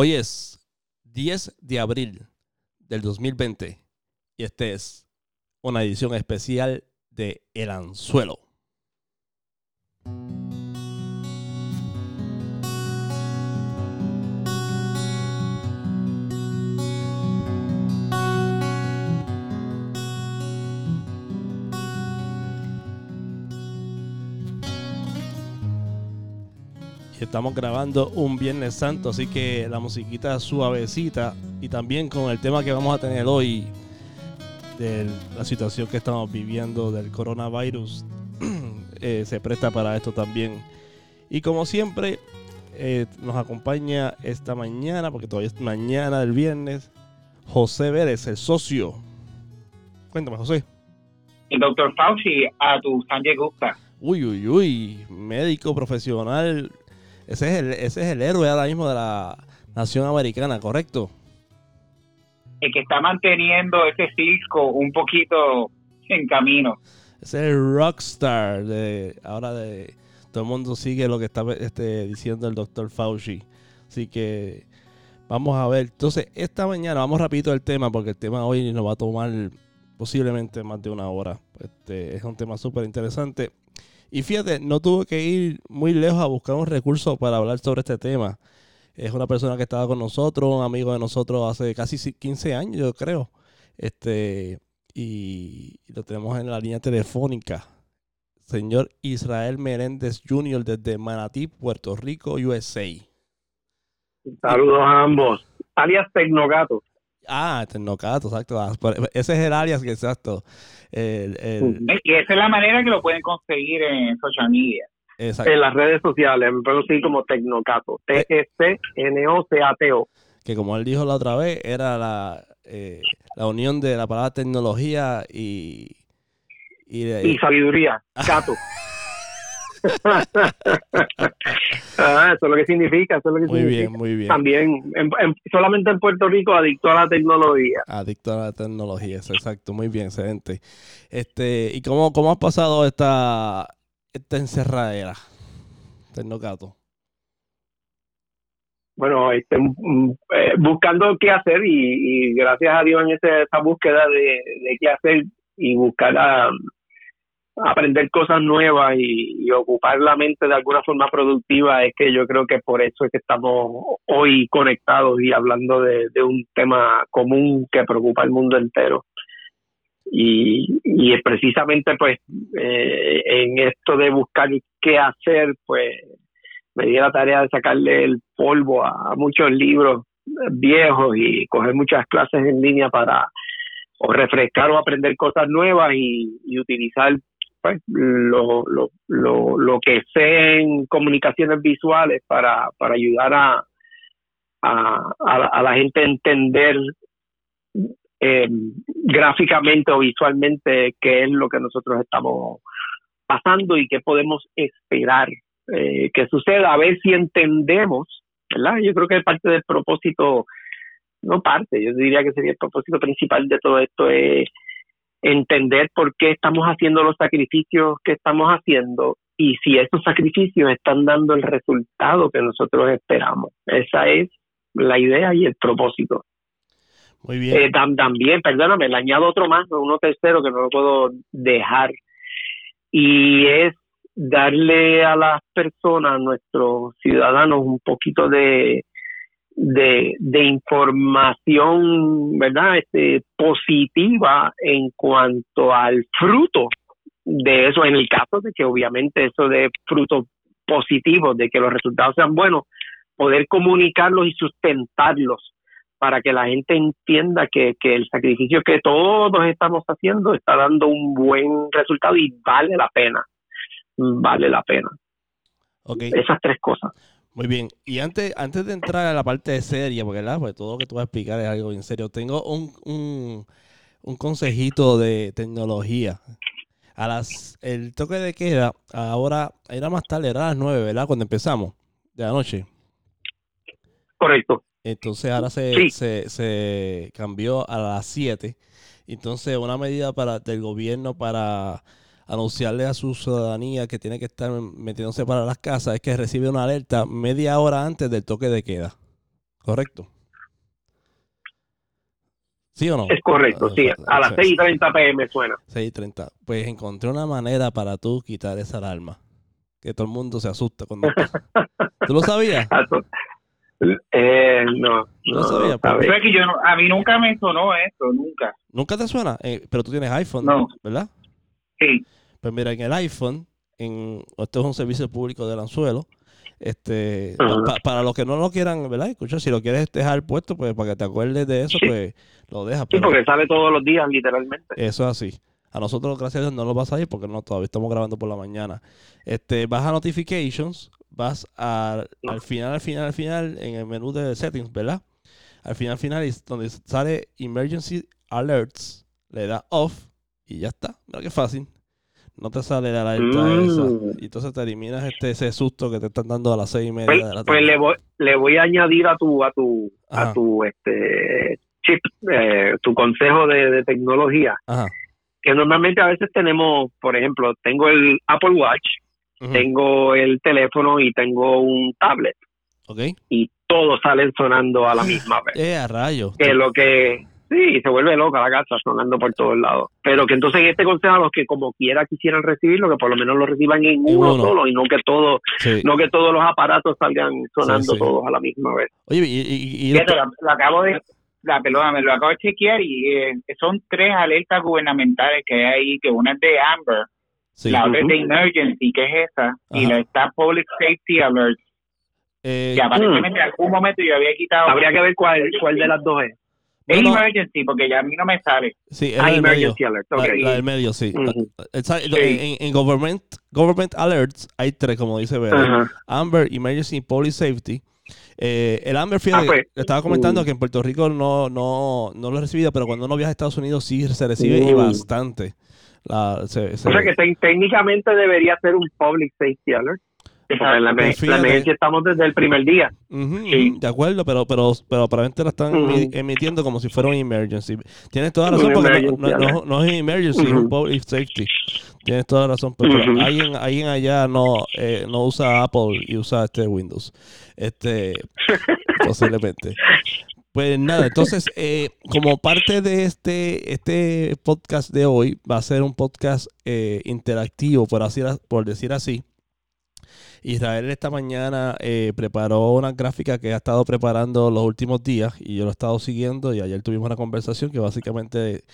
Hoy es 10 de abril del 2020 y este es una edición especial de El Anzuelo. Estamos grabando un Viernes Santo, así que la musiquita suavecita y también con el tema que vamos a tener hoy de la situación que estamos viviendo del coronavirus eh, se presta para esto también. Y como siempre, eh, nos acompaña esta mañana, porque todavía es mañana del viernes, José Vélez, el socio. Cuéntame, José. El doctor Fauci a tu Sanjay Gupta. Uy, uy, uy, médico profesional, ese es el, ese es el héroe ahora mismo de la nación americana, ¿correcto? El que está manteniendo ese cisco un poquito en camino. Ese es el rockstar de ahora de todo el mundo sigue lo que está este, diciendo el doctor Fauci. Así que vamos a ver. Entonces, esta mañana vamos rapidito al tema porque el tema hoy nos va a tomar posiblemente más de una hora. Este, es un tema súper interesante. Y fíjate, no tuve que ir muy lejos a buscar un recurso para hablar sobre este tema. Es una persona que estaba con nosotros, un amigo de nosotros hace casi 15 años, yo creo. Este, y lo tenemos en la línea telefónica. Señor Israel Meréndez Jr. desde Manatí, Puerto Rico, USA. Saludos a ambos. Alias Tecnogato. Ah, Tecnocato, exacto. Ah, ese es el alias, exacto. El, Y esa es la manera que lo pueden conseguir en social media. Exacto. En las redes sociales, me puedo decir como Tecnocato. Eh. T-E-C-N-O-C-A-T-O. Que como él dijo la otra vez, era la, eh, la unión de la palabra tecnología y... Y, y sabiduría, Cato. Ah, eso es lo que significa, eso es lo que muy bien, muy bien. También, solamente en Puerto Rico, adicto a la tecnología. Adicto a la tecnología, exacto, muy bien, excelente. Este, ¿y cómo, cómo has pasado esta, esta encerradera, Tecnocato? Bueno, este, eh, buscando qué hacer y, gracias a Dios en esa búsqueda de, de qué hacer y buscar a, aprender cosas nuevas y, ocupar la mente de alguna forma productiva es que yo creo que por eso es que estamos hoy conectados y hablando de, un tema común que preocupa al mundo entero. Y, y precisamente pues eh, en esto de buscar qué hacer pues me di la tarea de sacarle el polvo a, muchos libros viejos y coger muchas clases en línea para o refrescar o aprender cosas nuevas y utilizar pues, lo, lo, lo, lo que sé en comunicaciones visuales para, para ayudar a, a, a, la gente a entender eh, gráficamente o visualmente qué es lo que nosotros estamos pasando y qué podemos esperar eh, que suceda, a ver si entendemos, ¿verdad? Yo creo que parte del propósito, no parte, yo diría que sería el propósito principal de todo esto es entender por qué estamos haciendo los sacrificios que estamos haciendo y si esos sacrificios están dando el resultado que nosotros esperamos. Esa es la idea y el propósito. Muy bien. Eh, también, perdóname, le añado otro más, uno tercero que no lo puedo dejar, y es darle a las personas, nuestros ciudadanos, un poquito de, de, de información, ¿verdad? Este, positiva en cuanto al fruto de eso, en el caso de que obviamente eso de fruto positivo, de que los resultados sean buenos, poder comunicarlos y sustentarlos para que la gente entienda que, que el sacrificio que todos estamos haciendo está dando un buen resultado y vale la pena, vale la pena. Okay. Esas tres cosas. Muy bien. Y antes, antes de entrar a la parte de serie, porque pues todo lo que tú vas a explicar es algo en serio, tengo un, un, un consejito de tecnología. A las, el toque de queda, ahora era más tarde, era a las nueve, ¿verdad? Cuando empezamos, de la noche. Correcto. Entonces ahora se, se, se cambió a las 7. Entonces, una medida para del gobierno para anunciarle a su ciudadanía que tiene que estar metiéndose para las casas es que recibe una alerta media hora antes del toque de queda. ¿correcto? ¿Sí o no? Es correcto, sí. A las 6.30 pm suena. 6.30. Pues encontré una manera para tú quitar esa alarma. Que todo el mundo se asusta cuando... ¿Tú lo sabías? Eh, no, no, sabía. Pues, que yo a mí nunca me sonó eso, nunca. ¿Nunca te suena? Eh, pero tú tienes iPhone, ¿verdad? Sí. Pues mira, en el iPhone, en, esto es un servicio público del anzuelo, este, para los que no lo quieran, ¿verdad? Escucha, si lo quieres dejar puesto, pues para que te acuerdes de eso, pues lo dejas. Sí, porque sale todos los días, literalmente. Eso es así. A nosotros, gracias a Dios, no lo vas a ir porque no, todavía estamos grabando por la mañana. Este, vas a Notifications, vas al final, al final, al final, en el menú de settings, ¿verdad? Al final, al final, donde sale Emergency Alerts, le da off y ya está. Mira qué fácil. No te sale la alerta mm. esa. Y entonces te eliminas este, ese susto que te están dando a las seis y media pues, de la pues tarde. Pues le voy, le voy a añadir a tu, a tu, a tu este chip, eh, tu consejo de, tecnología. Que normalmente a veces tenemos, por ejemplo, tengo el Apple Watch, tengo el teléfono y tengo un tablet. Okay. Y todos salen sonando a la misma vez. Eh, a rayo. Que lo que Sí, se vuelve loca la casa sonando por todos lados. Pero que entonces este consejo a los que como quiera quisieran recibirlo, que por lo menos lo reciban en uno, solo y no que todos no que todos los aparatos salgan sonando todos a la misma vez. Oye, y, lo, acabo de la pelota me lo acabo de chequear y eh, son tres alertas gubernamentales que hay ahí, que una es de Amber, la otra es de Emergency, que es esa, y la está Public Safety Alert. Eh, que aparentemente en algún momento yo había quitado. Habría que ver cuál, cuál de las dos es. Es emergency, porque ya a mí no me sale. Sí, es ah, emergency alert. La, del medio, sí. En, government, government alerts hay tres, como dice Vera. Amber, Emergency, Police Safety. Eh, el Amber, fíjate, ah, pues, le estaba comentando uh. que en Puerto Rico no, no, no lo he recibido, pero cuando uno viaja a Estados Unidos sí se recibe y uh. bastante. La, se, o sea que técnicamente debería ser un Public Safety Alert en la, emergencia estamos desde el primer día. De acuerdo, pero pero pero aparentemente la están emitiendo como si fuera un emergency. Tienes toda razón, porque no, no, es emergency, es un public safety. Tienes toda razón, pero, alguien, alguien allá no, eh, no usa Apple y usa este Windows. Este, posiblemente. Pues nada, entonces, eh, como parte de este, este podcast de hoy, va a ser un podcast eh, interactivo, por, así, por decir así. Israel esta mañana eh, preparó una gráfica que ha estado preparando los últimos días y yo lo he estado siguiendo y ayer tuvimos una conversación que básicamente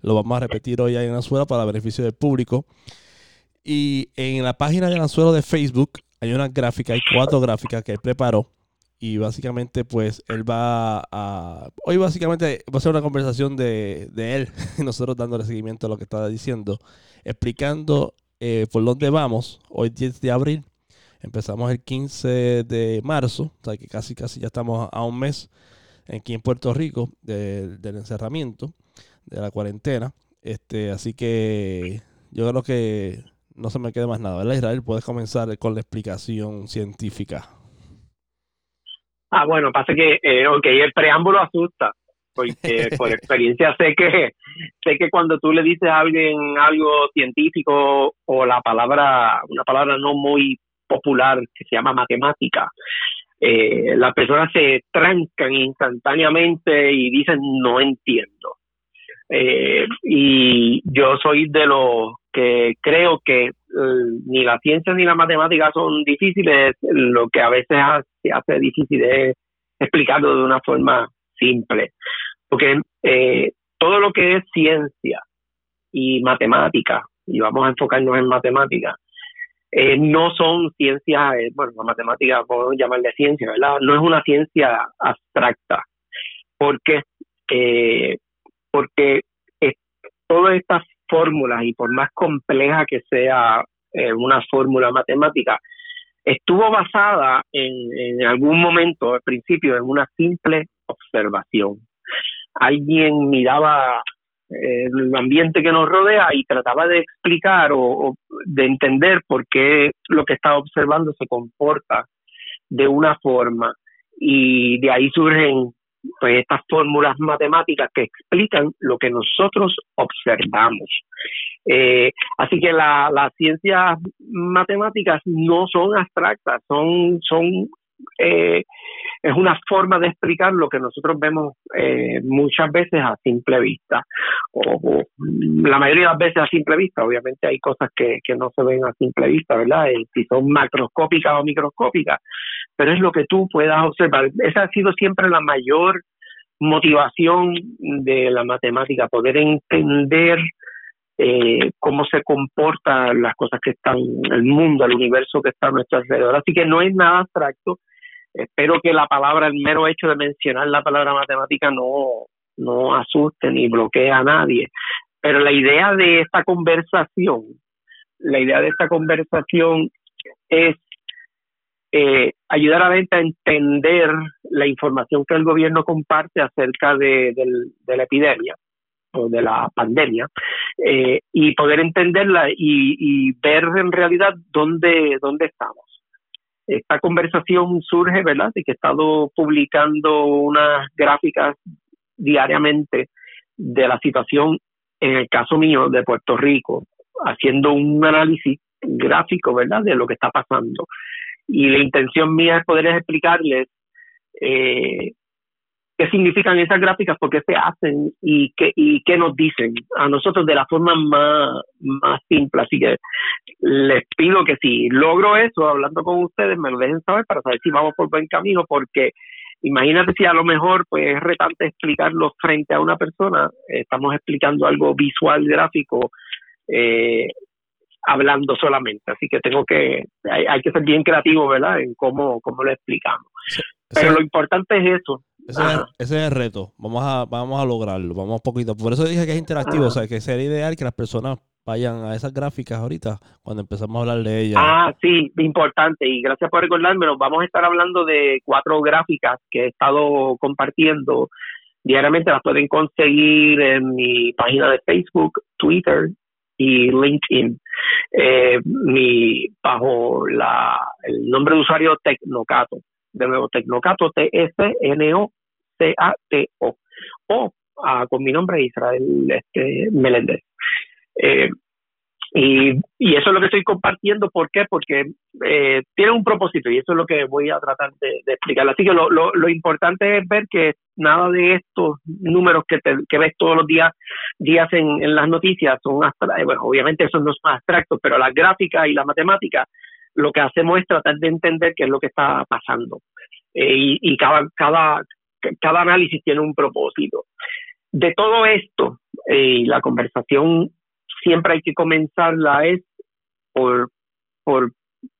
lo vamos a repetir hoy en Anzuelo para beneficio del público. Y en la página de Anzuelo de Facebook hay una gráfica, hay cuatro gráficas que él preparó y básicamente pues él va a... Hoy básicamente va a ser una conversación de, de él, nosotros dándole seguimiento a lo que estaba diciendo, explicando eh, por dónde vamos, hoy 10 de abril, Empezamos el 15 de marzo, o sea que casi casi ya estamos a un mes aquí en Puerto Rico del encerramiento, de la cuarentena. Este, así que yo creo que no se me queda más nada, ¿verdad, Israel? Puedes comenzar con la explicación científica. Ah, bueno, pasa que, eh, el preámbulo asusta, porque por experiencia sé que sé que cuando tú le dices a alguien algo científico o la palabra, una palabra no muy popular que se llama matemática, eh, las personas se trancan instantáneamente y dicen no entiendo. Eh, y yo soy de los que creo que eh, ni la ciencia ni la matemática son difíciles, lo que a veces se hace difícil es explicarlo de una forma simple, porque todo lo que es ciencia y matemática, y vamos a enfocarnos en matemática, eh, no son ciencias, eh, bueno, la matemática podemos llamarle ciencia, ¿verdad? No es una ciencia abstracta, porque, eh, porque todas estas fórmulas, y por más compleja que sea una fórmula matemática, estuvo basada en, en algún momento, al principio, en una simple observación. Alguien miraba el ambiente que nos rodea y trataba de explicar o, de entender por qué lo que estaba observando se comporta de una forma y de ahí surgen pues estas fórmulas matemáticas que explican lo que nosotros observamos. Eh, así que las ciencias matemáticas no son abstractas, son, son eh, es una forma de explicar lo que nosotros vemos eh, muchas veces a simple vista, o, la mayoría de las veces a simple vista, obviamente hay cosas que, que no se ven a simple vista, ¿verdad? Eh, si son macroscópicas o microscópicas, pero es lo que tú puedas observar. Esa ha sido siempre la mayor motivación de la matemática, poder entender eh, cómo se comportan las cosas que están, el mundo, el universo que está a nuestro alrededor. Así que no es nada abstracto, espero que la palabra, el mero hecho de mencionar la palabra matemática no, no asuste ni bloquee a nadie. Pero la idea de esta conversación, la idea de esta conversación es eh, ayudar a la gente a entender la información que el gobierno comparte acerca de, la epidemia de la pandemia eh, y poder entenderla y, y, ver en realidad dónde, dónde estamos esta conversación surge, ¿verdad? De que he estado publicando unas gráficas diariamente de la situación, en el caso mío, de Puerto Rico, haciendo un análisis gráfico, ¿verdad? De lo que está pasando. Y la intención mía es poder explicarles eh, qué significan esas gráficas, por qué se hacen y qué, y qué nos dicen a nosotros de la forma más, más simple. Así que les pido que si logro eso, hablando con ustedes, me lo dejen saber para saber si vamos por buen camino, porque imagínate si a lo mejor pues es retante explicarlo frente a una persona, estamos explicando algo visual, gráfico, eh, hablando solamente. Así que tengo que, hay, hay, que ser bien creativo, ¿verdad? En cómo, cómo lo explicamos. Pero lo importante es eso, ese es, el reto. Vamos a, vamos a lograrlo. Vamos poquito. Por eso dije que es interactivo. O sea, que sería ideal que las personas vayan a esas gráficas ahorita cuando empezamos a hablar de ellas. Ah, sí, importante. Y gracias por recordármelo. Vamos a estar hablando de cuatro gráficas que he estado compartiendo diariamente. Las pueden conseguir en mi página de Facebook, Twitter y LinkedIn. Eh, mi, bajo la, el nombre de usuario Tecnocato. De nuevo, Tecnocato, T-S-N-O C-A-T-O, o ah, con mi nombre Israel este, Meléndez. Eh, y, y, eso es lo que estoy compartiendo. ¿Por qué? Porque eh, tiene un propósito y eso es lo que voy a tratar de, explicar. Así que lo, lo, lo, importante es ver que nada de estos números que, que ves todos los días, días en, en las noticias son abstractos. Bueno, obviamente esos no son abstractos, pero la gráfica y la matemática lo que hacemos es tratar de entender qué es lo que está pasando. Eh, y, y cada, cada, cada análisis tiene un propósito. De todo esto, eh, la conversación siempre hay que comenzarla es por, por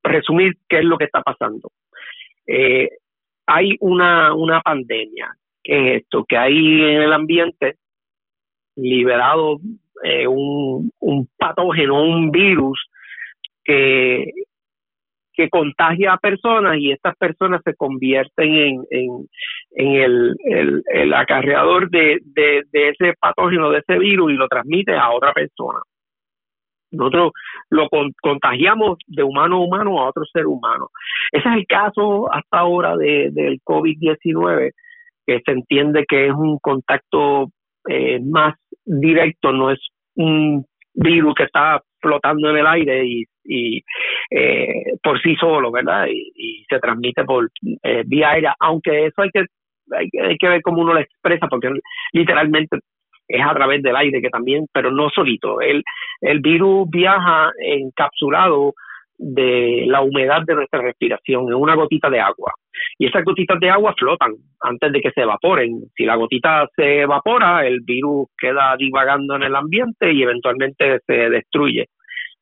resumir qué es lo que está pasando. Eh, hay una, una pandemia, que es esto, que hay en el ambiente liberado eh, un, un patógeno, un virus que que contagia a personas y estas personas se convierten en, en, el, el, acarreador de, de, ese patógeno, de ese virus y lo transmite a otra persona. Nosotros lo contagiamos de humano a humano a otro ser humano. Ese es el caso hasta ahora de, del COVID-19, que se entiende que es un contacto eh, más directo, no es un virus que está flotando en el aire y y eh, por sí solo, ¿verdad? Y, se transmite por eh, vía aérea, aunque eso hay que, hay, que ver cómo uno lo expresa, porque literalmente es a través del aire que también, pero no solito. El, el virus viaja encapsulado de la humedad de nuestra respiración en una gotita de agua. Y esas gotitas de agua flotan antes de que se evaporen. Si la gotita se evapora, el virus queda divagando en el ambiente y eventualmente se destruye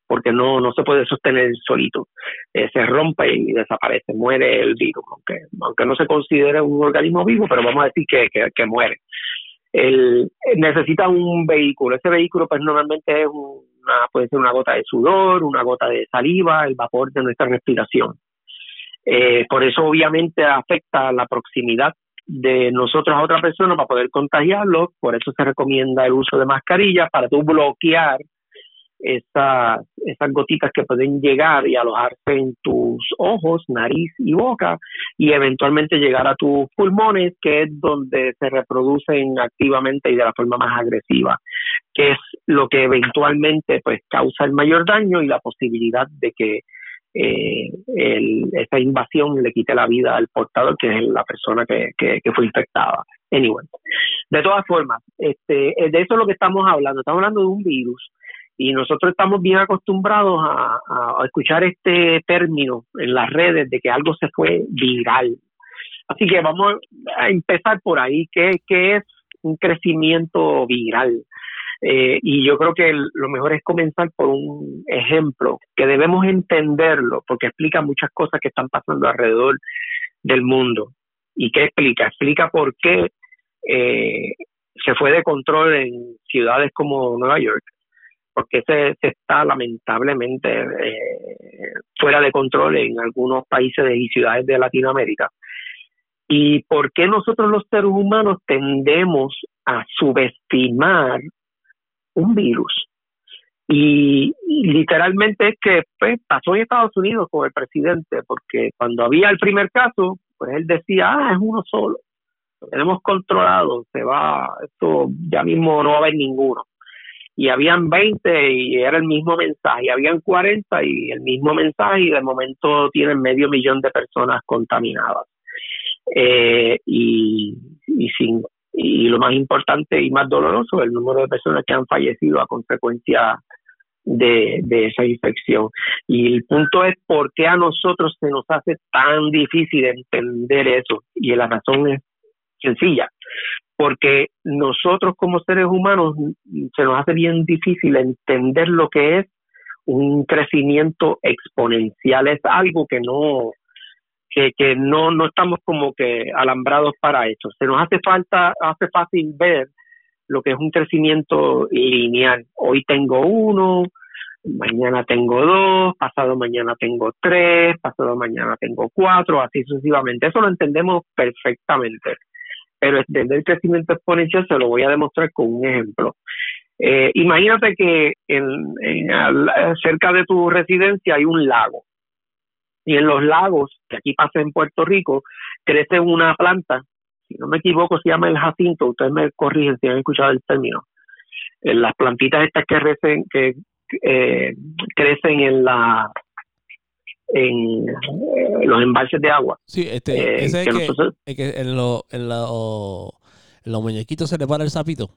porque no, no se puede sostener solito. Eh, se rompe y desaparece, muere el virus, aunque, aunque no se considere un organismo vivo, pero vamos a decir que, que, muere. El, necesita un vehículo. Ese vehículo, pues normalmente es una, puede ser una gota de sudor, una gota de saliva, el vapor de nuestra respiración. Eh, por eso, obviamente, afecta la proximidad de nosotros a otra persona para poder contagiarlo. Por eso se recomienda el uso de mascarillas para tú bloquear esas, esas gotitas que pueden llegar y alojarse en tus ojos, nariz y boca y eventualmente llegar a tus pulmones, que es donde se reproducen activamente y de la forma más agresiva, que es lo que eventualmente pues causa el mayor daño y la posibilidad de que eh, esa invasión le quite la vida al portador, que es la persona que, que, fue infectada. Anyway, de todas formas, este, de eso es lo que estamos hablando. Estamos hablando de un virus y nosotros estamos bien acostumbrados a, escuchar este término en las redes de que algo se fue viral. Así que vamos a empezar por ahí. ¿Qué, qué es un crecimiento viral? Eh, y yo creo que lo mejor es comenzar por un ejemplo que debemos entenderlo porque explica muchas cosas que están pasando alrededor del mundo. ¿Y qué explica? Explica por qué eh, se fue de control en ciudades como Nueva York, porque se, se está lamentablemente eh, fuera de control en algunos países y ciudades de Latinoamérica. ¿Y por qué nosotros los seres humanos tendemos a subestimar un virus. Y, literalmente es que pues, pasó en Estados Unidos con el presidente, porque cuando había el primer caso, pues él decía, ah, es uno solo, lo tenemos controlado, se va, esto ya mismo no va a haber ninguno. Y habían 20 y era el mismo mensaje, y habían 40 y el mismo mensaje, y de momento tienen medio millón de personas contaminadas. Eh, y, y sin y lo más importante y más doloroso, el número de personas que han fallecido a consecuencia de, esa infección. Y el punto es por qué a nosotros se nos hace tan difícil entender eso. Y la razón es sencilla, porque nosotros como seres humanos se nos hace bien difícil entender lo que es un crecimiento exponencial. Es algo que no, que, que no, no estamos como que alambrados para eso. Se nos hace falta, hace fácil ver lo que es un crecimiento lineal. Hoy tengo uno, mañana tengo dos, pasado mañana tengo tres, pasado mañana tengo cuatro, así sucesivamente. Eso lo entendemos perfectamente. Pero entender el crecimiento exponencial se lo voy a demostrar con un ejemplo. Eh, imagínate que en, cerca de tu residencia hay un lago y en los lagos, que aquí pasa en Puerto Rico, crece una planta, si no me equivoco, se llama el jacinto, ustedes me corrigen si han escuchado el término. Eh, las plantitas estas que crecen, que eh, crecen en la en eh, los embalses de agua. Sí, este, ese es que, que en, lo, en, en los muñequitos se le para el sapito.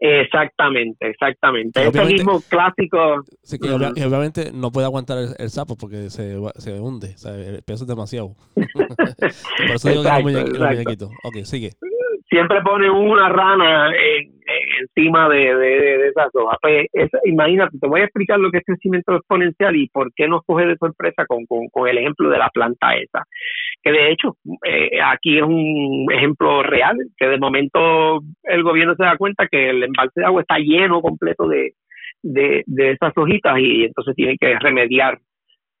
Exactamente, exactamente. Ese mismo clásico. Sí, que obviamente no puede aguantar el, sapo porque se, se hunde, el peso es demasiado. Por eso digo que los muñequitos. Ok, sigue siempre pone una rana encima de, de, esas hojas. Pues, imagínate, te voy a explicar lo que es crecimiento exponencial y por qué nos coge de sorpresa con, con, el ejemplo de la planta esa. Que de hecho, eh, aquí es un ejemplo real, que de momento el gobierno se da cuenta que el embalse de agua está lleno completo de, de, de esas hojitas y entonces tienen que remediar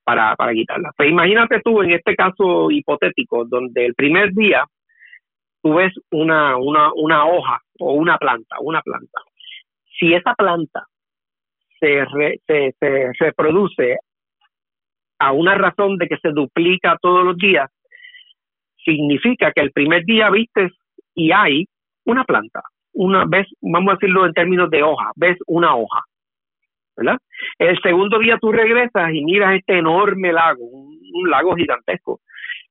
para, para quitarlas. Pues imagínate tú en este caso hipotético, donde el primer día tú ves una, una, una hoja o una planta, una planta. Si esa planta se, se, se reproduce a una razón de que se duplica todos los días, significa que el primer día viste y hay una planta, una vez, vamos a decirlo en términos de hoja, ves una hoja, ¿verdad? El segundo día tú regresas y miras este enorme lago, un lago gigantesco,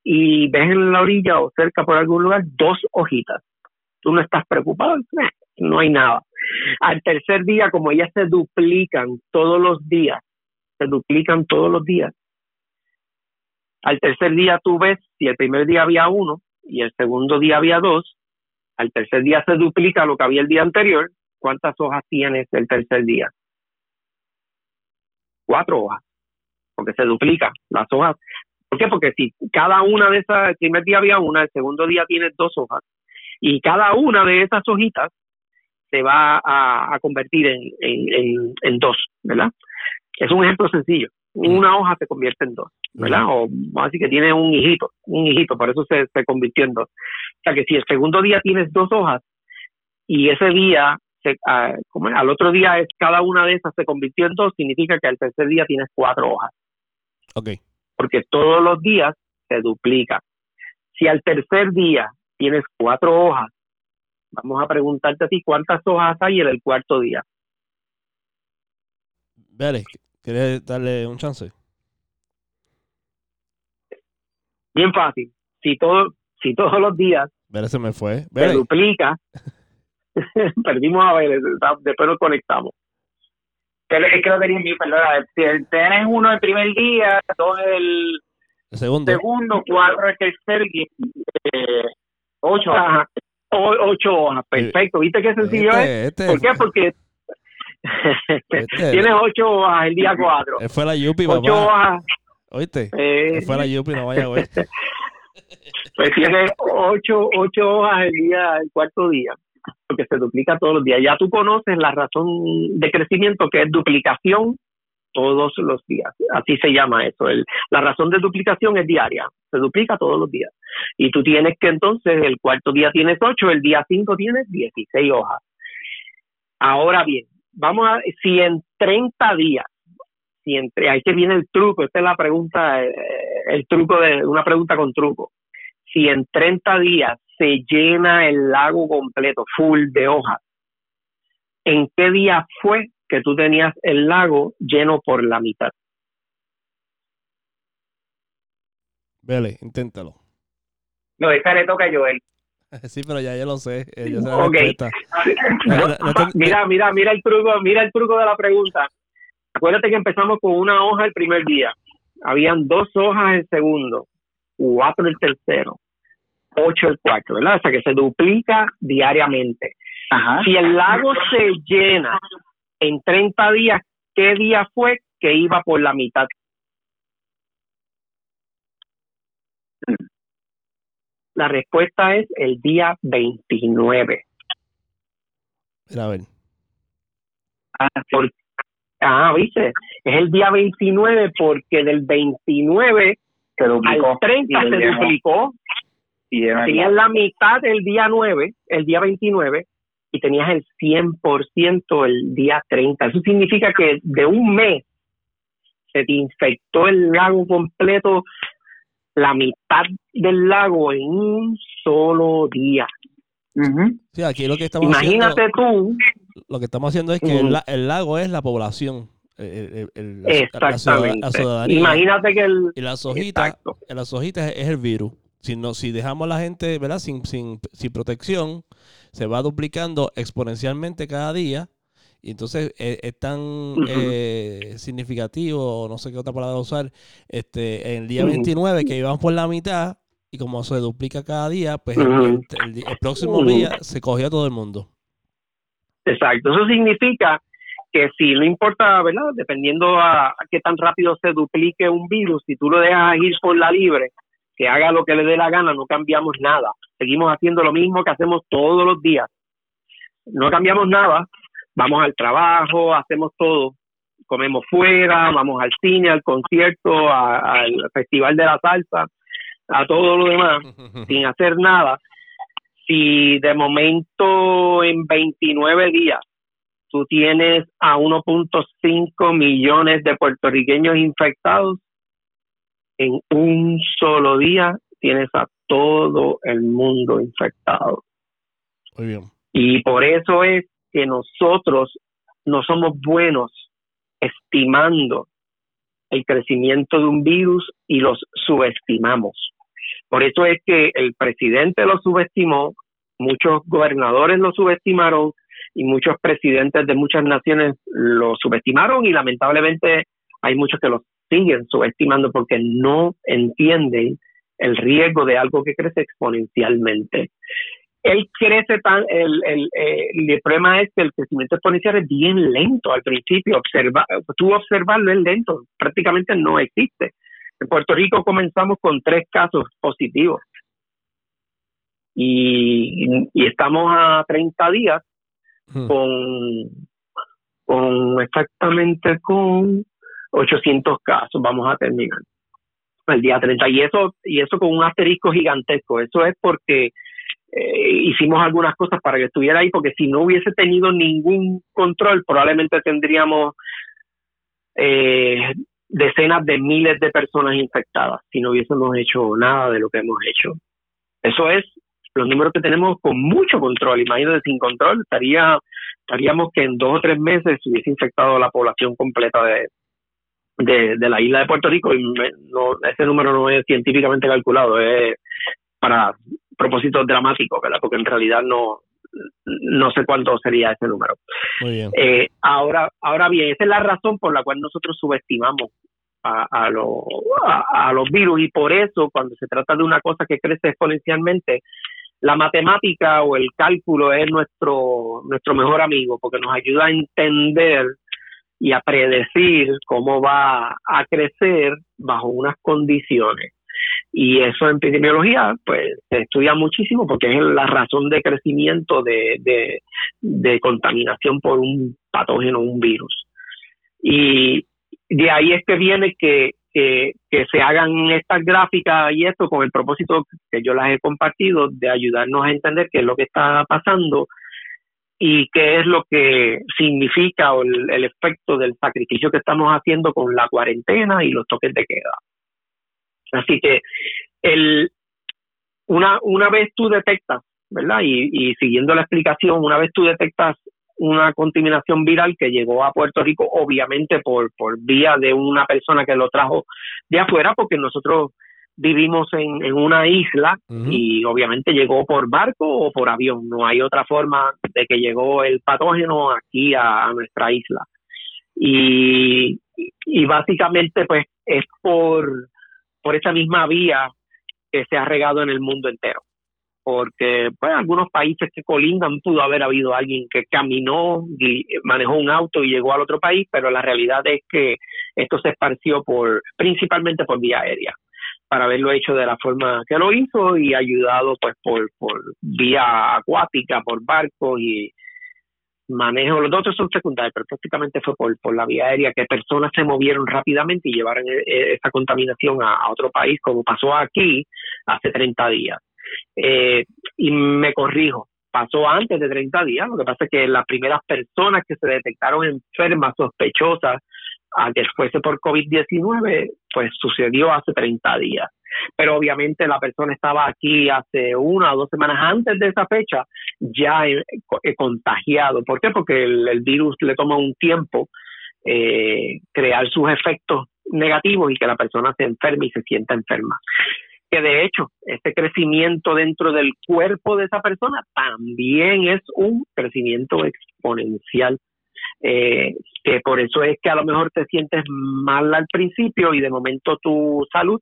y ves en la orilla o cerca por algún lugar dos hojitas. Tú no estás preocupado, no hay nada. Al tercer día, como ellas se duplican todos los días, se duplican todos los días. Al tercer día tú ves, si el primer día había uno y el segundo día había dos, al tercer día se duplica lo que había el día anterior, ¿cuántas hojas tienes el tercer día? Cuatro hojas, porque se duplica. Las hojas ¿Por qué? Porque si cada una de esas, el primer día había una, el segundo día tiene dos hojas, y cada una de esas hojitas se va a, convertir en, en, dos, ¿verdad? Es un ejemplo sencillo. Una hoja se convierte en dos, ¿verdad? O así que tiene un hijito, un hijito, por eso se, se convirtió en dos. O sea que si el segundo día tienes dos hojas y ese día, se, ah, como al otro día es cada una de esas se convirtió en dos, significa que al tercer día tienes cuatro hojas. Okay porque todos los días se duplica. Si al tercer día tienes cuatro hojas, vamos a preguntarte a ti cuántas hojas hay en el cuarto día. Vélez, ¿quieres darle un chance? Bien fácil. Si, todo, si todos los días se duplica, perdimos a Vélez, después nos conectamos. Es que lo tenía mi perdón. Si tienes uno el primer día, dos el, segundo, segundo cuatro el tercer y eh, ocho. hojas. ocho hojas, perfecto. ¿Viste qué sencillo este, es? Este ¿Por qué? Porque este tienes ocho hojas el día cuatro. Fue la Yupi, Ocho hojas. ¿Oíste? Eh, fue la Yupi, no vaya a ver. pues tiene ocho, ocho hojas el día, el cuarto día, porque se duplica todos los días. Ya tú conoces la razón de crecimiento que es duplicación todos los días. Así se llama eso. El, la razón de duplicación es diaria. Se duplica todos los días. Y tú tienes que entonces, el cuarto día tienes ocho, el día cinco tienes dieciséis hojas. Ahora bien, vamos a, si en 30 días, si entre, ahí que viene el truco, esta es la pregunta, eh, el truco de una pregunta con truco. Si en 30 días se llena el lago completo, full de hojas, ¿en qué día fue que tú tenías el lago lleno por la mitad? Vele, inténtalo. No, esta le toca a Joel. Sí, pero ya yo lo sé. Mira, mira, mira el truco, mira el truco de la pregunta. Acuérdate que empezamos con una hoja el primer día. Habían dos hojas el segundo, cuatro el tercero, ocho el cuarto, ¿verdad? O sea que se duplica diariamente. Si el lago se llena en 30 días, ¿qué día fue que iba por la mitad? La respuesta es el día 29. A ver. Ah, ah, viste, es el día 29 porque del 29 al 30 se duplicó. Tenías la mitad el día 9, el día 29, y tenías el 100% el día 30. Eso significa que de un mes se te infectó el lago completo la mitad del lago en un solo día. sí, aquí lo que estamos Imagínate tú. Lo que estamos haciendo es que el, lago es la población. Exactamente. Imagínate que el. Y las hojitas, las hojitas es el virus. Si, no, si dejamos a la gente ¿verdad? Sin, sin, sin protección, se va duplicando exponencialmente cada día y entonces eh, es, tan eh, significativo, no sé qué otra palabra usar, este, el día 29 que íbamos por la mitad y como se duplica cada día, pues el, próximo día se cogió a todo el mundo. Exacto, eso significa que si no importa, ¿verdad? Dependiendo a, qué tan rápido se duplique un virus, si tú lo dejas ir por la libre, que haga lo que le dé la gana, no cambiamos nada. Seguimos haciendo lo mismo que hacemos todos los días. No cambiamos nada, vamos al trabajo, hacemos todo, comemos fuera, vamos al cine, al concierto, al festival de la salsa, a todo lo demás, sin hacer nada. Si de momento en 29 días tú tienes a 1.5 millones de puertorriqueños infectados, en un solo día tienes a todo el mundo infectado. Muy bien. Y por eso es que nosotros no somos buenos estimando el crecimiento de un virus y los subestimamos. Por eso es que el presidente lo subestimó, muchos gobernadores lo subestimaron y muchos presidentes de muchas naciones lo subestimaron y lamentablemente hay muchos que lo siguen subestimando porque no entienden el riesgo de algo que crece exponencialmente él crece tan, el, el, el, problema es que el crecimiento exponencial es bien lento al principio, observa, tú observarlo es lento, prácticamente no existe. En Puerto Rico comenzamos con tres casos positivos y, y estamos a 30 días hmm. con, con exactamente con 800 casos, vamos a terminar el día 30 y eso y eso con un asterisco gigantesco, eso es porque eh, hicimos algunas cosas para que estuviera ahí, porque si no hubiese tenido ningún control, probablemente tendríamos eh, decenas de miles de personas infectadas si no hubiésemos hecho nada de lo que hemos hecho. Eso es los números que tenemos con mucho control. Imagínate, sin control estaría estaríamos que en dos o tres meses se hubiese infectado la población completa de, de, de la isla de Puerto Rico y no, ese número no es científicamente calculado, es para propósitos dramáticos, ¿verdad? Porque en realidad no, no sé cuánto sería ese número. Muy bien. Eh, ahora, ahora bien, esa es la razón por la cual nosotros subestimamos a, a, a, los virus y por eso cuando se trata de una cosa que crece exponencialmente, la matemática o el cálculo es nuestro, nuestro mejor amigo porque nos ayuda a entender y a predecir cómo va a crecer bajo unas condiciones. Y eso en epidemiología, pues se estudia muchísimo porque es la razón de crecimiento de, de, contaminación por un patógeno, un virus. Y de ahí es que viene que, que, que, se hagan estas gráficas y esto con el propósito que yo las he compartido de ayudarnos a entender qué es lo que está pasando y qué es lo que significa o el, efecto del sacrificio que estamos haciendo con la cuarentena y los toques de queda. Así que el, una, una vez tú detectas, ¿verdad? Y, y siguiendo la explicación, una vez tú detectas una contaminación viral que llegó a Puerto Rico, obviamente por, por vía de una persona que lo trajo de afuera, porque nosotros vivimos en, en una isla y obviamente llegó por barco o por avión. No hay otra forma de que llegó el patógeno aquí a, a nuestra isla. Y, y básicamente pues es por por esa misma vía que se ha regado en el mundo entero. Porque pues, algunos países que colindan pudo haber habido alguien que caminó y manejó un auto y llegó al otro país, pero la realidad es que esto se esparció por principalmente por vía aérea para haberlo hecho de la forma que lo hizo y ayudado pues por, por vía acuática, por barcos y, manejo, los otros son secundarios, pero prácticamente fue por, por la vía aérea que personas se movieron rápidamente y llevaron e, e, esa contaminación a, otro país, como pasó aquí hace 30 días. Eh, y me corrijo, pasó antes de 30 días, lo que pasa es que las primeras personas que se detectaron enfermas, sospechosas, que fuese por COVID-19, pues sucedió hace 30 días pero obviamente la persona estaba aquí hace una o dos semanas antes de esa fecha ya contagiado. ¿Por qué? Porque el, virus le toma un tiempo eh, crear sus efectos negativos y que la persona se enferme y se sienta enferma. Que de hecho, este crecimiento dentro del cuerpo de esa persona también es un crecimiento exponencial. Eh, que por eso es que a lo mejor te sientes mal al principio y de momento tu salud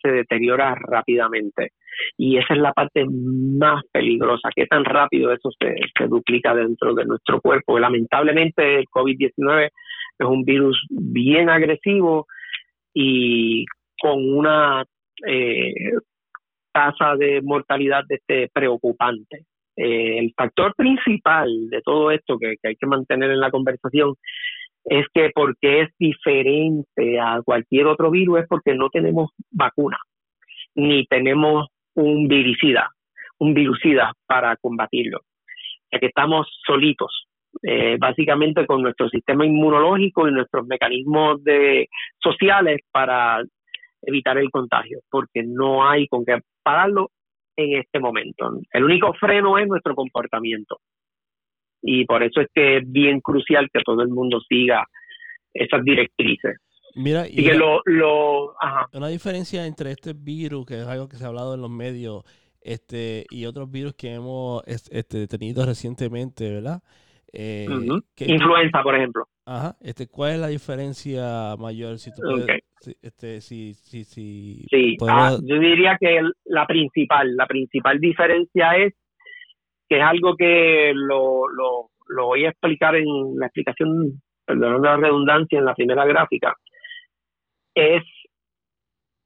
se deteriora rápidamente. Y esa es la parte más peligrosa, que tan rápido eso se, duplica dentro de nuestro cuerpo. Lamentablemente el COVID-19 es un virus bien agresivo y con una eh, tasa de mortalidad este, preocupante. Eh, el factor principal de todo esto que, hay que mantener en la conversación es que porque es diferente a cualquier otro virus es porque no tenemos vacuna, ni tenemos un viricida, un virucida para combatirlo. Ya que estamos solitos, eh, básicamente con nuestro sistema inmunológico y nuestros mecanismos de, sociales para evitar el contagio, porque no hay con qué pararlo en este momento. El único freno es nuestro comportamiento y por eso es que es bien crucial que todo el mundo siga esas directrices. Mira, y, que lo, lo una diferencia entre este virus, que es algo que se ha hablado en los medios, este y otros virus que hemos este, tenido recientemente, ¿verdad? Eh, Influenza, por ejemplo. Ajá. Este, ¿Cuál es la diferencia mayor? Si tú puedes, este, si, si, si, sí. Ah, yo diría que la principal, la principal diferencia es que es algo que lo, lo, lo voy a explicar en la explicación, perdón la redundancia, en la primera gráfica, es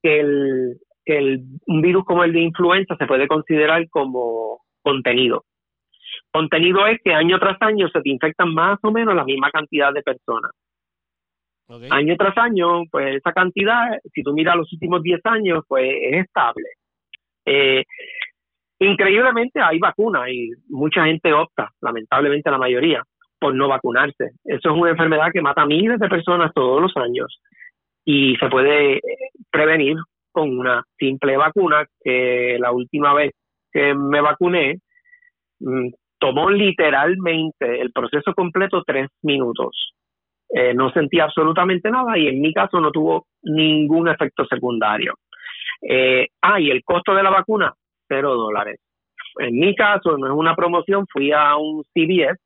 que, el, que el, un virus como el de influenza se puede considerar como contenido. Contenido es que año tras año se te infectan más o menos la misma cantidad de personas. Año tras año, pues esa cantidad, si tú miras los últimos 10 años, pues es estable. Eh, Increíblemente hay vacunas y mucha gente opta, lamentablemente la mayoría, por no vacunarse. Eso es una enfermedad que mata a miles de personas todos los años y se puede eh, prevenir con una simple vacuna que la última vez que me vacuné mm, tomó literalmente el proceso completo tres minutos. Eh, no sentía absolutamente nada y en mi caso no tuvo ningún efecto secundario. Eh, ah, y el costo de la vacuna, cero dólares. En mi caso, no es una promoción, fui a un CVS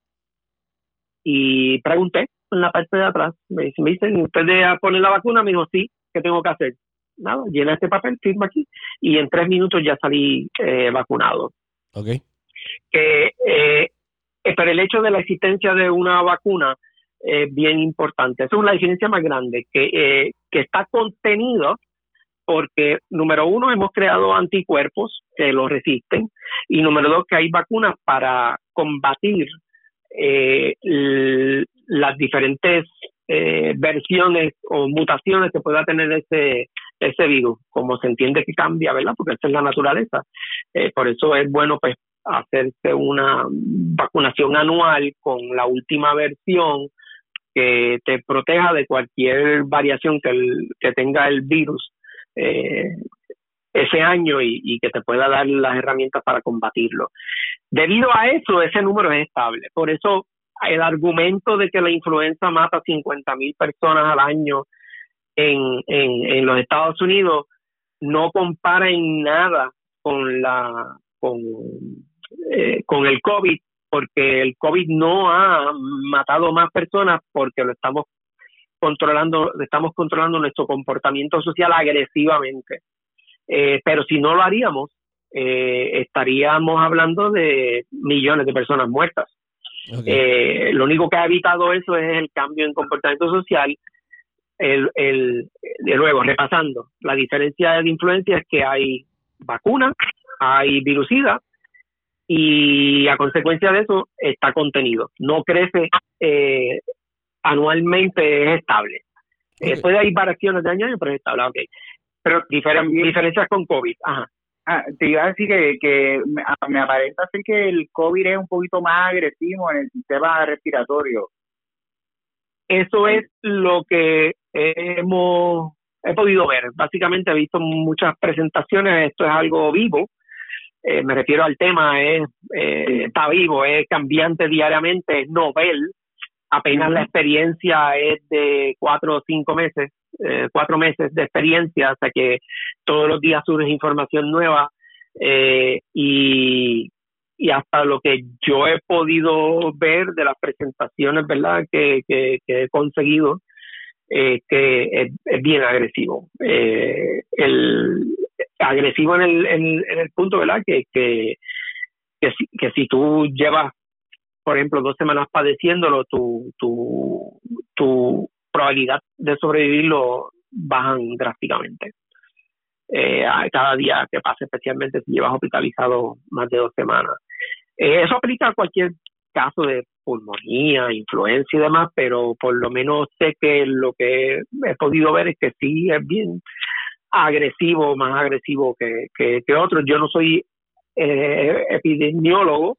y pregunté en la parte de atrás, me, dicen, ¿usted poner la vacuna? Me dijo, sí, ¿qué tengo que hacer? Nada, llena este papel, firma aquí y en tres minutos ya salí eh, vacunado. Ok. Que, eh, pero el hecho de la existencia de una vacuna es bien importante. Esa es la diferencia más grande, que, eh, que está contenido porque, número uno, hemos creado anticuerpos que lo resisten y, número dos, que hay vacunas para combatir eh, las diferentes eh, versiones o mutaciones que pueda tener ese, ese virus, como se entiende que cambia, ¿verdad? Porque esa es la naturaleza. Eh, por eso es bueno pues hacerse una vacunación anual con la última versión que te proteja de cualquier variación que, tenga el virus eh, ese año y, que te pueda dar las herramientas para combatirlo. Debido a eso, ese número es estable. Por eso el argumento de que la influenza mata a 50 mil personas al año en, los Estados Unidos no compara en nada con la con, eh, con el COVID porque el COVID no ha matado más personas porque lo estamos controlando, estamos controlando nuestro comportamiento social agresivamente. Eh, pero si no lo haríamos, eh, estaríamos hablando de millones de personas muertas. Eh, lo único que ha evitado eso es el cambio en comportamiento social. El, el, de nuevo, repasando, la diferencia de influencia es que hay vacunas, hay virucida y a consecuencia de eso está contenido. No crece eh, anualmente, es estable. Eh, puede haber variaciones de año a año, pero es estable. Okay. Pero diferencias con COVID. Ajá. Ah, te iba a decir que, que me, me, aparenta ser que el COVID es un poquito más agresivo en el sistema respiratorio. Eso es lo que hemos he podido ver. Básicamente he visto muchas presentaciones, esto es algo vivo. Eh, me refiero al tema, es eh, está vivo, es cambiante diariamente, es novel. Apenas la experiencia es de cuatro o cinco meses eh, cuatro meses de experiencia, hasta que todos los días surge información nueva eh, y, y hasta lo que yo he podido ver de las presentaciones, ¿verdad?, que, que, he conseguido, eh, que es, bien agresivo. El agresivo en el, en, el punto, ¿verdad?, que, que, que, si, que si tú llevas por ejemplo, dos semanas padeciéndolo, tu, tu, tu probabilidad de sobrevivirlo bajan drásticamente. Eh, cada día que pase, especialmente si llevas hospitalizado más de dos semanas. Eh, eso aplica a cualquier caso de pulmonía, influencia y demás, pero por lo menos sé que lo que he podido ver es que sí es bien agresivo, más agresivo que, que, que otros. Yo no soy eh, epidemiólogo,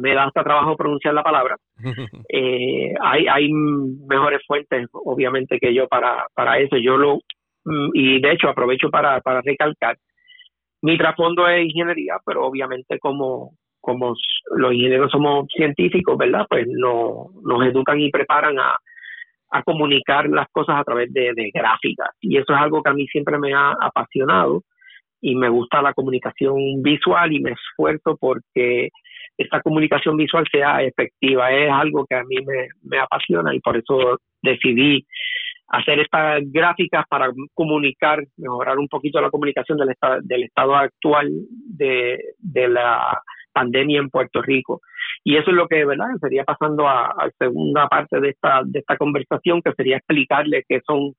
me da hasta trabajo pronunciar la palabra. Eh, hay, hay mejores fuentes, obviamente, que yo para, para eso. Yo lo, mm, y de hecho aprovecho para, para recalcar, mi trasfondo es ingeniería, pero obviamente como, como los ingenieros somos científicos, ¿verdad? Pues no, nos educan y preparan a, a comunicar las cosas a través de, de gráficas. Y eso es algo que a mí siempre me ha apasionado y me gusta la comunicación visual y me esfuerzo porque esta comunicación visual sea efectiva. Es algo que a mí me, apasiona y por eso decidí hacer estas gráficas para comunicar, mejorar un poquito la comunicación del, estado, del estado actual de, la pandemia en Puerto Rico. Y eso es lo que, ¿verdad? Sería pasando a, la segunda parte de esta, de esta conversación, que sería explicarle qué son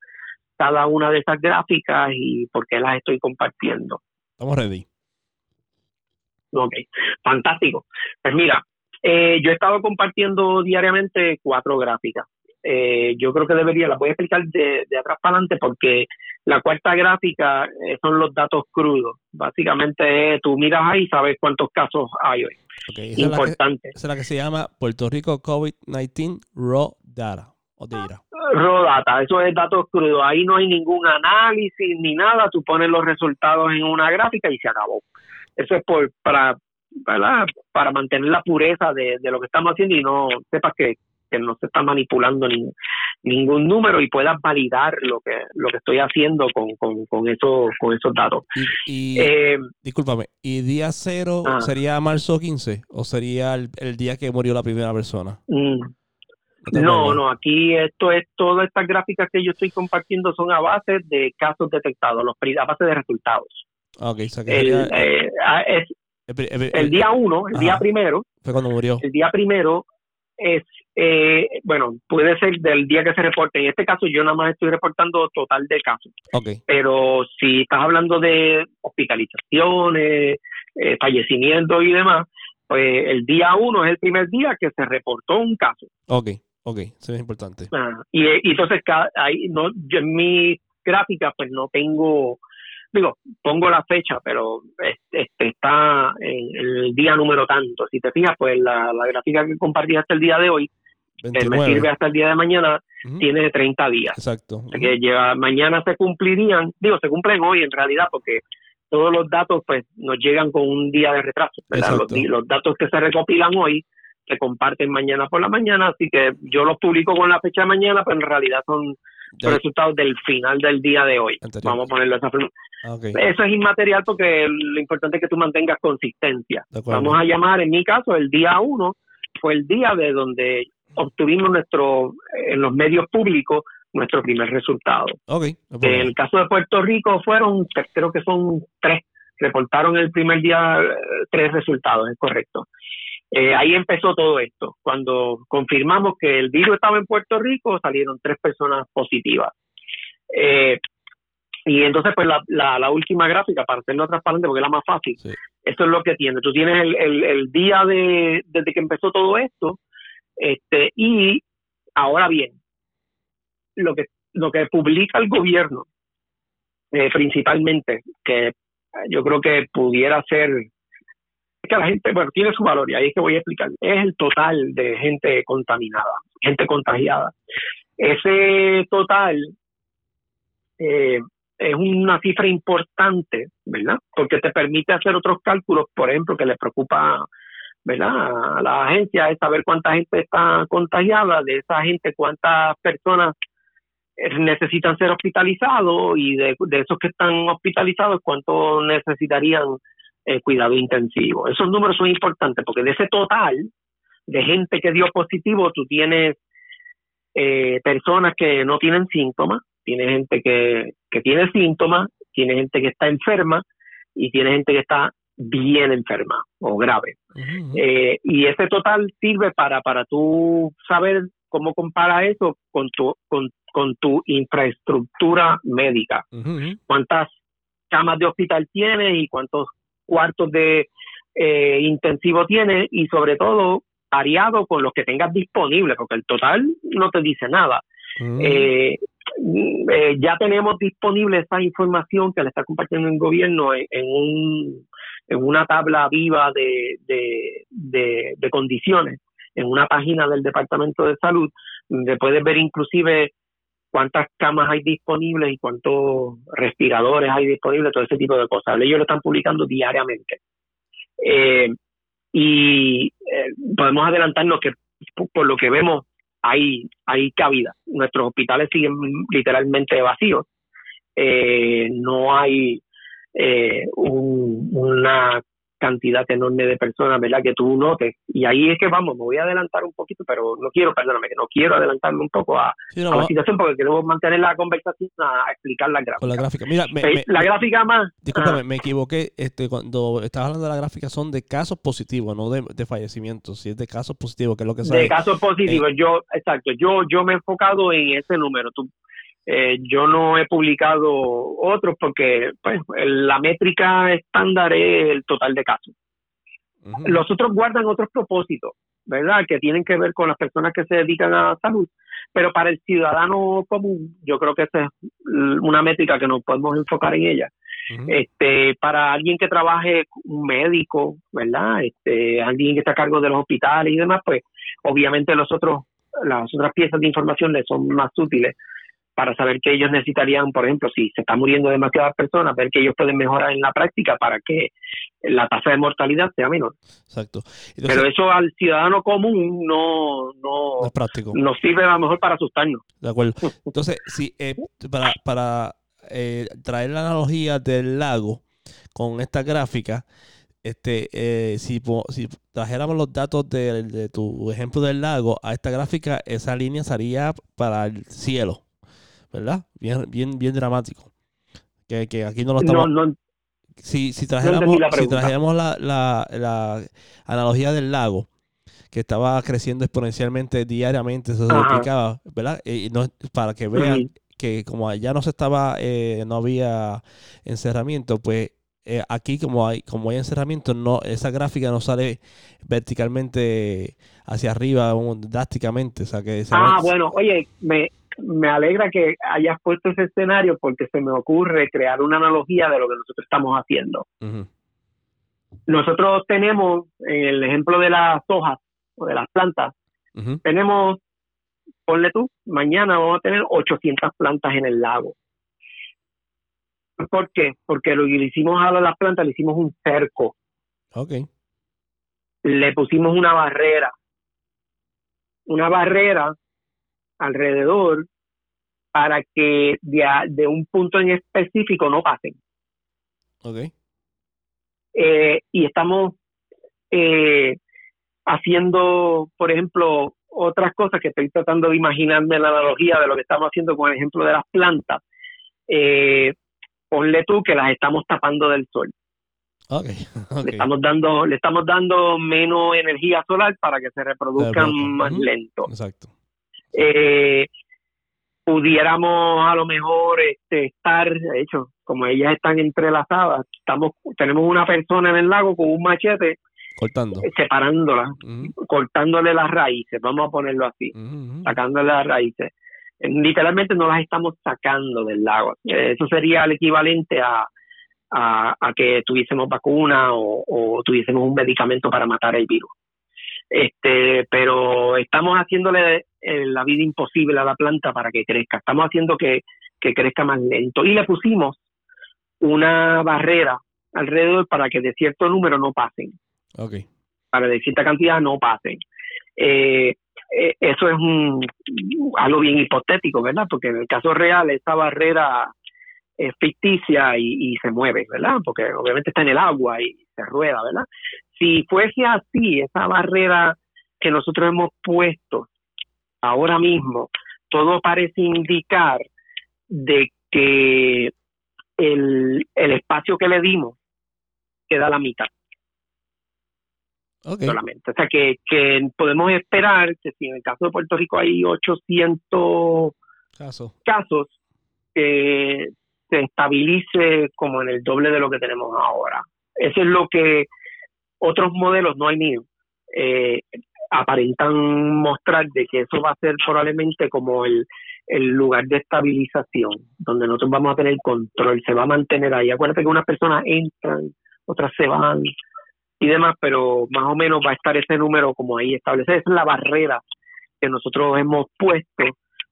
cada una de estas gráficas y por qué las estoy compartiendo. Estamos ready. Ok, fantástico. Pues mira, eh, yo he estado compartiendo diariamente cuatro gráficas. Eh, yo creo que debería, las voy a explicar de, atrás para adelante porque la cuarta gráfica eh, son los datos crudos. Básicamente tú miras ahí y sabes cuántos casos hay hoy. Importante. esa es la que se llama Puerto Rico COVID-19 Raw Data. O data. Raw data, eso es datos crudos. Ahí no hay ningún análisis ni nada. Tú pones los resultados en una gráfica y se acabó. Eso es por, para, para mantener la pureza de, lo que estamos haciendo y no sepas que, que no se está manipulando ningún número y puedas validar lo que lo que estoy haciendo con, con, con, esos, con esos datos. Y, eh, discúlpame, ¿y día cero ah. sería marzo 15 o sería el, día que murió la primera persona? Mm. No, no, aquí esto es todas estas gráficas que yo estoy compartiendo son a base de casos detectados, los, a base de resultados. Okay, el, eh, ah, es, el, día uno, el día primero. Fue cuando murió. El día primero es, eh, bueno, puede ser del día que se reporte. En este caso, yo nada más estoy reportando total de casos. Okay. Pero si estás hablando de hospitalizaciones, eh, fallecimientos y demás, pues el día uno es el primer día que se reportó un caso. Ok, ok, eso es importante. Ah, y, y, entonces, ahí, no, yo en mi gráfica, pues no tengo digo, pongo la fecha, pero este, está en el día número tanto. Si te fijas, pues la, gráfica que compartí hasta el día de hoy, que me sirve hasta el día de mañana, tiene 30 días. Exacto. que lleva, mañana se cumplirían, digo, se cumplen hoy en realidad, porque todos los datos pues nos llegan con un día de retraso. Los, los datos que se recopilan hoy se comparten mañana por la mañana, así que yo los publico con la fecha de mañana, pero en realidad son resultados del final del día de hoy. Vamos a ponerlo esa forma. Ah, Eso es inmaterial porque lo importante es que tú mantengas consistencia. Vamos a llamar, en mi caso, el día uno fue el día de donde obtuvimos nuestro, en los medios públicos, nuestro primer resultado. en el caso de Puerto Rico fueron, creo que son tres, reportaron el primer día tres resultados, es correcto. Eh, ahí empezó todo esto. Cuando confirmamos que el virus estaba en Puerto Rico, salieron tres personas positivas. Eh, y entonces, pues la, la, última gráfica, para hacerlo transparente, porque es la más fácil, esto es lo que tiene. Tú tienes el, el, día de, desde que empezó todo esto, este, y ahora bien, lo que, lo que publica el gobierno, eh, principalmente, que yo creo que pudiera ser que la gente, bueno, tiene su valor y ahí es que voy a explicar, es el total de gente contaminada, gente contagiada. Ese total eh, es una cifra importante, ¿verdad? Porque te permite hacer otros cálculos, por ejemplo, que le preocupa, ¿verdad? A la agencia es saber cuánta gente está contagiada, de esa gente cuántas personas necesitan ser hospitalizados y de, esos que están hospitalizados cuánto necesitarían eh, cuidado intensivo. Esos números son importantes porque de ese total de gente que dio positivo, tú tienes eh, personas que no tienen síntomas, tienes gente que, que tiene síntomas, tiene gente que está enferma y tiene gente que está bien enferma o grave. Eh, y ese total sirve para, para tú saber cómo compara eso con tu, con, con tu infraestructura médica. Cuántas camas de hospital tienes y cuántos cuartos de eh, intensivo tienes y sobre todo variado con los que tengas disponibles, porque el total no te dice nada. Mm. Eh, eh, ya tenemos disponible esa información que le está compartiendo el gobierno en, un, en una tabla viva de, de, de, condiciones, en una página del Departamento de Salud, donde puedes ver inclusive cuántas camas hay disponibles y cuántos respiradores hay disponibles, todo ese tipo de cosas. Ellos lo están publicando diariamente. Eh, y eh, podemos adelantarnos que por lo que vemos hay, hay cabida. Nuestros hospitales siguen literalmente vacíos. Eh, no hay una cantidad enorme de personas, ¿verdad? Que tú notes. Y ahí es que vamos, me voy a adelantar un poquito, pero no quiero, perdóname, que no quiero adelantarme un poco a, la situación porque queremos mantener la conversación a explicar la gráfica. la gráfica. Mira, la gráfica más. Discúlpame, me equivoqué. Este, cuando estabas hablando de la gráfica son de casos positivos, no de, de fallecimientos. Si es de casos positivos, que es lo que De casos positivos, eh, yo, exacto. Yo, yo me he enfocado en ese número. Tú, eh, yo no he publicado otros porque pues, la métrica estándar es el total de casos. Los otros guardan otros propósitos, ¿verdad? Que tienen que ver con las personas que se dedican a la salud. Pero para el ciudadano común, yo creo que esa es una métrica que nos podemos enfocar en ella. Este, para alguien que trabaje, un médico, ¿verdad? Este, alguien que está a cargo de los hospitales y demás, pues obviamente los otros, las otras piezas de información le son más útiles para saber que ellos necesitarían, por ejemplo, si se están muriendo demasiadas personas, ver que ellos pueden mejorar en la práctica para que la tasa de mortalidad sea menor. Exacto. Pero eso al ciudadano común no, no, es práctico. nos sirve a lo mejor para asustarnos. De acuerdo. Entonces, si, eh, para, para eh, traer la analogía del lago con esta gráfica, este, eh, si, si trajéramos los datos de, tu ejemplo del lago a esta gráfica, esa línea sería para el cielo, ¿verdad? Bien, bien, bien dramático. Que, aquí no lo estamos. si, si trajéramos, si trajéramos la, la, analogía del lago, que estaba creciendo exponencialmente diariamente, eso se explicaba, ¿verdad? Y no, para que vean que como allá no se estaba, eh, no había encerramiento, pues eh, aquí como hay como hay encerramiento, no esa gráfica no sale verticalmente hacia arriba drásticamente. O sea que ah, bueno, oye, me, me alegra que hayas puesto ese escenario porque se me ocurre crear una analogía de lo que nosotros estamos haciendo. Nosotros tenemos, en el ejemplo de las hojas o de las plantas, tenemos, ponle tú, mañana vamos a tener 800 plantas en el lago. ¿Por qué? Porque lo que le hicimos a las plantas, le hicimos un cerco. Ok. Le pusimos una barrera. Una barrera alrededor para que de, un punto en específico no pasen. Ok. Eh, y estamos eh, haciendo, por ejemplo, otras cosas que estoy tratando de imaginarme la analogía de lo que estamos haciendo con el ejemplo de las plantas. Eh, ponle tú que las estamos tapando del sol. Okay, Le estamos dando, le estamos dando menos energía solar para que se reproduzcan más lento. Exacto. Eh, pudiéramos a lo mejor este, estar, de hecho, como ellas están entrelazadas, estamos, tenemos una persona en el lago con un machete cortando, eh, separándola, cortándole las raíces, vamos a ponerlo así, sacándole las raíces literalmente no las estamos sacando del lago. Eso sería el equivalente a, a, que tuviésemos vacuna o, tuviésemos un medicamento para matar el virus. Este, pero estamos haciéndole eh, la vida imposible a la planta para que crezca. Estamos haciendo que, que crezca más lento. Y le pusimos una barrera alrededor para que de cierto número no pasen. Okay. Para de cierta cantidad no pasen. Eh, eh, eso es un, algo bien hipotético, ¿verdad? Porque en el caso real esa barrera es ficticia y, se mueve, ¿verdad? Porque obviamente está en el agua y se rueda, ¿verdad? Si fuese así, esa barrera que nosotros hemos puesto ahora mismo, todo parece indicar de que el, el espacio que le dimos queda a la mitad solamente. O sea que, que podemos esperar que si en el caso de Puerto Rico hay 800 casos, casos que se estabilice como en el doble de lo que tenemos ahora. Eso es lo que otros modelos, no hay ni eh, aparentan mostrar de que eso va a ser probablemente como el, el lugar de estabilización, donde nosotros vamos a tener control, se va a mantener ahí. Acuérdate que unas personas entran, otras se van, y demás, pero más o menos va a estar ese número como ahí establecido. Esa es la barrera que nosotros hemos puesto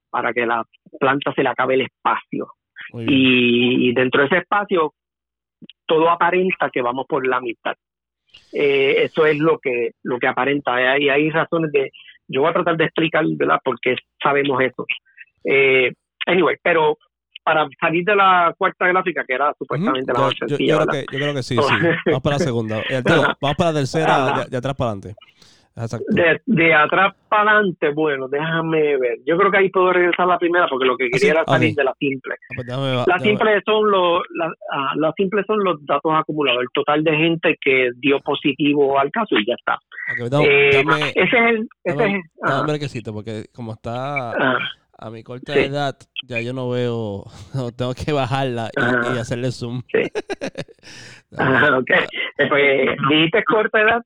para que la planta se le acabe el espacio. Y, dentro de ese espacio, todo aparenta que vamos por la mitad. Eh, eso es lo que lo que aparenta. Y hay razones de. Yo voy a tratar de explicar, ¿verdad?, por qué sabemos eso. Eh, anyway, pero para salir de la cuarta gráfica, que era supuestamente la más sencilla. Yo, creo que, yo, creo que, sí, sí. Vamos para la segunda. vamos para la tercera, de, atrás para adelante. De, de, atrás para adelante, bueno, déjame ver. Yo creo que ahí puedo regresar a la primera porque lo que ah, quería era salir de la simple. Ah, pues la simple son los la, ah, simples son los datos acumulados, el total de gente que dio positivo al caso y ya está. eh, ese es el ese es, porque como está a mi corta edad ya yo no veo, tengo que bajarla y, hacerle zoom. Sí. ah, ok. Eh, pues, ¿dijiste corta edad?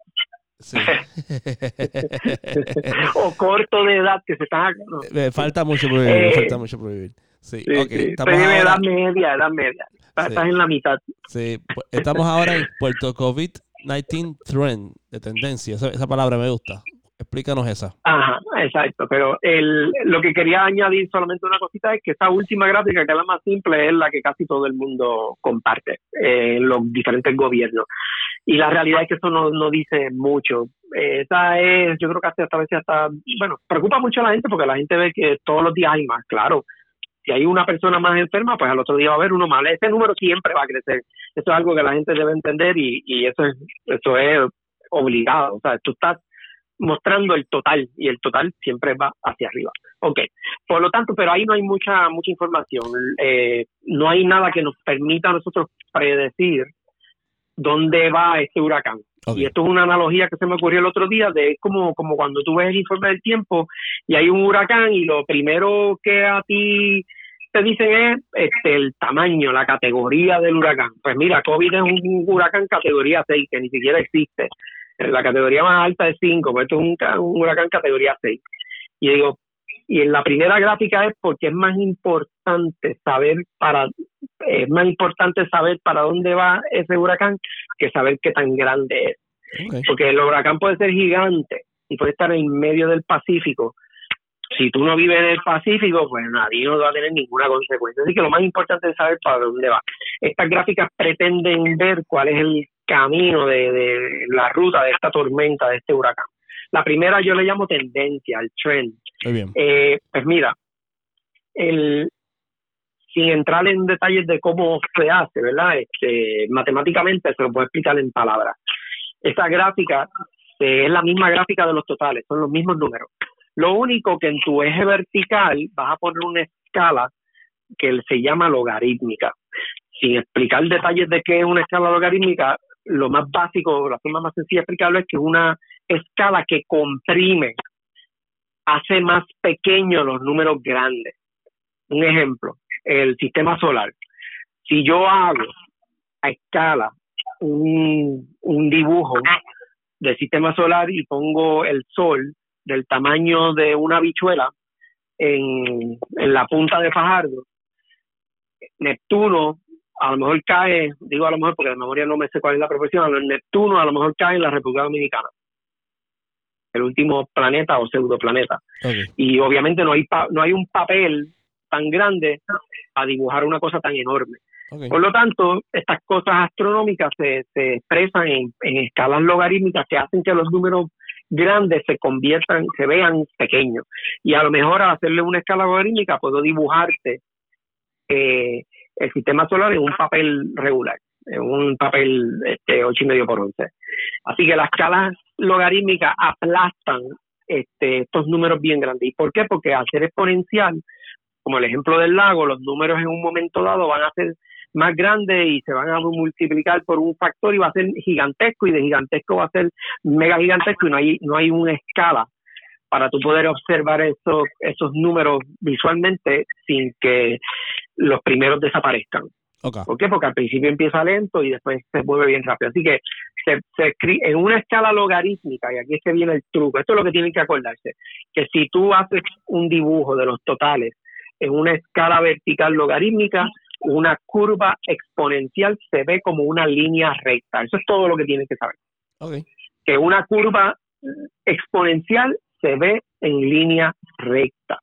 Sí. o corto de edad que se está... Me falta mucho por vivir, eh, falta mucho por vivir. Sí, sí, okay. Estamos ahora... edad media, edad media. Estás en la mitad. Sí, estamos ahora en Puerto COVID-19 trend, de tendencia. Esa, esa palabra me gusta explícanos esa. Ajá, exacto. Pero el, lo que quería añadir solamente una cosita es que esta última gráfica, que es la más simple, es la que casi todo el mundo comparte en eh, los diferentes gobiernos. Y la realidad es que eso no, no dice mucho. esa es, yo creo que hasta, a veces hasta, bueno, preocupa mucho a la gente porque la gente ve que todos los días hay más, claro. Si hay una persona más enferma, pues al otro día va a haber uno más. Ese número siempre va a crecer. Eso es algo que la gente debe entender y, y eso es, eso es obligado. O sea, tú estás mostrando el total y el total siempre va hacia arriba. Ok, por lo tanto, pero ahí no hay mucha mucha información. Eh, no hay nada que nos permita a nosotros predecir dónde va este huracán. Y esto es una analogía que se me ocurrió el otro día de como, como cuando tú ves el informe del tiempo y hay un huracán y lo primero que a ti te dicen es este, el tamaño, la categoría del huracán. Pues mira, COVID es un huracán categoría 6 que ni siquiera existe la categoría más alta es 5, pues esto es un, huracán categoría 6. Y digo, y en la primera gráfica es porque es más importante saber para es más importante saber para dónde va ese huracán que saber qué tan grande es. Porque el huracán puede ser gigante y puede estar en medio del Pacífico. Si tú no vives en el Pacífico, pues nadie no va a tener ninguna consecuencia. Así que lo más importante es saber para dónde va. Estas gráficas pretenden ver cuál es el camino de, la ruta de esta tormenta, de este huracán. La primera yo le llamo tendencia, el trend. Eh, pues mira, el, sin entrar en detalles de cómo se hace, ¿verdad? Este, matemáticamente se lo puedo explicar en palabras. Esta gráfica eh, es la misma gráfica de los totales, son los mismos números. Lo único que en tu eje vertical vas a poner una escala que se llama logarítmica. Sin explicar detalles de qué es una escala logarítmica, lo más básico, la forma más sencilla de explicarlo es que una escala que comprime hace más pequeños los números grandes. Un ejemplo, el sistema solar. Si yo hago a escala un, dibujo del sistema solar y pongo el sol del tamaño de una bichuela en la punta de Fajardo, Neptuno a lo mejor cae, digo a lo mejor porque de memoria no me sé cuál es la profesión, el Neptuno a lo mejor cae en la República Dominicana, el último planeta o pseudoplaneta. Y obviamente no hay, no hay un papel tan grande a dibujar una cosa tan enorme. Por lo tanto, estas cosas astronómicas se, se expresan en, en, escalas logarítmicas que hacen que los números grandes se conviertan, se vean pequeños. Y a lo mejor al hacerle una escala logarítmica puedo dibujarte eh, el sistema solar en un papel regular, en un papel este, 8 y medio por 11. Así que las escalas logarítmicas aplastan este, estos números bien grandes. ¿Y por qué? Porque al ser exponencial, como el ejemplo del lago, los números en un momento dado van a ser más grandes y se van a multiplicar por un factor y va a ser gigantesco y de gigantesco va a ser mega gigantesco y no hay, no hay una escala para tú poder observar esos, esos números visualmente sin que los primeros desaparezcan. ¿Por qué? Porque al principio empieza lento y después se mueve bien rápido. Así que se, se escribe en una escala logarítmica, y aquí es que viene el truco, esto es lo que tienen que acordarse, que si tú haces un dibujo de los totales en una escala vertical logarítmica, una curva exponencial se ve como una línea recta. Eso es todo lo que tienen que saber. Que una curva exponencial se ve en línea recta.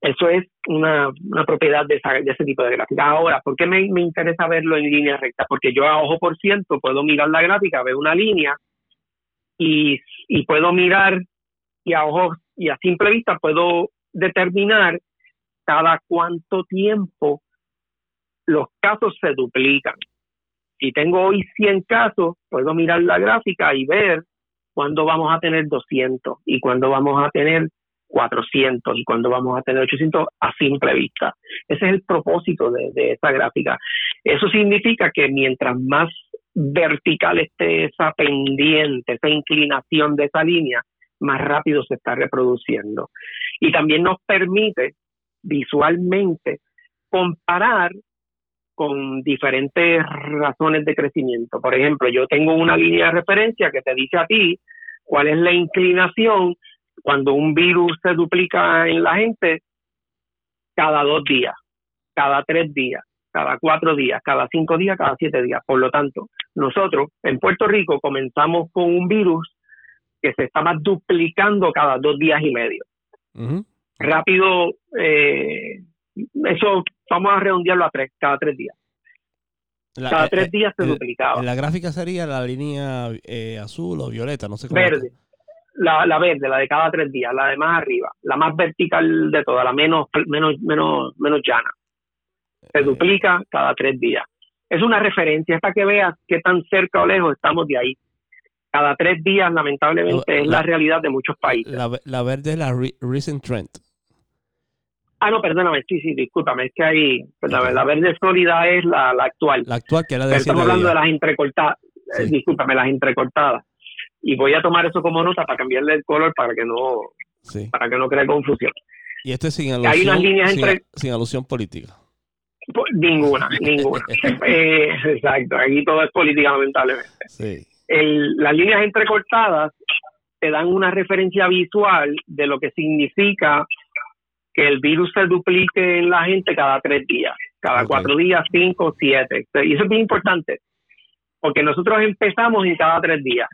Eso es una, propiedad de, ese tipo de gráfica. Ahora, ¿por qué me, interesa verlo en línea recta? Porque yo a ojo por ciento puedo mirar la gráfica, veo una línea y, y puedo mirar y a ojo y a simple vista puedo determinar cada cuánto tiempo los casos se duplican. Si tengo hoy 100 casos, puedo mirar la gráfica y ver cuándo vamos a tener 200 y cuándo vamos a tener 400 y cuándo vamos a tener 800 a simple vista. Ese es el propósito de, de esa gráfica. Eso significa que mientras más vertical esté esa pendiente, esa inclinación de esa línea, más rápido se está reproduciendo. Y también nos permite visualmente comparar con diferentes razones de crecimiento. Por ejemplo, yo tengo una línea de referencia que te dice a ti cuál es la inclinación cuando un virus se duplica en la gente cada dos días, cada tres días, cada cuatro días, cada cinco días, cada siete días. Por lo tanto, nosotros en Puerto Rico comenzamos con un virus que se más duplicando cada dos días y medio. Rápido, eh, eso vamos a redondearlo a tres, cada tres días. cada eh, tres eh, días se duplicaba. La gráfica sería la línea azul o violeta, no sé cómo. Verde. La, la, verde, la de cada tres días, la de más arriba, la más vertical de todas, la menos, menos, menos, menos llana. Se duplica cada tres días. Es una referencia, es para que veas qué tan cerca o lejos estamos de ahí cada tres días, lamentablemente, es la, realidad de muchos países. La, verde es la recent trend. Ah, no, perdóname, sí, sí, discúlpame, es que hay, la, verde sólida es la, actual. La actual, que era de Estamos hablando de las entrecortadas, eh, discúlpame, las entrecortadas. Y voy a tomar eso como nota para cambiarle el color para que no, para que no cree confusión. Y esto es sin alusión, hay unas líneas entre... sin alusión política. Ninguna, ninguna. Eh, exacto, aquí todo es política, lamentablemente. Sí las líneas entrecortadas te dan una referencia visual de lo que significa que el virus se duplique en la gente cada tres días, cada cuatro días, cinco, siete. Y eso es muy importante, porque nosotros empezamos en cada tres días.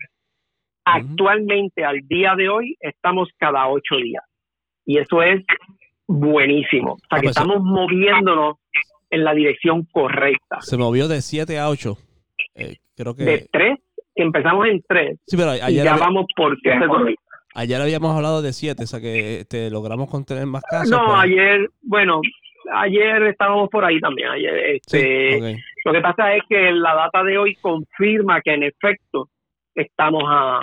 Actualmente, al día de hoy, estamos cada ocho días. Y eso es buenísimo. O sea, ah, que pues estamos moviéndonos en la dirección correcta. Se movió de siete a ocho. Eh, creo que... De tres empezamos en tres sí, pero ayer y ya vamos por Ayer habíamos hablado de siete, o sea que este, logramos contener más casos. No, pues. ayer, bueno, ayer estábamos por ahí también. Ayer, este, Lo que pasa es que la data de hoy confirma que en efecto estamos a,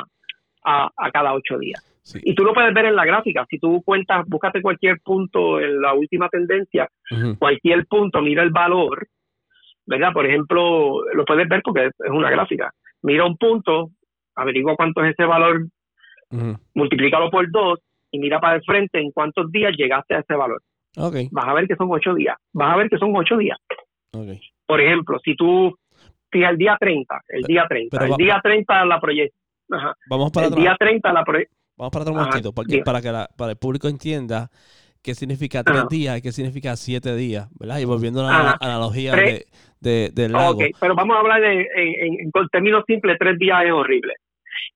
a, cada ocho días. Y tú lo puedes ver en la gráfica. Si tú cuentas, búscate cualquier punto en la última tendencia, cualquier punto, mira el valor, ¿verdad? Por ejemplo, lo puedes ver porque es una gráfica mira un punto, averigua cuánto es ese valor, multiplícalo por dos y mira para el frente en cuántos días llegaste a ese valor. Okay. Vas a ver que son ocho días. Vas a ver que son ocho días. Por ejemplo, si tú fijas el día 30, el día 30, el día 30 la proyección. Vamos para el día 30 la proyección. Vamos para otro momentito, para que para el público entienda qué significa tres días y qué significa siete días, ¿verdad? Y volviendo a la analogía de, de, del lago. Ok, pero vamos a hablar de, en, en, términos simples, tres días es horrible.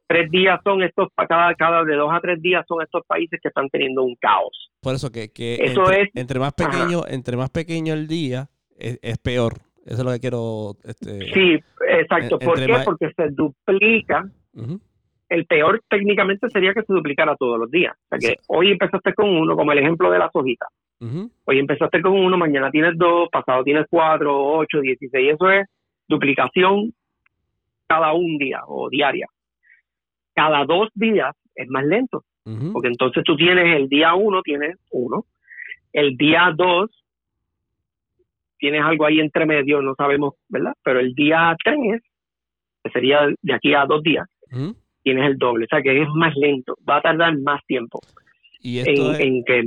Tres días son estos, cada, cada de dos a tres días son estos países que están teniendo un caos. Por eso que, que eso entre, es, entre más pequeño, entre más pequeño el día, es, peor. Eso es lo que quiero. Este, sí, exacto. ¿Por qué? Porque se duplica el peor técnicamente sería que se duplicara todos los días. O sea que hoy empezaste con uno, como el ejemplo de las hojitas. Hoy empezaste con uno, mañana tienes dos, pasado tienes cuatro, ocho, dieciséis. Eso es duplicación cada un día o diaria. Cada dos días es más lento, porque entonces tú tienes el día uno, tienes uno. El día dos, tienes algo ahí entre medio, no sabemos, ¿verdad? Pero el día tres, que sería de aquí a dos días, tienes el doble, o sea que es más lento, va a tardar más tiempo. Y esto, es, que,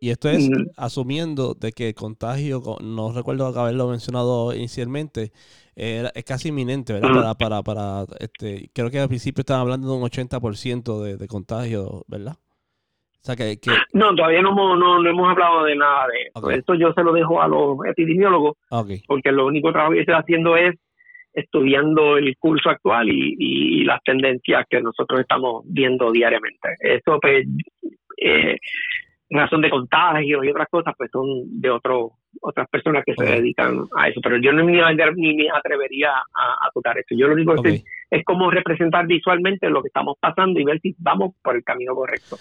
y esto es mm, asumiendo de que el contagio, no recuerdo haberlo mencionado inicialmente, es casi inminente, ¿verdad? Para, para, este, creo que al principio estaban hablando de un 80% de, de contagio, ¿verdad? O sea que, No, todavía no, no, no, hemos hablado de nada de eso. Esto yo se lo dejo a los epidemiólogos, porque lo único trabajo que estoy haciendo es estudiando el curso actual y, las tendencias que nosotros estamos viendo diariamente. Eso, pues, eh, razón de contagio y otras cosas, pues son de otro, otras personas que se dedican a eso. Pero yo no ni, ni me atrevería a, tocar eso. Yo lo único que sé es cómo representar visualmente lo que estamos pasando y ver si vamos por el camino correcto.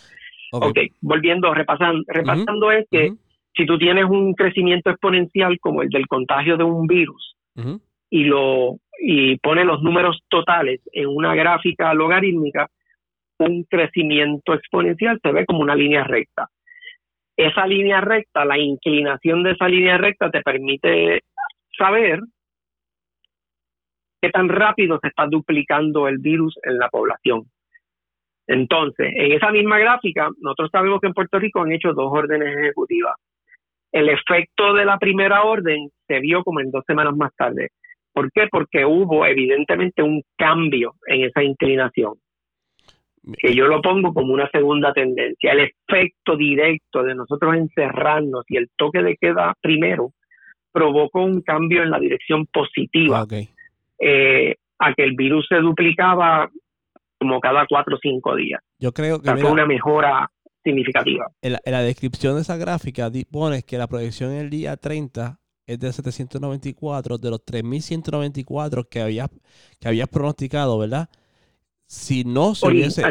Ok, volviendo, repasando, repasando es que si tú tienes un crecimiento exponencial como el del contagio de un virus y lo y pone los números totales en una gráfica logarítmica, un crecimiento exponencial se ve como una línea recta. Esa línea recta, la inclinación de esa línea recta te permite saber qué tan rápido se está duplicando el virus en la población. Entonces, en esa misma gráfica, nosotros sabemos que en Puerto Rico han hecho dos órdenes ejecutivas. El efecto de la primera orden se vio como en dos semanas más tarde. ¿Por qué? Porque hubo evidentemente un cambio en esa inclinación, que yo lo pongo como una segunda tendencia. El efecto directo de nosotros encerrarnos y el toque de queda primero provocó un cambio en la dirección positiva, eh, a que el virus se duplicaba como cada cuatro o cinco días. Yo creo que... fue una mejora significativa. En la, descripción de esa gráfica pones que la proyección en el día 30 es de 794 de los 3194 que habías que habías pronosticado, ¿verdad? Si no se hubiese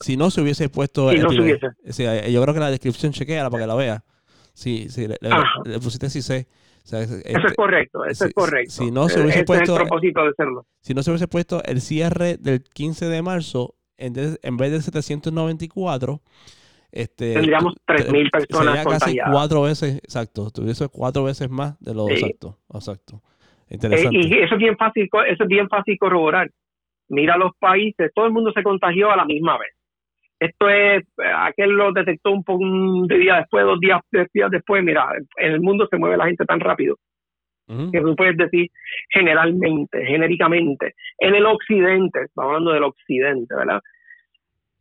si no se hubiese puesto si no se hubiese. yo creo que la descripción chequea para que la vea. Sí, sí, le, pusiste si sé. Eso es este, correcto, eso es correcto. Si no se hubiese puesto, es el propósito de serlo. Si no se hubiese puesto el cierre del 15 de marzo, en, en vez de 794, este, Tendríamos 3.000 personas casi cuatro veces, exacto, tuviese cuatro veces más de lo exacto, exacto. Interesante. y eso es bien fácil, eso es bien fácil corroborar. Mira los países, todo el mundo se contagió a la misma vez. Esto es, aquel lo detectó un poco un día después, dos días, días después. Mira, en el mundo se mueve la gente tan rápido que tú puedes decir generalmente, genéricamente. En el occidente, estamos hablando del occidente, ¿verdad?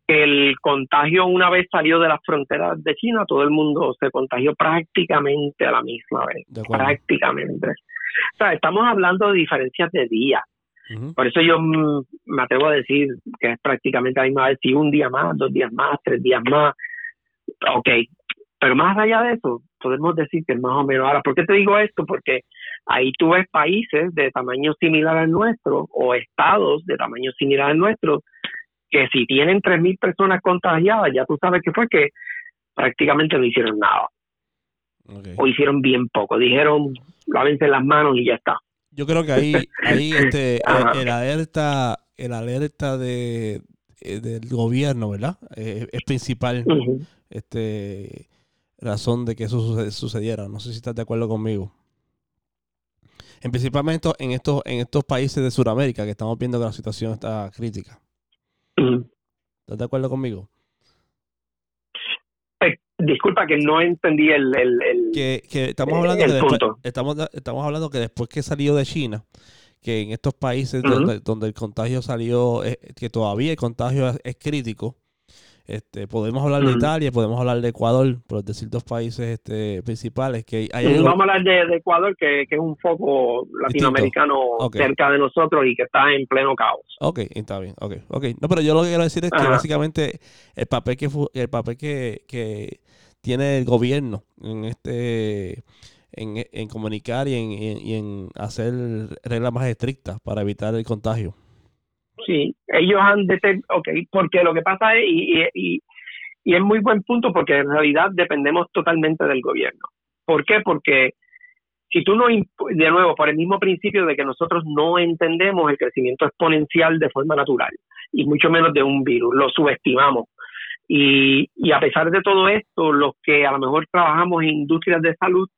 el contagio una vez salió de las fronteras de China, todo el mundo se contagió prácticamente a la misma vez, prácticamente. O sea, estamos hablando de diferencias de días. Por eso yo me atrevo a decir que es prácticamente la misma vez, si un día más, dos días más, tres días más, ok. Pero más allá de eso, podemos decir que es más o menos. Ahora, ¿por qué te digo esto? Porque ahí tú ves países de tamaño similar al nuestro o estados de tamaño similar al nuestro que si tienen 3.000 personas contagiadas, ya tú sabes que fue que prácticamente no hicieron nada. O hicieron bien poco. Dijeron, lávense las manos y ya está. Yo creo que ahí, ahí este, el, alerta, el alerta de, eh, del gobierno, ¿verdad? Eh, es principal este, razón de que eso sucediera. No sé si estás de acuerdo conmigo. En principalmente en estos, en estos países de Sudamérica que estamos viendo que la situación está crítica. ¿Estás de acuerdo conmigo? Eh, disculpa que no entendí el, que, estamos hablando estamos, estamos hablando que después que salió de China que en estos países donde, donde, el contagio salió eh, que todavía el contagio es crítico este, podemos hablar de Italia, podemos hablar de Ecuador, por decir dos países este, principales. que hay Vamos a hablar de, Ecuador, que, es un foco latinoamericano cerca de nosotros y que está en pleno caos. Ok, está bien. Okay, okay. No, pero yo lo que quiero decir es que básicamente el papel que el papel que, que tiene el gobierno en este en, comunicar y en, y en hacer reglas más estrictas para evitar el contagio. Sí, ellos han detectado, ok, porque lo que pasa es, y, y, y es muy buen punto, porque en realidad dependemos totalmente del gobierno. ¿Por qué? Porque si tú no, de nuevo, por el mismo principio de que nosotros no entendemos el crecimiento exponencial de forma natural, y mucho menos de un virus, lo subestimamos. Y, y a pesar de todo esto, los que a lo mejor trabajamos en industrias de salud,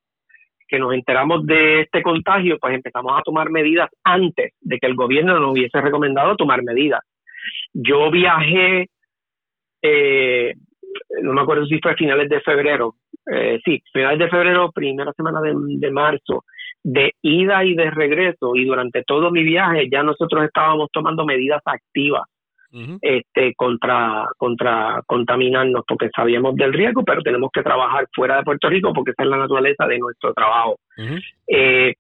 que nos enteramos de este contagio, pues empezamos a tomar medidas antes de que el gobierno nos hubiese recomendado tomar medidas. Yo viajé, eh, no me acuerdo si fue a finales de febrero, eh, sí, finales de febrero, primera semana de, de marzo, de ida y de regreso, y durante todo mi viaje ya nosotros estábamos tomando medidas activas este, contra, contra contaminarnos, porque sabíamos del riesgo, pero tenemos que trabajar fuera de Puerto Rico porque esa es la naturaleza de nuestro trabajo. Eh,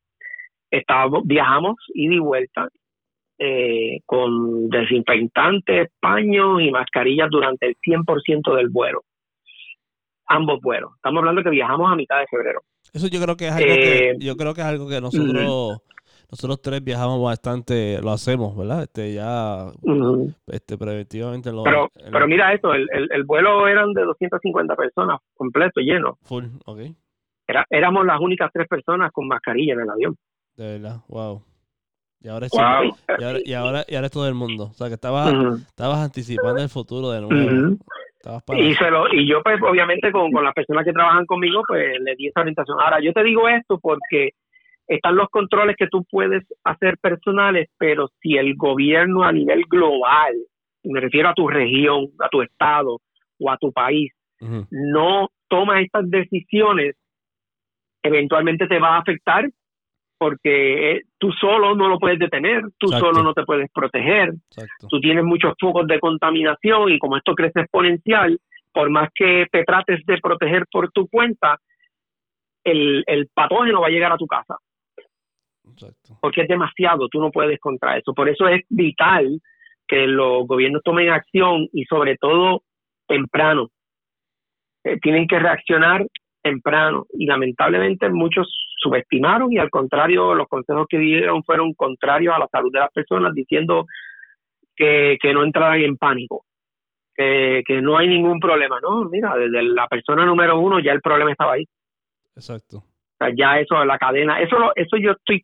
estábamos, viajamos ida y vuelta eh, con desinfectantes, paños y mascarillas durante el 100% del vuelo. Ambos vuelos. Estamos hablando que viajamos a mitad de febrero. Eso yo creo que es algo que, eh, yo creo que es algo que nosotros nosotros tres viajamos bastante, lo hacemos, ¿verdad? Este, ya, este, preventivamente lo... Pero, pero mira esto, el, el, vuelo eran de 250 personas, completo, lleno. Full, ok. Era, éramos las únicas tres personas con mascarilla en el avión. De verdad, wow. Y ahora, es, y, ahora, y, ahora, y ahora es todo el mundo. O sea, que estabas, estabas anticipando el futuro de nuevo. Y, se lo, y yo, pues, obviamente, con, con las personas que trabajan conmigo, pues, le di esa orientación. Ahora, yo te digo esto porque están los controles que tú puedes hacer personales, pero si el gobierno a nivel global, me refiero a tu región, a tu estado o a tu país, no toma estas decisiones, eventualmente te va a afectar porque eh, tú solo no lo puedes detener, tú solo no te puedes proteger, tú tienes muchos focos de contaminación y como esto crece exponencial, por más que te trates de proteger por tu cuenta, el, el patógeno va a llegar a tu casa. Porque es demasiado, tú no puedes contra eso. Por eso es vital que los gobiernos tomen acción y sobre todo temprano. Eh, tienen que reaccionar temprano y lamentablemente muchos subestimaron y al contrario los consejos que dieron fueron contrarios a la salud de las personas diciendo que, que no entraran en pánico, que, que no hay ningún problema. No, mira, desde la persona número uno ya el problema estaba ahí. Exacto. O sea, ya eso, la cadena, eso, eso yo estoy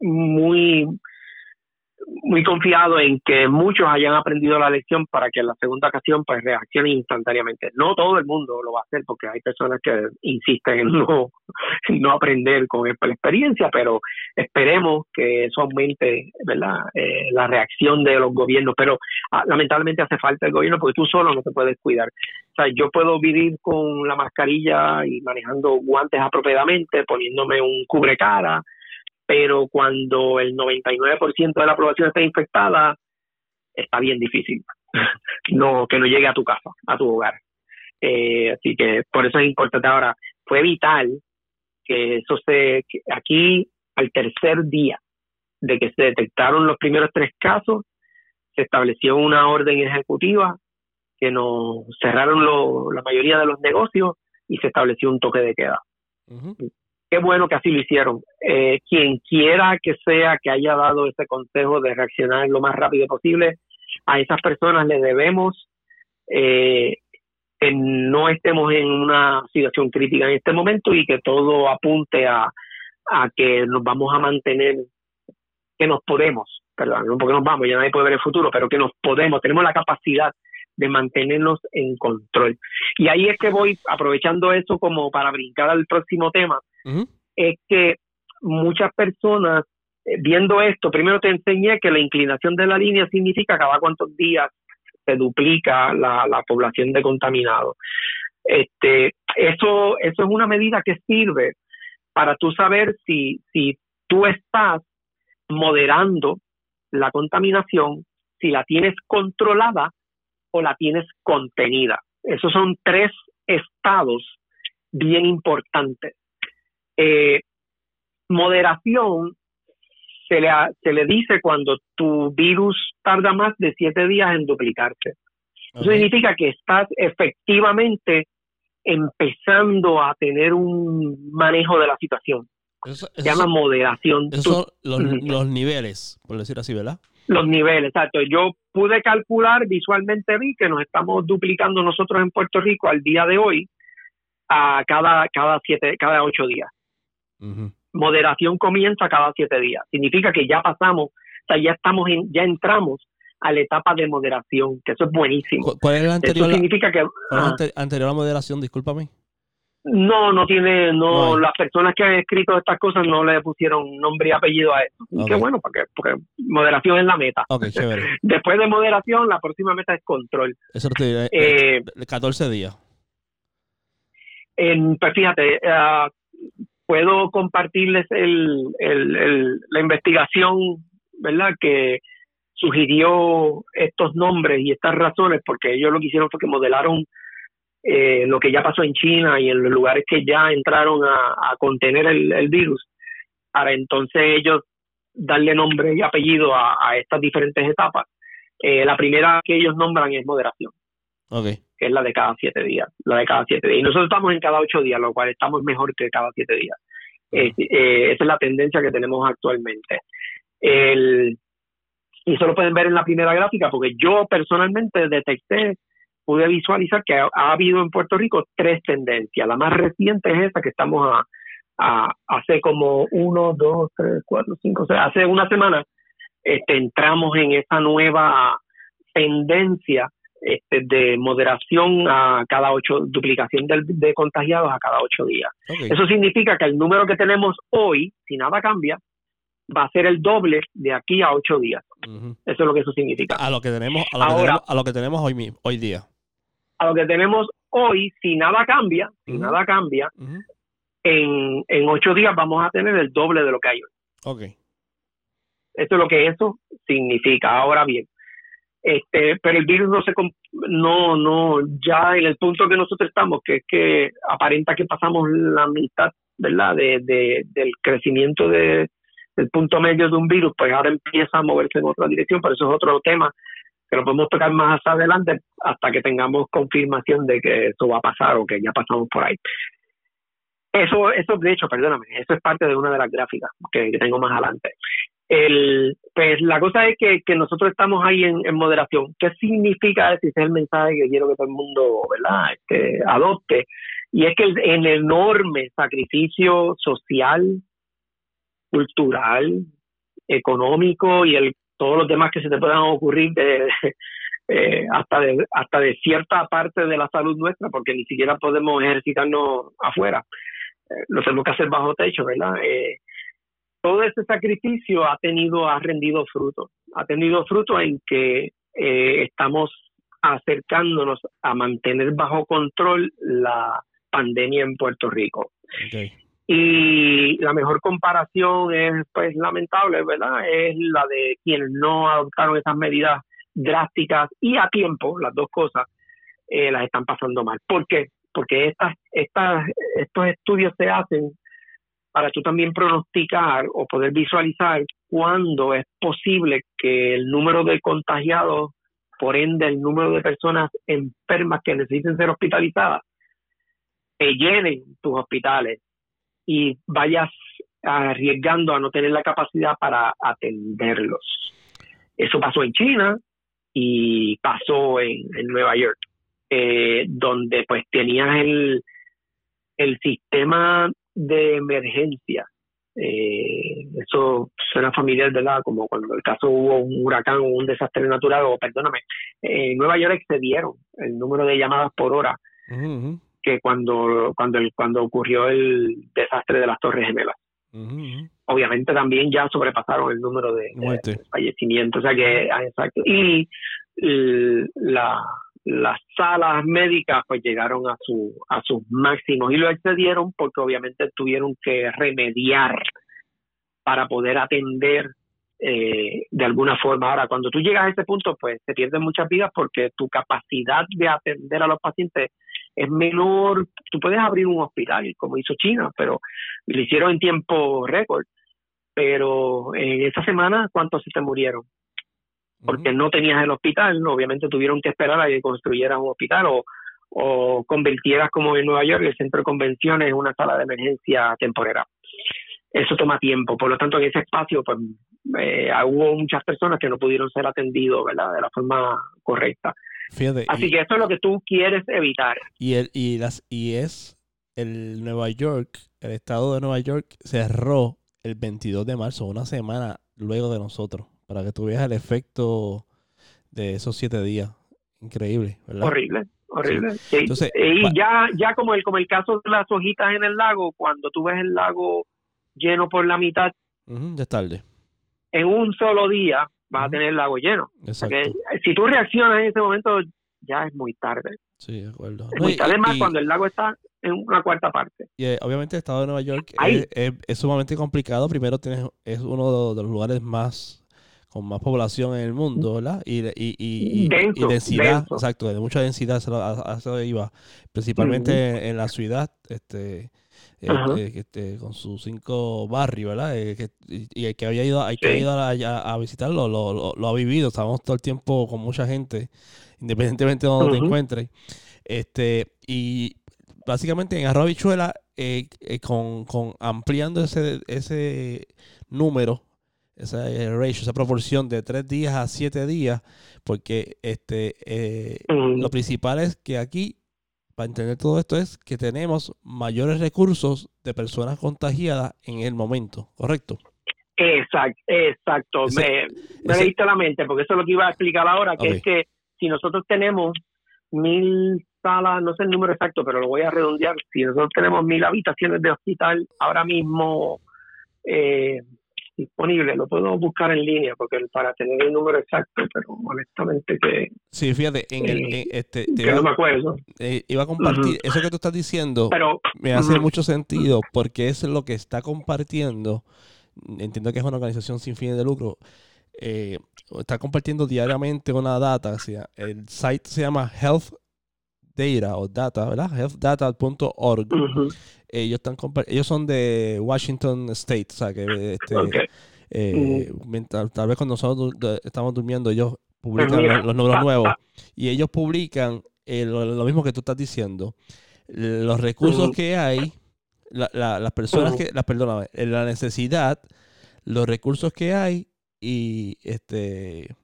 muy muy confiado en que muchos hayan aprendido la lección para que en la segunda ocasión pues reaccionen instantáneamente. No todo el mundo lo va a hacer porque hay personas que insisten en no, no aprender con la experiencia, pero esperemos que eso aumente ¿verdad? Eh, la reacción de los gobiernos. Pero ah, lamentablemente hace falta el gobierno porque tú solo no te puedes cuidar. O sea, yo puedo vivir con la mascarilla y manejando guantes apropiadamente, poniéndome un cubrecara, pero cuando el 99% de la población está infectada, está bien difícil no que no llegue a tu casa, a tu hogar. Eh, así que por eso es importante ahora. Fue vital que eso se, aquí al tercer día de que se detectaron los primeros tres casos, se estableció una orden ejecutiva que nos cerraron la mayoría de los negocios y se estableció un toque de queda qué bueno que así lo hicieron. Eh, quien quiera que sea que haya dado ese consejo de reaccionar lo más rápido posible, a esas personas le debemos eh, que no estemos en una situación crítica en este momento y que todo apunte a, que nos vamos a mantener, que nos podemos, perdón, no porque nos vamos, ya nadie puede ver el futuro, pero que nos podemos, tenemos la capacidad de mantenernos en control. Y ahí es que voy aprovechando eso como para brincar al próximo tema, es que muchas personas eh, viendo esto, primero te enseñé que la inclinación de la línea significa cada cuántos días se duplica la, la población de contaminados. Este, eso, eso es una medida que sirve para tú saber si, si tú estás moderando la contaminación, si la tienes controlada o la tienes contenida. Esos son tres estados bien importantes. Eh, moderación se le, se le dice cuando tu virus tarda más de siete días en duplicarse. Eso significa que estás efectivamente empezando a tener un manejo de la situación. se llama moderación. Esos son los, niveles, por decir así, ¿verdad? Los niveles, exacto. Yo pude calcular, visualmente vi que nos estamos duplicando nosotros en Puerto Rico al día de hoy a cada, cada, siete, cada ocho días. Moderación comienza cada siete días. Significa que ya pasamos, o sea, ya estamos en, ya entramos a la etapa de moderación, que eso es buenísimo. ¿Cuál es la anterior? Eso significa que anterior a la moderación, discúlpame. No, no tiene, no, las personas que han escrito estas cosas no le pusieron nombre y apellido a esto. Qué bueno, porque, porque moderación es la meta. Después de moderación, la próxima meta es control. Eso te eh, 14 eh, días. En, pues fíjate, uh, puedo compartirles el, el, la investigación, ¿verdad? Que sugirió estos nombres y estas razones, porque ellos lo que hicieron fue que modelaron eh, lo que ya pasó en China y en los lugares que ya entraron a, contener el, virus, para entonces ellos darle nombre y apellido a, estas diferentes etapas. Eh, la primera que ellos nombran es moderación. Okay que es la de cada siete días, la de cada siete días. Y nosotros estamos en cada ocho días, lo cual estamos mejor que cada siete días. Eh, esa es la tendencia que tenemos actualmente. El, y eso lo pueden ver en la primera gráfica, porque yo personalmente detecté, pude visualizar que ha, habido en Puerto Rico tres tendencias. La más reciente es esa que estamos a, a hace como uno, dos, tres, cuatro, cinco, seis, hace una semana este, entramos en esa nueva tendencia este, de moderación a cada ocho, duplicación de, contagiados a cada ocho días. Eso significa que el número que tenemos hoy, si nada cambia, va a ser el doble de aquí a ocho días. Eso es lo que eso significa. A lo que tenemos, a lo, que, tenemos, a lo que tenemos hoy mismo, hoy día. A lo que tenemos hoy, si nada cambia, si nada cambia, en, en ocho días vamos a tener el doble de lo que hay hoy. Ok. Eso es lo que eso significa. Ahora bien, este, pero el virus no se no no ya en el punto que nosotros estamos que es que aparenta que pasamos la mitad verdad de, de del crecimiento de del punto medio de un virus pues ahora empieza a moverse en otra dirección pero eso es otro tema que lo podemos tocar más adelante hasta que tengamos confirmación de que eso va a pasar o que ya pasamos por ahí. Eso, eso de hecho, perdóname, eso es parte de una de las gráficas que, tengo más adelante. El, pues la cosa es que, que nosotros estamos ahí en, moderación. ¿Qué significa ese es el mensaje que quiero que todo el mundo ¿verdad? Este, adopte? Y es que el, enorme sacrificio social, cultural, económico y el todos los demás que se te puedan ocurrir de, eh, hasta de hasta de cierta parte de la salud nuestra porque ni siquiera podemos ejercitarnos afuera eh, lo tenemos que hacer bajo techo verdad eh, todo ese sacrificio ha tenido ha rendido fruto ha tenido fruto en que estamos acercándonos a mantener bajo control la pandemia en Puerto Rico y la mejor comparación es, pues, lamentable, ¿verdad? Es la de quienes no adoptaron esas medidas drásticas y a tiempo, las dos cosas, eh, las están pasando mal. ¿Por qué? Porque estas, estas, estos estudios se hacen para tú también pronosticar o poder visualizar cuándo es posible que el número de contagiados, por ende el número de personas enfermas que necesiten ser hospitalizadas, llenen tus hospitales y vayas arriesgando a no tener la capacidad para atenderlos. Eso pasó en China y pasó en, Nueva York, eh, donde pues tenías el, el sistema de emergencia. Eh, eso suena familiar, ¿verdad? Como cuando el caso hubo un huracán o un desastre natural, o perdóname, en Nueva York excedieron el número de llamadas por hora que cuando, cuando, cuando ocurrió el desastre de las Torres Gemelas. Obviamente también ya sobrepasaron el número de, fallecimientos, o sea que, ah, exacto. Y la, las salas médicas pues llegaron a su a sus máximos y lo excedieron porque obviamente tuvieron que remediar para poder atender eh, de alguna forma. Ahora, cuando tú llegas a ese punto, pues se pierden muchas vidas porque tu capacidad de atender a los pacientes es menor. Tú puedes abrir un hospital, como hizo China, pero lo hicieron en tiempo récord. Pero en esa semana, ¿cuántos se te murieron? Porque no tenías el hospital, obviamente tuvieron que esperar a que construyeras un hospital o, o convirtieras como en Nueva York el centro de convenciones en una sala de emergencia temporera. Eso toma tiempo, por lo tanto en ese espacio pues eh, hubo muchas personas que no pudieron ser atendidos ¿verdad? de la forma correcta. Así que eso es lo que tú quieres evitar. Y, el, y, las, y es el Nueva York, el estado de Nueva York cerró el 22 de marzo, una semana luego de nosotros, para que tú veas el efecto de esos siete días. Increíble, ¿verdad? Horrible, horrible. Entonces, y ya, ya como el, como el caso de las hojitas en el lago, cuando tú ves el lago lleno por la mitad, ya es tarde. En un solo día, vas a tener el lago lleno. si tú reaccionas en ese momento, ya es muy tarde. Sí, de acuerdo. Es muy tarde más cuando el lago está en una cuarta parte. Y eh, obviamente el estado de Nueva York es, sumamente complicado. Primero tienes, es uno de los lugares más con más población en el mundo, ¿verdad? Y, y, y, densidad, exacto, de mucha densidad, a eso iba, principalmente en la ciudad, este, este, este, con sus cinco barrios, ¿verdad? Eh, y, el que había ido, hay que ir a, visitarlo, lo, ha vivido. Estamos todo el tiempo con mucha gente, independientemente de donde te encuentres. Este, y básicamente en Arroba Bichuela, eh, eh, con, ampliando ese, ese número, esa ratio, esa proporción de tres días a siete días, porque este lo principal es que aquí para entender todo esto es que tenemos mayores recursos de personas contagiadas en el momento, ¿correcto? Exacto, exacto. me, me la mente, porque eso es lo que iba a explicar ahora, que es que si nosotros tenemos mil salas, no sé el número exacto, pero lo voy a redondear, si nosotros tenemos mil habitaciones de hospital ahora mismo, eh, disponible, lo puedo buscar en línea porque para tener el número exacto, pero honestamente que... Sí, fíjate, en el... Eh, este, no me acuerdo. Eh, iba a compartir, eso que tú estás diciendo pero, me hace mucho sentido porque es lo que está compartiendo, entiendo que es una organización sin fines de lucro, eh, está compartiendo diariamente una data, o sea, el site se llama Health Data o Data, ¿verdad? healthdata.org ellos están ellos son de Washington State, o sea que este, eh, tal, vez cuando nosotros estamos durmiendo ellos publican los, números nuevos y ellos publican eh, lo, mismo que tú estás diciendo. Los recursos que hay, las personas que, las perdóname, la necesidad, los recursos que hay y este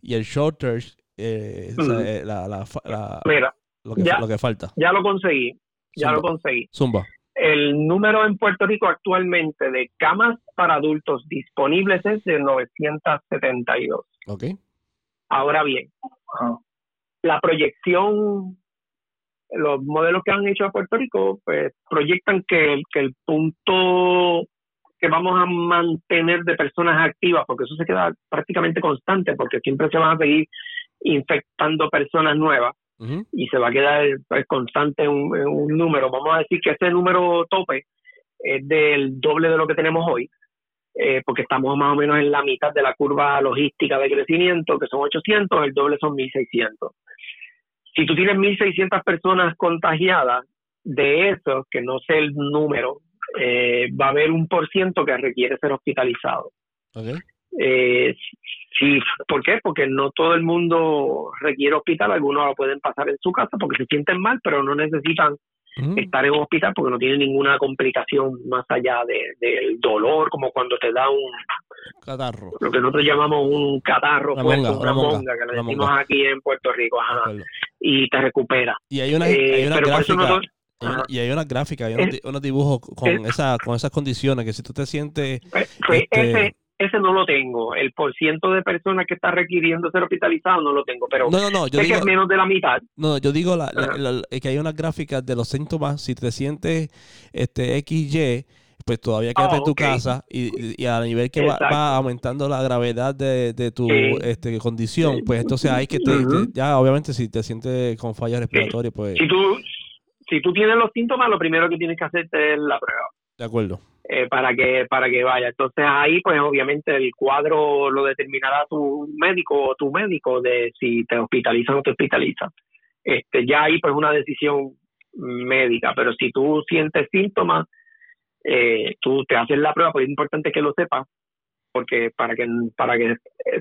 y el shortage, eh, eh, la, la, lo, que, lo que falta. Ya lo conseguí, ya lo conseguí. Zumba. El número en Puerto Rico actualmente de camas para adultos disponibles es de 972. Ok. Ahora bien, la proyección, los modelos que han hecho a Puerto Rico, pues proyectan que el, que el punto que vamos a mantener de personas activas, porque eso se queda prácticamente constante, porque siempre se van a seguir infectando personas nuevas y se va a quedar pues, constante un, un número. Vamos a decir que ese número tope es del doble de lo que tenemos hoy, eh, porque estamos más o menos en la mitad de la curva logística de crecimiento, que son 800, el doble son 1600. Si tú tienes 1600 personas contagiadas, de eso, que no sé el número, eh, va a haber un por ciento que requiere ser hospitalizado. Eh, sí, ¿Por qué? Porque no todo el mundo requiere hospital, algunos lo pueden pasar en su casa porque se sienten mal, pero no necesitan estar en un hospital porque no tienen ninguna complicación más allá del dolor, como cuando te da un catarro. Lo que nosotros llamamos un catarro, una, monga, que le decimos aquí en Puerto Rico, y te recupera. Y hay una, eh, gráfica. y hay una gráfica, hay unos, dibujos con, esa, con esas condiciones que si tú te sientes... Pues, pues, este, ese no lo tengo. El porciento de personas que está requiriendo ser hospitalizado no lo tengo, pero no, no, no, yo digo, es menos de la mitad. No, yo digo la, que hay unas gráficas de los síntomas. Si te sientes este XY, pues todavía quédate en tu casa y, y, a nivel que va, aumentando la gravedad de, de tu este, condición, pues entonces hay que te, ya obviamente si te sientes con falla respiratoria, pues... Si tú, si tú tienes los síntomas, lo primero que tienes que hacerte es la prueba. De acuerdo. Eh, para que para que vaya. Entonces ahí pues obviamente el cuadro lo determinará tu médico o tu médico de si te hospitalizan o te hospitalizan. Este, ya ahí pues una decisión médica, pero si tú sientes síntomas, eh, tú te haces la prueba, pues es importante que lo sepas porque para que para que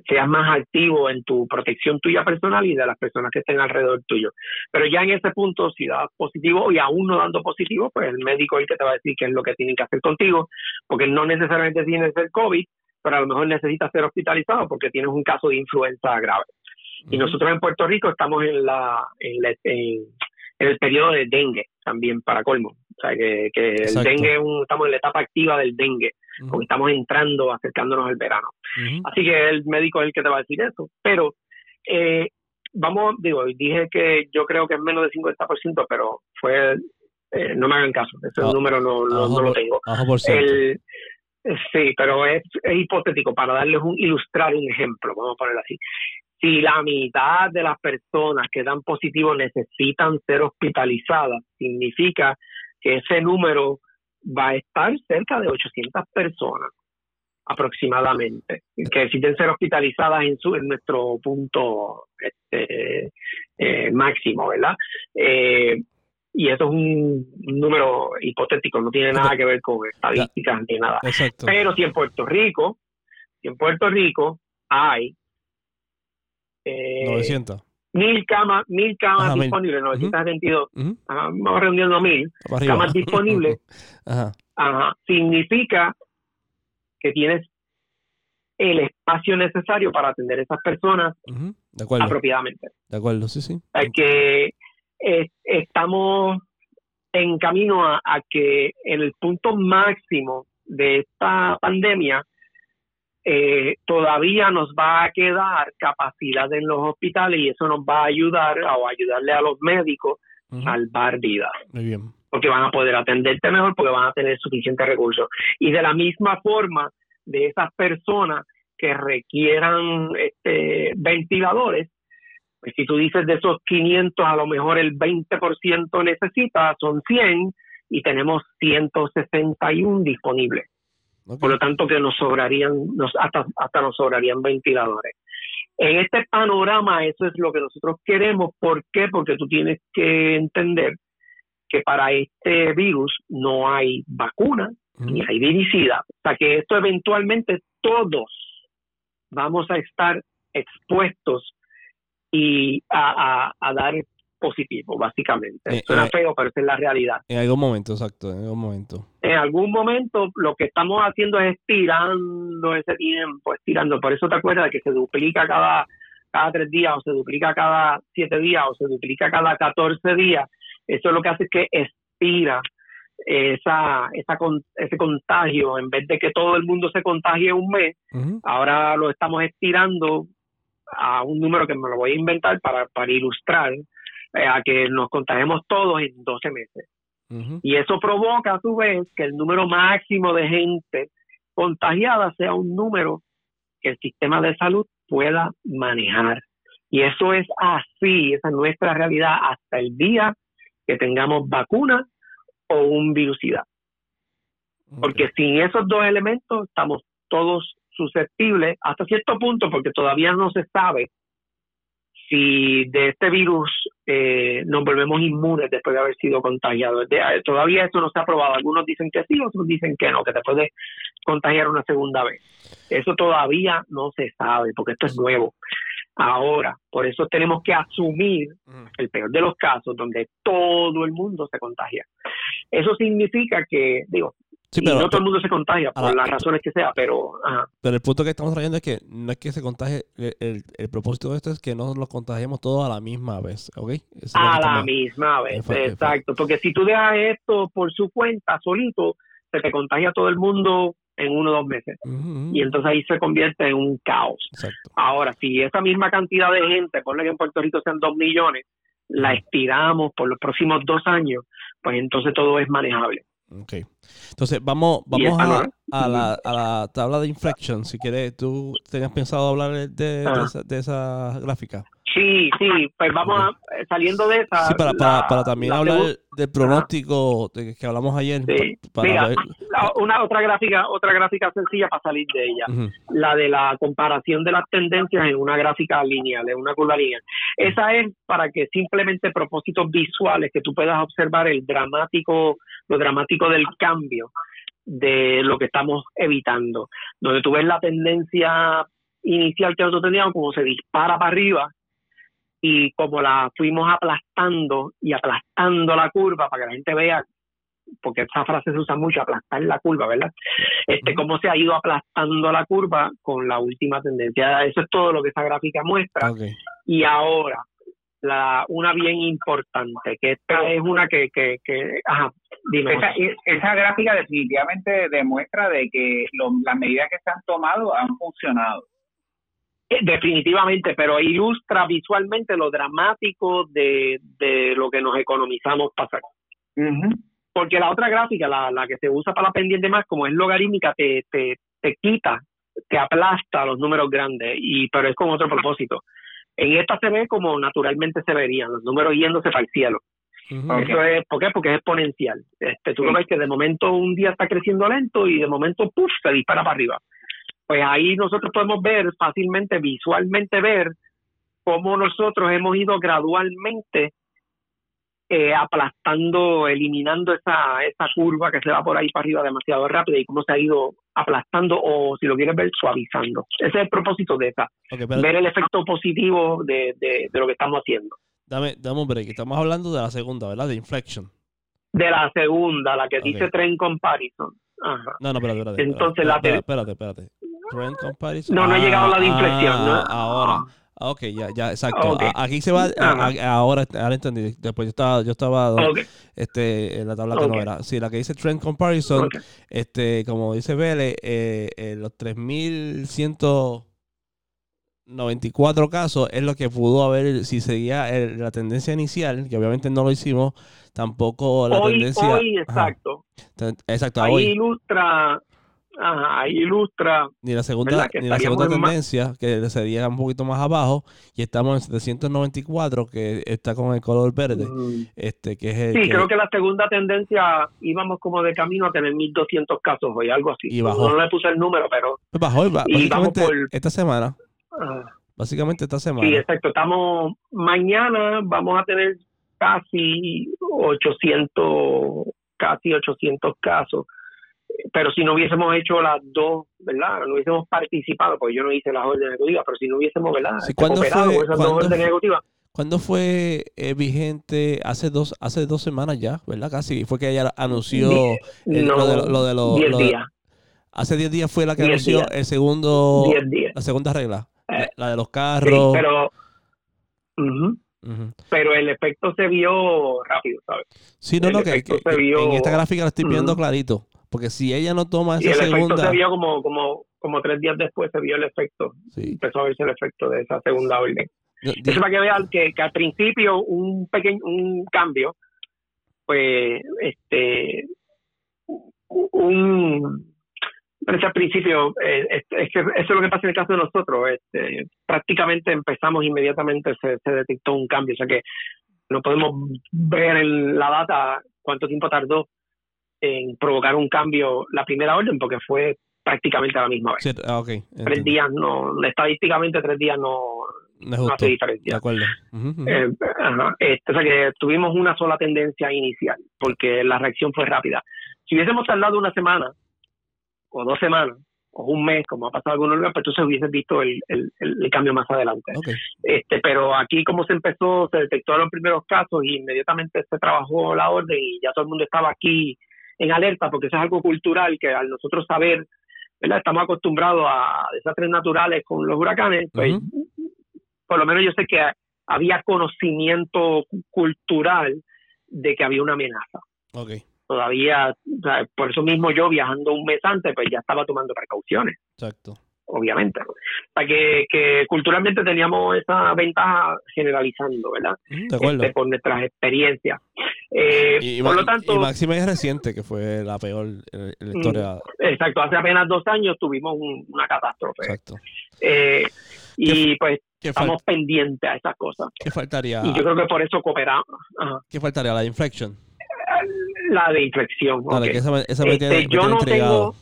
seas más activo en tu protección tuya personal y de las personas que estén alrededor tuyo. Pero ya en ese punto, si das positivo y aún no dando positivo, pues el médico es el que te va a decir qué es lo que tienen que hacer contigo, porque no necesariamente tienes el COVID, pero a lo mejor necesitas ser hospitalizado porque tienes un caso de influenza grave. Y nosotros en Puerto Rico estamos en la, en, en el periodo de dengue también para colmo. O sea, que, que el dengue, estamos en la etapa activa del dengue, porque estamos entrando, acercándonos al verano. Así que el médico es el que te va a decir eso. Pero, eh, vamos, digo, dije que yo creo que es menos del 50%, pero fue, eh, no me hagan caso, ese ah, número no, no, lo tengo. El, sí, pero es, es hipotético para darles un, ilustrar un ejemplo, vamos a ponerlo así si la mitad de las personas que dan positivo necesitan ser hospitalizadas, significa que ese número va a estar cerca de 800 personas aproximadamente que necesiten ser hospitalizadas en su en nuestro punto este, eh, máximo, ¿verdad? Eh, y eso es un, número hipotético, no tiene nada que ver con estadísticas ni nada. Pero si en Puerto Rico, si en Puerto Rico hay eh, 900 mil camas, mil camas disponibles, 972, vamos reuniendo mil camas disponibles, significa que tienes el espacio necesario para atender a esas personas apropiadamente. De acuerdo, sí, sí. que estamos en camino a, que en el punto máximo de esta pandemia eh, todavía nos va a quedar capacidad en los hospitales y eso nos va a ayudar o ayudarle a los médicos a salvar vidas. Muy bien. Porque van a poder atenderte mejor porque van a tener suficientes recursos. Y de la misma forma, de esas personas que requieran este, ventiladores, pues si tú dices de esos 500, a lo mejor el 20% necesita, son 100 y tenemos 161 disponibles. Por lo tanto, que nos sobrarían, nos, hasta, hasta nos sobrarían ventiladores. En este panorama, eso es lo que nosotros queremos. ¿Por qué? Porque tú tienes que entender que para este virus no hay vacuna ni hay viricida. O sea que esto eventualmente todos vamos a estar expuestos y a, a, dar positivo, básicamente. Eh, Suena eh, feo, pero esa es la realidad. En algún momento, exacto, en algún momento. En algún momento lo que estamos haciendo es estirando ese tiempo, estirando. Por eso te acuerdas de que se duplica cada, cada tres días, o se duplica cada siete días, o se duplica cada catorce días. Eso es lo que hace que estira esa, esa ese contagio, en vez de que todo el mundo se contagie un mes, ahora lo estamos estirando a un número que me lo voy a inventar para, para ilustrar, a que nos contagiemos todos en 12 meses. Y eso provoca a su vez que el número máximo de gente contagiada sea un número que el sistema de salud pueda manejar. Y eso es así, esa es nuestra realidad hasta el día que tengamos vacuna o un virusidad. Porque sin esos dos elementos estamos todos susceptibles hasta cierto punto, porque todavía no se sabe si de este virus eh, nos volvemos inmunes después de haber sido contagiados. todavía eso no se ha probado. Algunos dicen que sí, otros dicen que no, que te puede contagiar una segunda vez. Eso todavía no se sabe, porque esto es nuevo. Ahora, por eso tenemos que asumir el peor de los casos donde todo el mundo se contagia. Eso significa que, digo, no todo el mundo se contagia por las razones que sea, pero... Pero el punto que estamos trayendo es que no es que se contagie, el, propósito de esto es que no nos contagiemos todos a la misma vez, ¿ok? a la misma vez, exacto. Porque si tú dejas esto por su cuenta, solito, se te contagia todo el mundo en uno o dos meses. Y entonces ahí se convierte en un caos. Ahora, si esa misma cantidad de gente, ponle que en Puerto Rico sean dos millones, la estiramos por los próximos dos años, pues entonces todo es manejable. Ok. Entonces, vamos, vamos a, a, la, a la tabla de inflection. Si quieres, ¿tú tenías pensado hablar de, de esa gráfica? Sí, sí, pues vamos a, eh, saliendo de esa. Sí, para, para, para también hablar del pronóstico de que hablamos ayer. Mira, una otra gráfica, otra gráfica sencilla para salir de ella, la de la comparación de las tendencias en una gráfica lineal, en una curva lineal. Esa es para que simplemente propósitos visuales que tú puedas observar el dramático, lo dramático del cambio de lo que estamos evitando, donde tú ves la tendencia inicial que nosotros teníamos como se dispara para arriba y como la fuimos aplastando y aplastando la curva para que la gente vea, porque esa frase se usa mucho, aplastar la curva, ¿verdad? Este, cómo se ha ido aplastando la curva con la última tendencia. Eso es todo lo que esa gráfica muestra. Y ahora, la, una bien importante, que esta es una que, que, que ajá, dime. Esa, esa, gráfica definitivamente demuestra de que las medidas que se han tomado han funcionado. Eh, definitivamente, pero ilustra visualmente lo dramático de, de lo que nos economizamos pasar. Porque la otra gráfica, la, la que se usa para la pendiente más, como es logarítmica, te, te, te quita, te aplasta los números grandes, y pero es con otro propósito. En esta se ve como naturalmente se verían, los números yéndose para el cielo. Eso es, ¿Por qué? Porque es exponencial. Este, tú lo ves que de momento un día está creciendo lento y de momento ¡puf! se dispara para arriba pues ahí nosotros podemos ver fácilmente, visualmente ver cómo nosotros hemos ido gradualmente eh, aplastando, eliminando esa, esa curva que se va por ahí para arriba demasiado rápido y cómo se ha ido aplastando o, si lo quieres ver, suavizando. Ese es el propósito de esa, ver el efecto positivo de, de, lo que estamos haciendo. Dame, dame un break, estamos hablando de la segunda, ¿verdad? De inflection. De la segunda, la que dice Trend Comparison. Ajá. No, no, espérate, espérate. Entonces, la espérate, espérate. Trend comparison. No, no ha llegado a la de inflexión. ¿no? Ah, ahora. Ah, ok, ya, ya, exacto. Aquí se va, ahora, ahora entendí. Después yo estaba, yo estaba este, en la tabla que no era. Sí, la que dice Trend Comparison, este, como dice Vélez, eh, eh, los 3.194 casos es lo que pudo haber, si seguía la tendencia inicial, que obviamente no lo hicimos, tampoco la tendencia. Hoy, exacto. Exacto, Ahí ilustra ahí ilustra. Ni la segunda, ni la segunda tendencia, que sería un poquito más abajo, y estamos en 794, que está con el color verde. Mm. este que es Sí, creo que la segunda tendencia íbamos como de camino a tener 1200 casos hoy, algo así. Y bajó. No le puse el número, pero. Pues bajó, básicamente esta semana. Ah. básicamente esta semana. Sí, exacto. Estamos. Mañana vamos a tener casi 800, casi 800 casos pero si no hubiésemos hecho las dos, ¿verdad? No hubiésemos participado, porque yo no hice las órdenes ejecutivas, pero si no hubiésemos, ¿verdad? ¿Cuándo fue, esas dos órdenes ejecutivas. ¿Cuándo fue eh, vigente? Hace dos hace dos semanas ya, ¿verdad? Casi. Fue que ella anunció lo de, los... días. hace 10 días fue la que anunció el segundo... La segunda regla. Eh, la, de los carros. pero... Pero el efecto se vio rápido, ¿sabes? Sí, no, no, que, en esta gráfica lo estoy viendo clarito. Porque si ella no toma esa y el efecto se vio como, como, como tres días después, se vio el efecto. Empezó a verse el efecto de esa segunda orden. Eso para que vean que, que, al principio un pequeño un cambio, pues, este, un pero al principio, eh, es, que eso es lo que pasa en el caso de nosotros. Este, prácticamente empezamos inmediatamente, se, se, detectó un cambio. O sea que no podemos ver en la data cuánto tiempo tardó en provocar un cambio la primera orden, porque fue prácticamente a la misma vez. Ah, tres días, no, estadísticamente tres días no, no, hace diferencia. De acuerdo. Eh, este, o sea que tuvimos una sola tendencia inicial, porque la reacción fue rápida. Si hubiésemos tardado una semana, o dos semanas o un mes, como ha pasado algunos lugares, pues entonces hubieses visto el, el, cambio más adelante. Este, pero aquí como se empezó, se detectó los primeros casos y inmediatamente se trabajó la orden y ya todo el mundo estaba aquí en alerta, porque eso es algo cultural que al nosotros saber, ¿verdad? estamos acostumbrados a desastres naturales con los huracanes, pues por lo menos yo sé que había conocimiento cultural de que había una amenaza. Okay todavía, por eso mismo yo viajando un mes antes, pues ya estaba tomando precauciones. Exacto. Obviamente. Sea, que, que culturalmente teníamos esa ventaja generalizando, ¿verdad? De acuerdo. Este, por nuestras experiencias. Eh, y, por lo tanto. Y máxima es reciente, que fue la peor en la historia. Mm, exacto. Hace apenas dos años tuvimos una catástrofe. Exacto. Eh, y pues estamos pendientes a esas cosas. ¿Qué faltaría? Y yo creo que por eso cooperamos. ¿Qué faltaría? La inflection la de inflexión. Este, yo no tengo,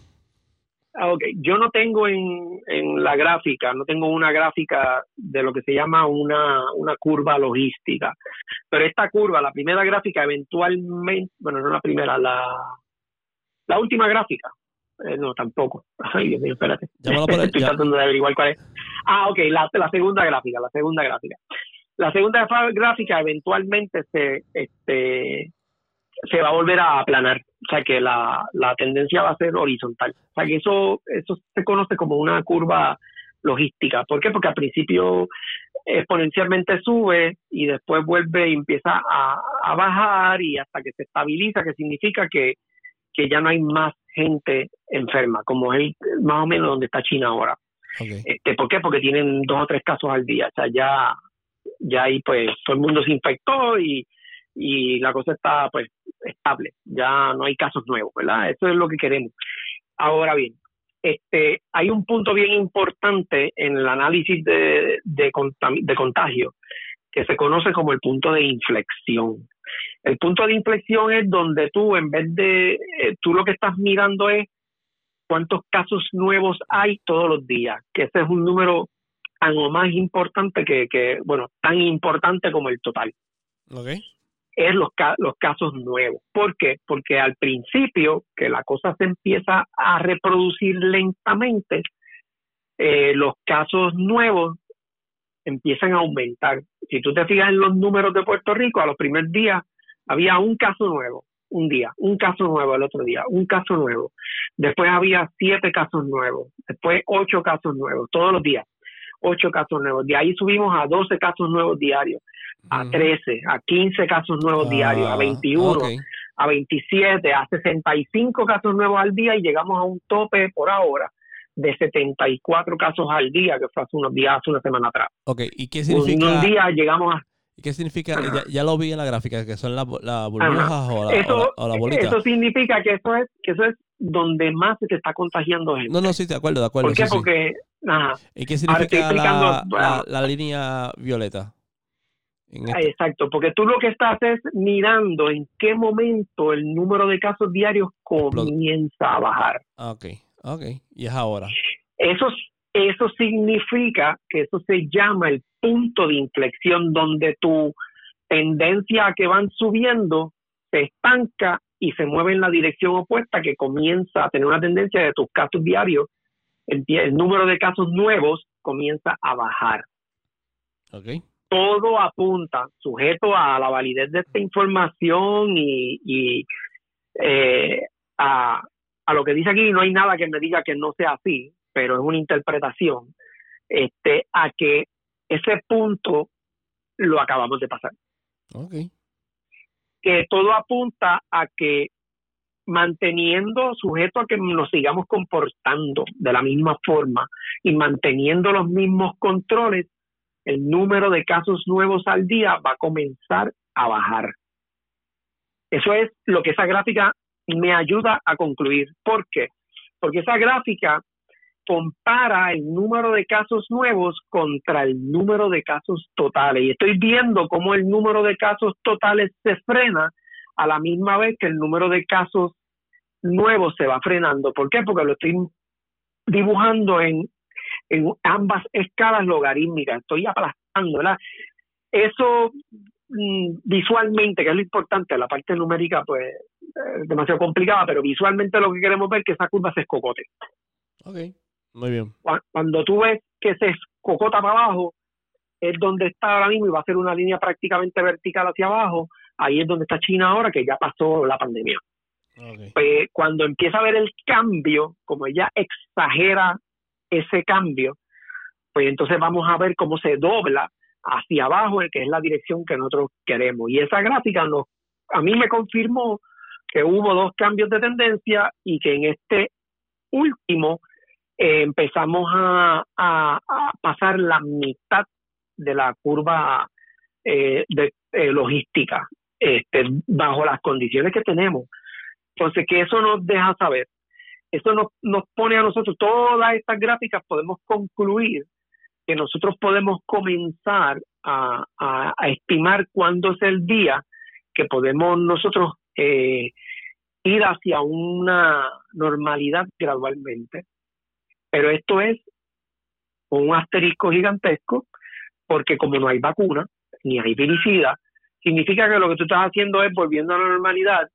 ah, okay. Yo no tengo en, en, la gráfica, no tengo una gráfica de lo que se llama una, una curva logística. Pero esta curva, la primera gráfica, eventualmente, bueno, no la primera, la, la última gráfica. Eh, no, tampoco. Ay, Dios mío, espérate. Estoy tratando de averiguar cuál es. Ah, ok, la, la segunda gráfica, la segunda gráfica. La segunda gráfica eventualmente se, este, se va a volver a aplanar, o sea que la, la tendencia va a ser horizontal. O sea que eso, eso se conoce como una curva logística. ¿Por qué? Porque al principio exponencialmente sube y después vuelve y empieza a, a bajar y hasta que se estabiliza, que significa que, que ya no hay más gente enferma, como es más o menos donde está China ahora. Este, ¿Por qué? Porque tienen dos o tres casos al día. O sea, ya, ya ahí pues todo el mundo se infectó y, y la cosa está pues estable, ya no hay casos nuevos, ¿verdad? Eso es lo que queremos. Ahora bien, este, hay un punto bien importante en el análisis de, de, de contagio que se conoce como el punto de inflexión. El punto de inflexión es donde tú, en vez de, eh, tú lo que estás mirando es cuántos casos nuevos hay todos los días, que ese es un número tan o más importante que, que bueno, tan importante como el total. Okay es los, los casos nuevos. ¿Por qué? Porque al principio, que la cosa se empieza a reproducir lentamente, eh, los casos nuevos empiezan a aumentar. Si tú te fijas en los números de Puerto Rico, a los primeros días había un caso nuevo, un día, un caso nuevo el otro día, un caso nuevo. Después había siete casos nuevos, después ocho casos nuevos, todos los días, ocho casos nuevos. De ahí subimos a doce casos nuevos diarios a 13, a 15 casos nuevos diarios, a 21, a 27, a 65 casos nuevos al día y llegamos a un tope por ahora de 74 casos al día, que fue hace unos días, hace una semana atrás. Ok, ¿y qué significa? Un, día llegamos a... ¿Y qué significa? Ya, lo vi en la gráfica, que son las la burbujas o la, eso, Eso significa que eso es que eso es donde más se está contagiando gente. No, no, sí, de acuerdo, de acuerdo. ¿Por qué? Porque... ¿Y qué significa la, la línea violeta? Exacto, porque tú lo que estás es mirando en qué momento el número de casos diarios comienza a bajar. Ok, ok, y es ahora. Eso, eso significa que eso se llama el punto de inflexión donde tu tendencia a que van subiendo se estanca y se mueve en la dirección opuesta que comienza a tener una tendencia de tus casos diarios, el, número de casos nuevos comienza a bajar. Todo apunta, sujeto a la validez de esta información y, eh, a, a lo que dice aquí, no hay nada que me diga que no sea así, pero es una interpretación, este, a que ese punto lo acabamos de pasar. Okay. Que todo apunta a que manteniendo sujeto a que nos sigamos comportando de la misma forma y manteniendo los mismos controles, el número de casos nuevos al día va a comenzar a bajar. Eso es lo que esa gráfica me ayuda a concluir. ¿Por qué? Porque esa gráfica compara el número de casos nuevos contra el número de casos totales. Y estoy viendo cómo el número de casos totales se frena a la misma vez que el número de casos nuevos se va frenando. ¿Por qué? Porque lo estoy dibujando en, en ambas escalas logarítmicas. Estoy aplastando, ¿verdad? Eso mm, visualmente, que es lo importante, la parte numérica, pues, es demasiado complicada, pero visualmente lo que queremos ver es que esa curva se escocote. Okay. Muy bien. Cuando tú ves que se cocota para abajo, es donde está ahora mismo y va a ser una línea prácticamente vertical hacia abajo. Ahí es donde está China ahora, que ya pasó la pandemia. Pues, cuando empieza a ver el cambio, como ella exagera ese cambio, pues entonces vamos a ver cómo se dobla hacia abajo, que es la dirección que nosotros queremos. Y esa gráfica nos, a mí me confirmó que hubo dos cambios de tendencia y que en este último eh, empezamos a, pasar la mitad de la curva eh, de eh, logística este, bajo las condiciones que tenemos. Entonces, que eso nos deja saber, eso nos, nos pone a nosotros, todas estas gráficas podemos concluir que nosotros podemos comenzar a, a, estimar cuándo es el día que podemos nosotros ir hacia una normalidad gradualmente. Pero esto es un asterisco gigantesco porque como no hay vacuna ni hay viricida, significa que lo que tú estás haciendo es volviendo a la normalidad,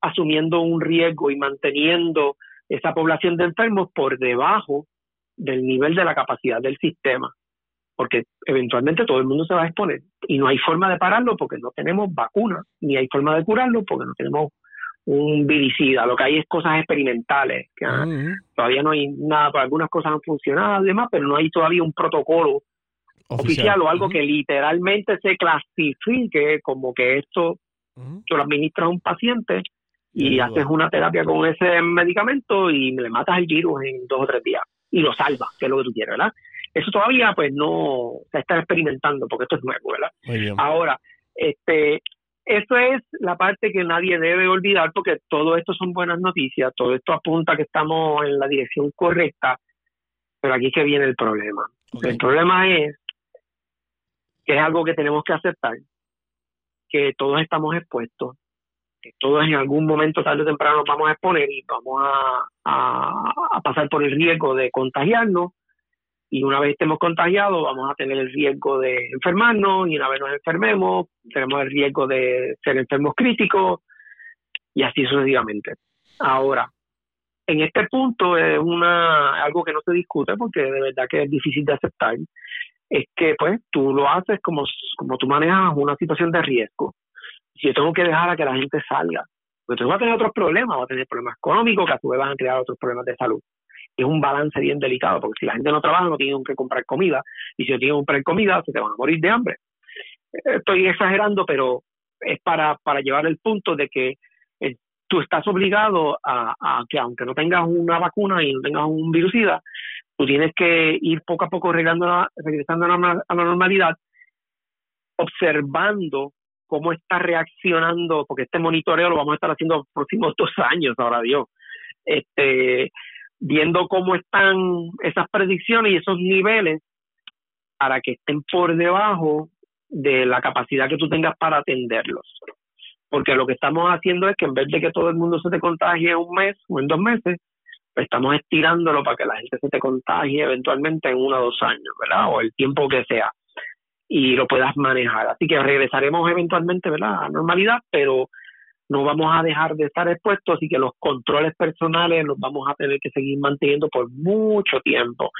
asumiendo un riesgo y manteniendo esa población de enfermos por debajo del nivel de la capacidad del sistema, porque eventualmente todo el mundo se va a exponer. Y no hay forma de pararlo porque no tenemos vacuna, ni hay forma de curarlo porque no tenemos un viricida, lo que hay es cosas experimentales, que todavía no hay nada, algunas cosas han funcionado y demás, pero no hay todavía un protocolo oficial, o algo que literalmente se clasifique como que esto tú lo administras a un paciente y haces una terapia con ese medicamento y le matas el virus en dos o tres días y lo salvas, que es lo que tú quieres, ¿verdad? Eso todavía pues no se está experimentando porque esto es nuevo, ¿verdad? Ahora, este eso es la parte que nadie debe olvidar porque todo esto son buenas noticias, todo esto apunta que estamos en la dirección correcta, pero aquí es que viene el problema. El problema es que es algo que tenemos que aceptar, que todos estamos expuestos, que todos en algún momento tarde o temprano nos vamos a exponer y vamos a pasar por el riesgo de contagiarnos y una vez estemos contagiados vamos a tener el riesgo de enfermarnos y una vez nos enfermemos tenemos el riesgo de ser enfermos críticos y así sucesivamente. Ahora, en este punto es una algo que no se discute porque de verdad que es difícil de aceptar, es que pues tú lo haces como, como tú manejas una situación de riesgo. Si yo tengo que dejar a que la gente salga, pues entonces va a tener otros problemas, va a tener problemas económicos que a su vez van a crear otros problemas de salud es un balance bien delicado, porque si la gente no trabaja no tienen que comprar comida, y si no tienen que comprar comida se te van a morir de hambre. Estoy exagerando, pero es para, para llevar el punto de que eh, tú estás obligado a, que aunque no tengas una vacuna y no tengas un virusida, tú tienes que ir poco a poco regresando a, regresando a la, a la normalidad, observando cómo está reaccionando, porque este monitoreo lo vamos a estar haciendo los próximos dos años, ahora Dios. Este, viendo cómo están esas predicciones y esos niveles para que estén por debajo de la capacidad que tú tengas para atenderlos. Porque lo que estamos haciendo es que en vez de que todo el mundo se te contagie en un mes o en dos meses, pues estamos estirándolo para que la gente se te contagie eventualmente en uno o dos años, ¿verdad? O el tiempo que sea. Y lo puedas manejar. Así que regresaremos eventualmente, ¿verdad? A normalidad, pero no vamos a dejar de estar expuestos y que los controles personales los vamos a tener que seguir manteniendo por mucho tiempo.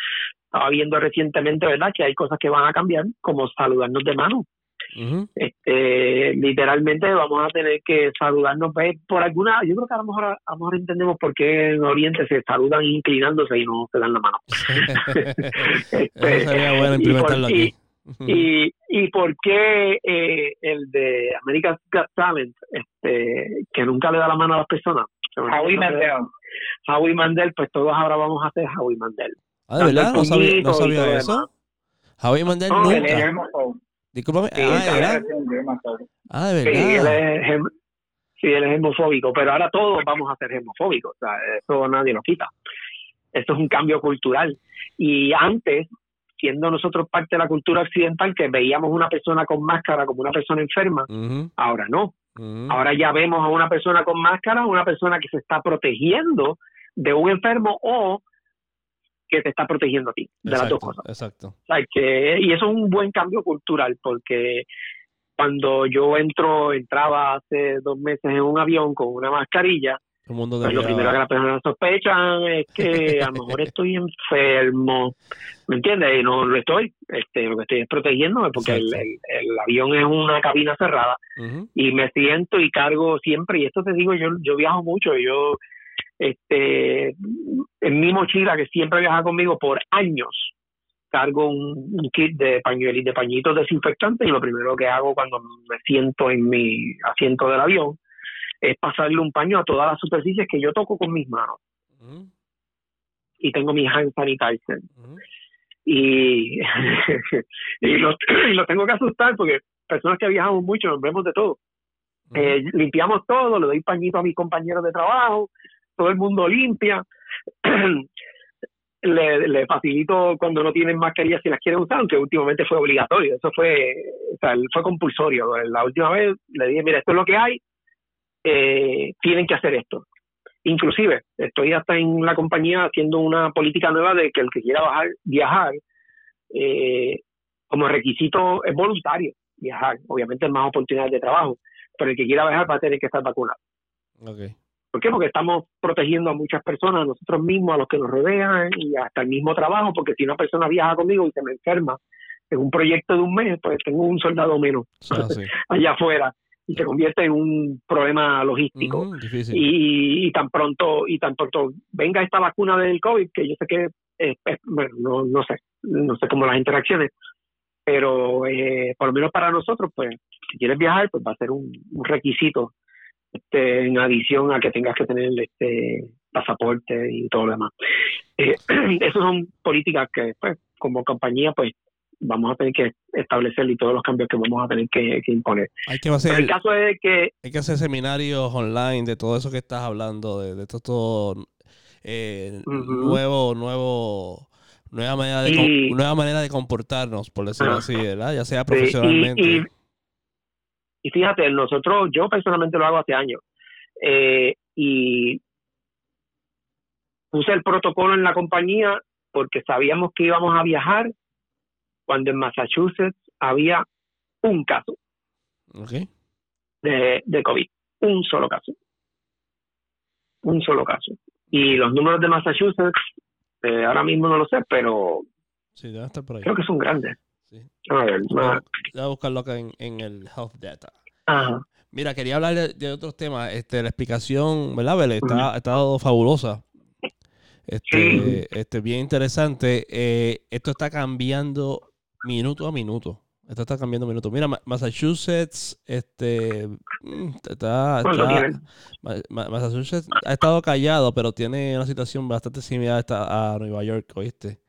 Estaba viendo recientemente, ¿verdad?, que hay cosas que van a cambiar, como saludarnos de mano. este, literalmente vamos a tener que saludarnos pues, por alguna, yo creo que a lo mejor, a lo mejor entendemos por qué en Oriente se saludan inclinándose y no se dan la mano. este, sería bueno implementarlo aquí. Y, y por qué eh, el de America's Got Talent, este, que nunca le da la mano a las personas. Howie Mandel. Howie Mandel, pues todos ahora vamos a hacer Howie Mandel. Ah, ¿de verdad? No sabía, no sabía eso. Howie Mandel no, nunca. Discúlpame. Sí, ah, ah, de verdad. Sí, él es, sí, él es homofóbico, pero ahora todos vamos a ser homofóbicos. O sea, eso nadie lo quita. Esto es un cambio cultural. Y antes siendo nosotros parte de la cultura occidental que veíamos una persona con máscara como una persona enferma, ahora no. Ahora ya vemos a una persona con máscara, una persona que se está protegiendo de un enfermo o que te está protegiendo a ti, de las dos cosas. Exacto. y eso es un buen cambio cultural porque cuando yo entro, entraba hace dos meses en un avión con una mascarilla, pues lo primero que las personas sospechan es que a lo mejor estoy enfermo, ¿me entiendes? Y no lo estoy, este, lo que estoy es protegiéndome porque el, el, avión es una cabina cerrada y me siento y cargo siempre, y esto te digo, yo, yo viajo mucho, yo, este, en mi mochila que siempre viaja conmigo por años, cargo un, kit de pañuelos de pañitos desinfectantes y lo primero que hago cuando me siento en mi asiento del avión es pasarle un paño a todas las superficies que yo toco con mis manos. Y tengo mi hand sanitizer. y, y, lo, tengo que asustar porque personas que viajamos mucho nos vemos de todo. Eh, limpiamos todo, le doy pañito a mis compañeros de trabajo, todo el mundo limpia. le, le, facilito cuando no tienen mascarillas si las quieren usar, aunque últimamente fue obligatorio, eso fue, o sea, fue compulsorio. La última vez le dije, mira, esto es lo que hay, eh, tienen que hacer esto. Inclusive, estoy hasta en la compañía haciendo una política nueva de que el que quiera bajar, viajar, eh, como requisito es voluntario viajar. Obviamente es más oportunidades de trabajo, pero el que quiera viajar va a tener que estar vacunado. Okay. ¿Por qué? Porque estamos protegiendo a muchas personas, a nosotros mismos, a los que nos rodean y hasta el mismo trabajo, porque si una persona viaja conmigo y se me enferma en un proyecto de un mes, pues tengo un soldado menos ah, allá afuera y se convierte en un problema logístico. Mm, y, tan pronto y tan pronto venga esta vacuna del COVID, que yo sé que, bueno, no, no sé, no sé cómo las interacciones, pero eh, por lo menos para nosotros, pues, si quieres viajar, pues va a ser un, requisito este, en adición a que tengas que tener este pasaporte y todo lo demás. Eh, esas son políticas que, pues, como compañía, pues, vamos a tener que establecer y todos los cambios que vamos a tener que, imponer. Hay que hacer, el caso es que... Hay que hacer seminarios online de todo eso que estás hablando, de, de todo, eh, nuevo, nuevo, nueva manera de, nueva manera de comportarnos, por decirlo así, ¿verdad? Ya sea profesionalmente. Y, fíjate, nosotros, yo personalmente lo hago hace años, eh, y puse el protocolo en la compañía porque sabíamos que íbamos a viajar cuando en Massachusetts había un caso de, de COVID, un solo caso, un solo caso. Y los números de Massachusetts, eh, ahora mismo no lo sé, pero creo que son grandes. A ver, voy a buscarlo acá en, el Health Data. Mira, quería hablar de, otros temas. Este, la explicación, ¿verdad, Está, ha estado fabulosa. Este, este, bien interesante. Eh, esto está cambiando minuto a minuto. Esto está cambiando minuto. Mira, Massachusetts, este, mm, está, Massachusetts ha estado callado, pero tiene una situación bastante similar a Nueva York, ¿oíste?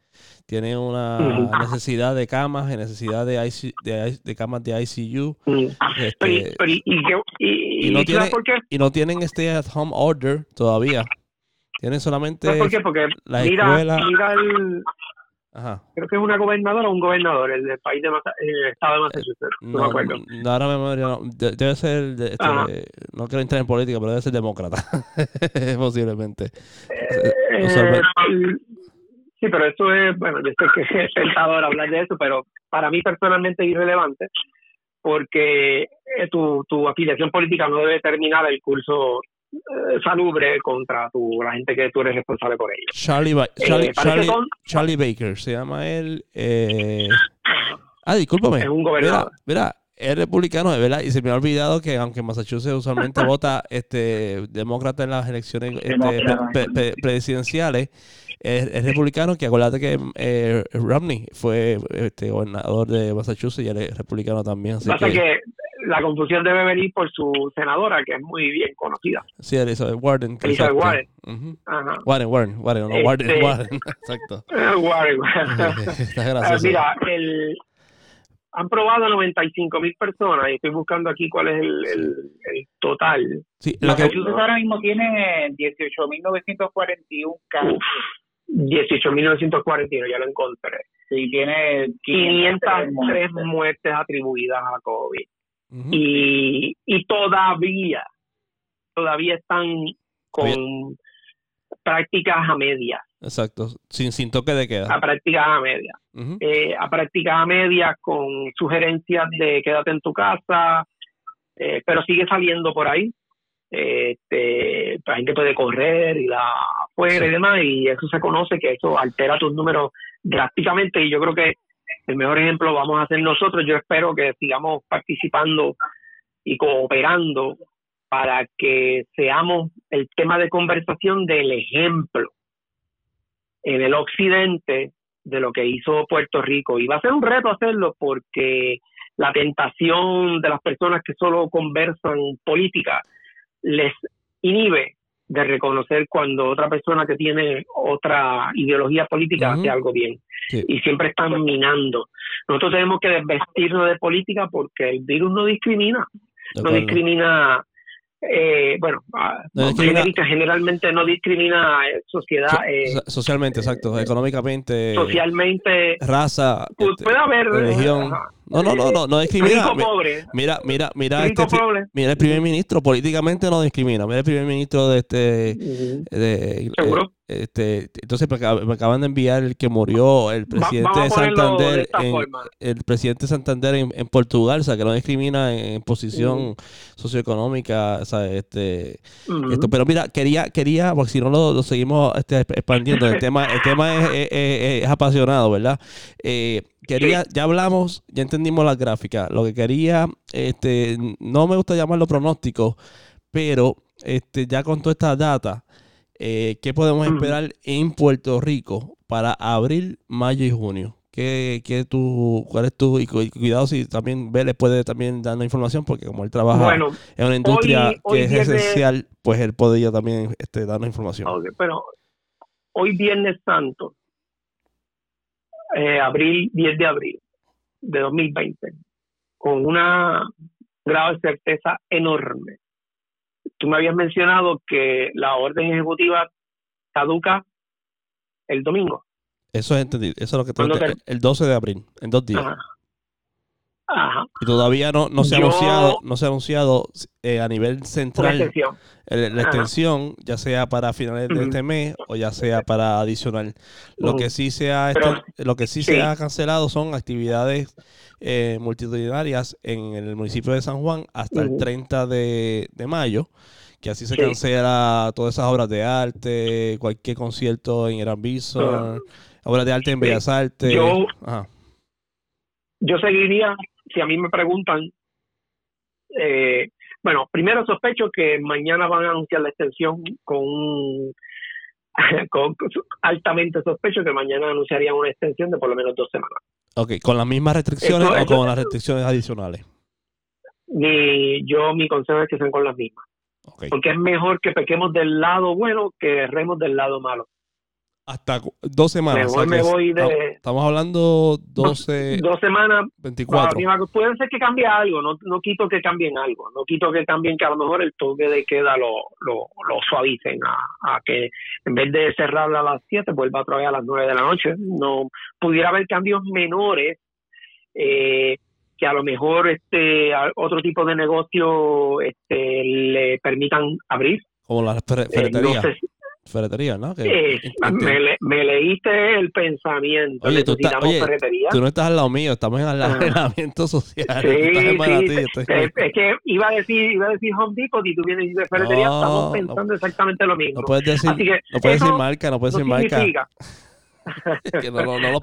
Tiene una necesidad de camas, necesidad de, de, camas de ICU. y, no y no tienen este at home order todavía. Tienen solamente ¿Por qué? Porque la escuela. Mira el, Creo que es una gobernadora o un gobernador, el del país de el estado de Massachusetts. No, me acuerdo. No, ahora memoria no. Debe ser, este, no quiero entrar en política, pero debe ser demócrata. Posiblemente. Eh, sí, pero eso es, bueno, yo sé que es tentador hablar de eso, pero para mí personalmente es irrelevante. porque eh, tu, tu afiliación política no debe terminar el curso eh, salubre contra tu, la gente que tú eres responsable por ellos. Charlie, Charlie, Baker, se llama él. ah, discúlpame. Es un gobernador. Mira, es republicano, de verdad, y se me ha olvidado que aunque Massachusetts usualmente vota este demócrata en las elecciones este, presidenciales, es, republicano, que acuérdate que eh, Romney fue este gobernador de Massachusetts y él es republicano también. Así Pasa que... la confusión debe venir por su senadora, que es muy bien conocida. Sí, Elizabeth Warden. Elizabeth Warren. Warren, Warren, Warren, no, Warden, este, Warden, exacto. Warren, Está Mira, el, han probado 95 mil personas y estoy buscando aquí cuál es el, el, total. Sí, lo que ahora mismo tiene 18.941 casos. 18.941, ya lo encontré. Sí, tiene 503 muertes. atribuidas a COVID. Y, y todavía, todavía están con prácticas a media. Exacto, sin, sin toque de queda. A prácticas a media. Eh, a prácticas a media con sugerencias de quédate en tu casa, eh, pero sigue saliendo por ahí. Este, la gente puede correr y la afuera y demás, y eso se conoce que eso altera tus números drásticamente. Y yo creo que el mejor ejemplo vamos a hacer nosotros. Yo espero que sigamos participando y cooperando para que seamos el tema de conversación del ejemplo en el occidente de lo que hizo Puerto Rico. Y va a ser un reto hacerlo porque la tentación de las personas que solo conversan política les inhibe de reconocer cuando otra persona que tiene otra ideología política hace algo bien. Y siempre están minando. Nosotros tenemos que desvestirnos de política porque el virus no discrimina. No discrimina eh, bueno, ah, generalmente no discrimina eh, sociedad. Eh, socialmente, exacto, económicamente. Socialmente. Raza. Pues, puede haber. Religión. No, no, no, no, no discrimina. Mira, mira, mira, este, mira el primer ministro, políticamente no discrimina. Mira el primer ministro de este. de, ¿Seguro? Este, entonces me acaban de enviar el que murió el presidente de Santander, en, el presidente Santander en, Portugal, o sea que no discrimina en, posición socioeconómica, o sea, este, esto, pero mira, quería, quería, porque si no lo, seguimos este, expandiendo, el tema, el tema es, es, apasionado, ¿verdad? Eh, quería, ya hablamos, ya entendimos la gráfica, lo que quería, este, no me gusta llamarlo pronóstico, pero este, ya con toda esta data, eh, ¿qué podemos esperar en Puerto Rico para abril, mayo y junio? ¿Qué, qué tú, ¿Cuál es tu, y cuidado si también Vélez puede también darnos información, porque como él trabaja en una industria que es esencial, pues él podría también este, darnos información. pero hoy Viernes Santo, eh, abril, 10 de abril de 2020, con una grado de certeza enorme Tú me habías mencionado que la orden ejecutiva caduca el domingo. Eso es entendido. Eso es lo que te, el 12 de abril, en dos días. Ajá. Y todavía no, no se ha anunciado, no se ha anunciado eh, a nivel central la extensión, ya sea para finales de este mes o ya sea para adicional. Lo que sí se ha lo que sí, se ha cancelado son actividades eh, multitudinarias en el municipio de San Juan hasta el 30 de, mayo, que así se cancela todas esas obras de arte, cualquier concierto en Gran obras de arte en Bellas Artes. Yo, yo seguiría, si a mí me preguntan, eh, bueno, primero sospecho que mañana van a anunciar la extensión con un altamente sospecho que mañana anunciarían una extensión de por lo menos dos semanas. Ok, ¿con las mismas restricciones o con las restricciones adicionales? Mi, yo, mi consejo es que sean con las mismas. Porque es mejor que pequemos del lado bueno que erremos del lado malo. Hasta dos semanas. me voy de... Estamos hablando 12... Dos semanas. 24. puede ser que cambie algo, no, no quito que cambien algo, no quito que cambien que a lo mejor el toque de queda lo, lo, lo suavicen a, que en vez de cerrar a las 7 vuelva otra vez a las 9 de la noche. No pudiera haber cambios menores eh, que a lo mejor este otro tipo de negocio este, le permitan abrir. Como las ferreterías. Ferretería, ¿no? me, leíste el pensamiento. Oye, tú, tú no estás al lado mío, estamos en el aislamiento social. Sí, sí. Es, que iba a decir, iba a decir Home Depot y tú vienes de ferretería, estamos pensando exactamente lo mismo. No puedes decir, no puedes decir marca, no puedes decir marca. que no, no, no.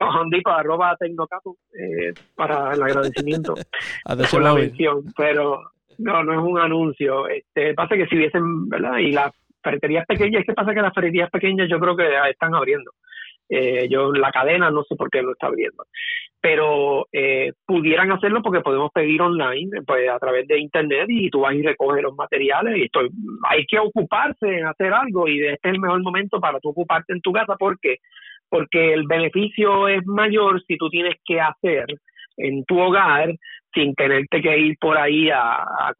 Hondipo, arroba Tecnocato eh, para el agradecimiento por la mención, pero no, no es un anuncio. Este, pasa que si hubiesen, ¿verdad? Y las ferreterías pequeñas, ¿qué pasa? Que las ferreterías pequeñas yo creo que están abriendo. Eh, yo la cadena no sé por qué no está abriendo pero eh, pudieran hacerlo porque podemos pedir online pues a través de internet y tú vas y recoges los materiales y estoy hay que ocuparse en hacer algo y este es el mejor momento para tú ocuparte en tu casa porque porque el beneficio es mayor si tú tienes que hacer en tu hogar sin tenerte que ir por ahí a, a,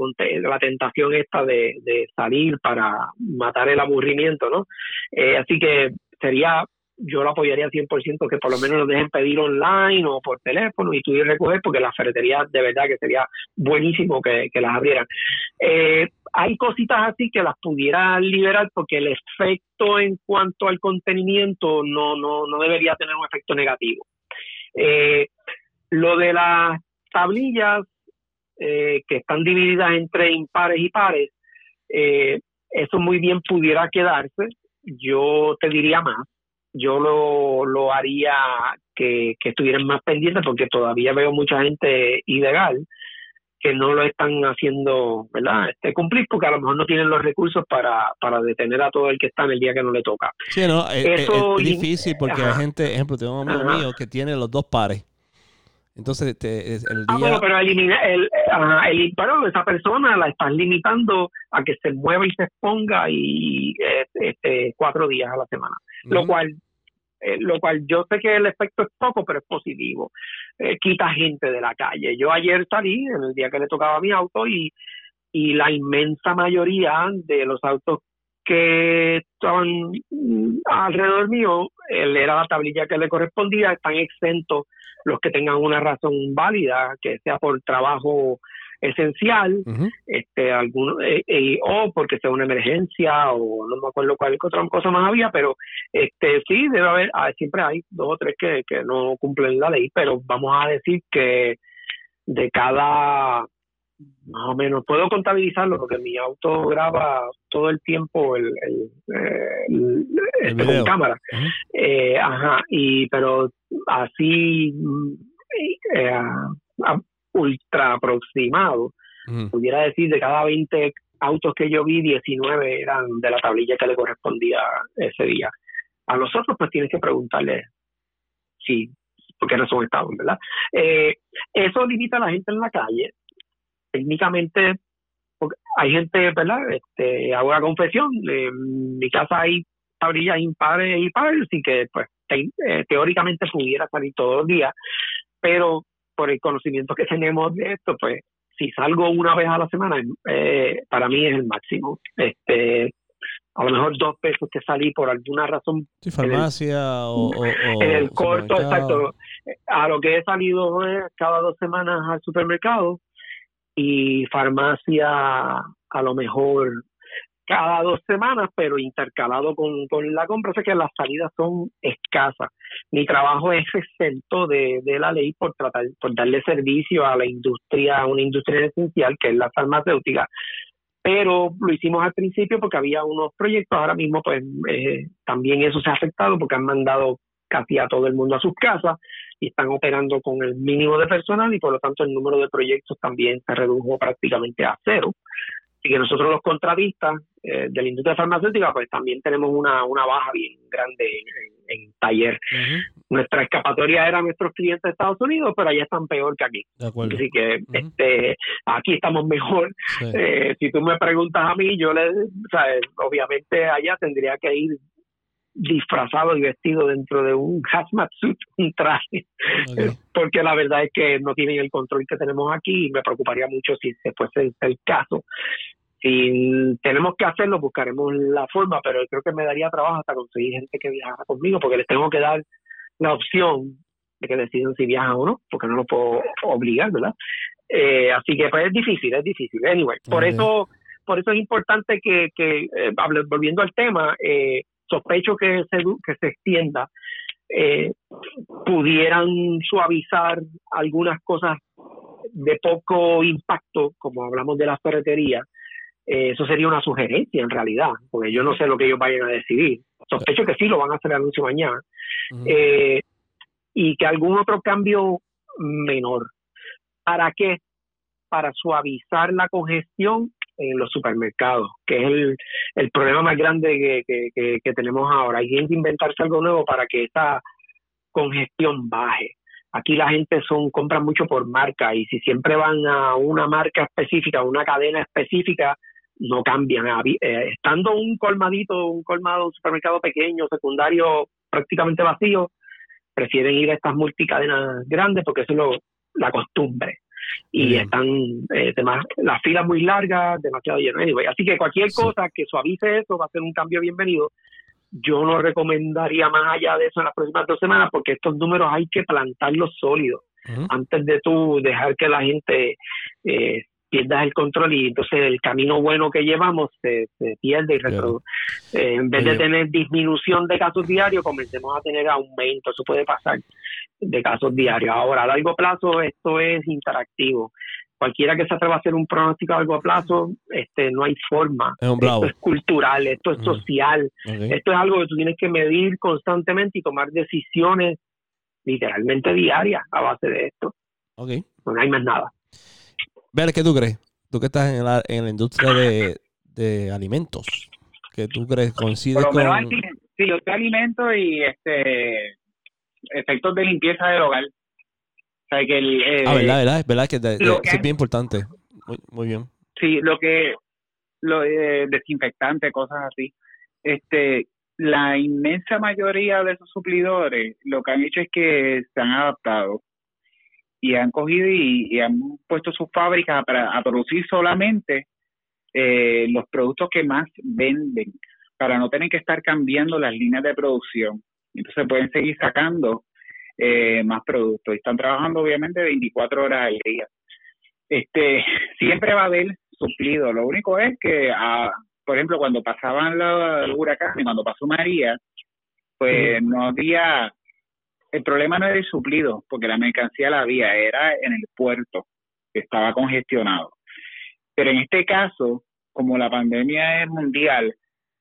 la tentación esta de, salir para matar el aburrimiento, ¿no? Eh, así que sería yo lo apoyaría 100% que por lo menos lo dejen pedir online o por teléfono y tú ir a recoger porque las ferreterías de verdad que sería buenísimo que, las abrieran. Eh, hay cositas así que las pudiera liberar porque el efecto en cuanto al contenimiento no, no, no debería tener un efecto negativo. Eh, lo de las tablillas eh, que están divididas entre impares y pares, eso muy bien pudiera quedarse. Yo te diría más yo lo, lo haría que, estuvieran más pendientes porque todavía veo mucha gente ilegal que no lo están haciendo, ¿verdad? Este, cumplir porque a lo mejor no tienen los recursos para, para detener a todo el que está en el día que no le toca. Sí, no, eh, eh, es, difícil porque hay gente, ejemplo, tengo un amigo mío que tiene los dos pares. Entonces, este, el ah, día... pero elimina, el, el, esa persona la están limitando a que se mueva y se exponga y este, cuatro días a la semana. Lo cual eh, lo cual yo sé que el efecto es poco, pero es positivo. Eh, quita gente de la calle. Yo ayer salí, en el día que le tocaba mi auto, y, y la inmensa mayoría de los autos que estaban mm, alrededor mío, él era la tablilla que le correspondía, están exentos los que tengan una razón válida, que sea por trabajo esencial, este, alguno, eh, eh, o porque sea una emergencia, o no me acuerdo cuál otra cosa más había, pero este sí, debe haber, ah, siempre hay dos o tres que, que no cumplen la ley, pero vamos a decir que de cada más o menos puedo contabilizarlo porque mi auto graba todo el tiempo el, el, este, con cámara eh, ajá y pero así eh, ultra aproximado. Pudiera decir, de cada 20 autos que yo vi, 19 eran de la tablilla que le correspondía ese día. A los otros, pues tienes que preguntarle si, por qué razón estaban, ¿verdad? Eh, eso limita a la gente en la calle. Técnicamente, hay gente, ¿verdad? Este, hago una confesión, en mi casa hay tablillas impares y pares, así que, pues, eh, teóricamente pudiera salir todos los días, pero por el conocimiento que tenemos de esto, pues si salgo una vez a la semana, eh, para mí es el máximo. Este, a lo mejor dos pesos que salí por alguna razón. Sí, farmacia o, En el corto, exacto. A lo que he salido cada dos semanas al supermercado y farmacia a lo mejor cada dos semanas, pero intercalado con, con la compra, o que las salidas son escasas. Mi trabajo es exento de, de la ley por tratar, por darle servicio a la industria, a una industria esencial que es la farmacéutica, pero lo hicimos al principio porque había unos proyectos, ahora mismo pues eh, también eso se ha afectado porque han mandado casi a todo el mundo a sus casas y están operando con el mínimo de personal y por lo tanto el número de proyectos también se redujo prácticamente a cero y que nosotros los contratistas eh, de la industria farmacéutica pues también tenemos una, una baja bien grande en, taller. Nuestra escapatoria era nuestros clientes de Estados Unidos, pero allá están peor que aquí. Así que este aquí estamos mejor. Eh, si tú me preguntas a mí, yo le, o sea, obviamente allá tendría que ir disfrazado y vestido dentro de un hazmat suit, un traje, porque la verdad es que no tienen el control que tenemos aquí y me preocuparía mucho si se fuese el caso. Si tenemos que hacerlo, buscaremos la forma, pero creo que me daría trabajo hasta conseguir gente que viajara conmigo, porque les tengo que dar la opción de que decidan si viajan o no, porque no lo puedo obligar, ¿verdad? Eh, así que pues es difícil, es difícil. Anyway, por eso por eso es importante que, que eh, volviendo al tema, eh, sospecho que se, que se extienda, eh, pudieran suavizar algunas cosas de poco impacto, como hablamos de las ferreterías, eh, eso sería una sugerencia en realidad, porque yo no sé lo que ellos vayan a decidir. Sospecho que sí lo van a hacer el anuncio mañana. Eh, y que algún otro cambio menor. ¿Para qué? Para suavizar la congestión en los supermercados, que es el, el problema más grande que, que, tenemos ahora. Hay que inventarse algo nuevo para que esa congestión baje. Aquí la gente son compra mucho por marca y si siempre van a una marca específica, una cadena específica, no cambian. Eh, estando un colmadito, un colmado, un supermercado pequeño, secundario, prácticamente vacío, prefieren ir a estas multicadenas grandes porque eso es lo, la costumbre y están eh, las filas muy largas, demasiado llenas. así que cualquier cosa que suavice eso va a ser un cambio bienvenido. Yo no recomendaría más allá de eso en las próximas dos semanas porque estos números hay que plantarlos sólidos antes de tú dejar que la gente eh, pierda el control y entonces el camino bueno que llevamos se, pierde y. Eh, en vez de tener disminución de casos diarios, comencemos a tener aumento. Eso puede pasar de casos diarios. Ahora, a largo plazo, esto es interactivo. Cualquiera que se atreva a hacer un pronóstico a largo plazo, este, no hay forma. esto es cultural, esto es social. Esto es algo que tú tienes que medir constantemente y tomar decisiones literalmente diarias a base de esto. Okay. No hay más nada. Ver, ¿qué tú crees? Tú que estás en la, en la industria de, de alimentos, ¿qué tú crees? ¿Coincide con...? Sí, yo alimentos y este efectos de limpieza del hogar. O sea, que el, eh, ah, verdad, verdad, verdad que, es bien importante. Muy, muy bien. Sí, lo que, lo eh, desinfectante, cosas así. Este, la inmensa mayoría de esos suplidores lo que han hecho es que se han adaptado y han cogido y, han puesto sus fábricas para, a producir solamente eh, los productos que más venden para no tener que estar cambiando las líneas de producción. Entonces pueden seguir sacando eh, más productos. Y están trabajando obviamente 24 horas al día. Este, siempre va a haber suplido. Lo único es que, ah, por ejemplo, cuando pasaban los huracanes, cuando pasó María, pues no había, el problema no era el suplido, porque la mercancía la había, era en el puerto, que estaba congestionado. Pero en este caso, como la pandemia es mundial,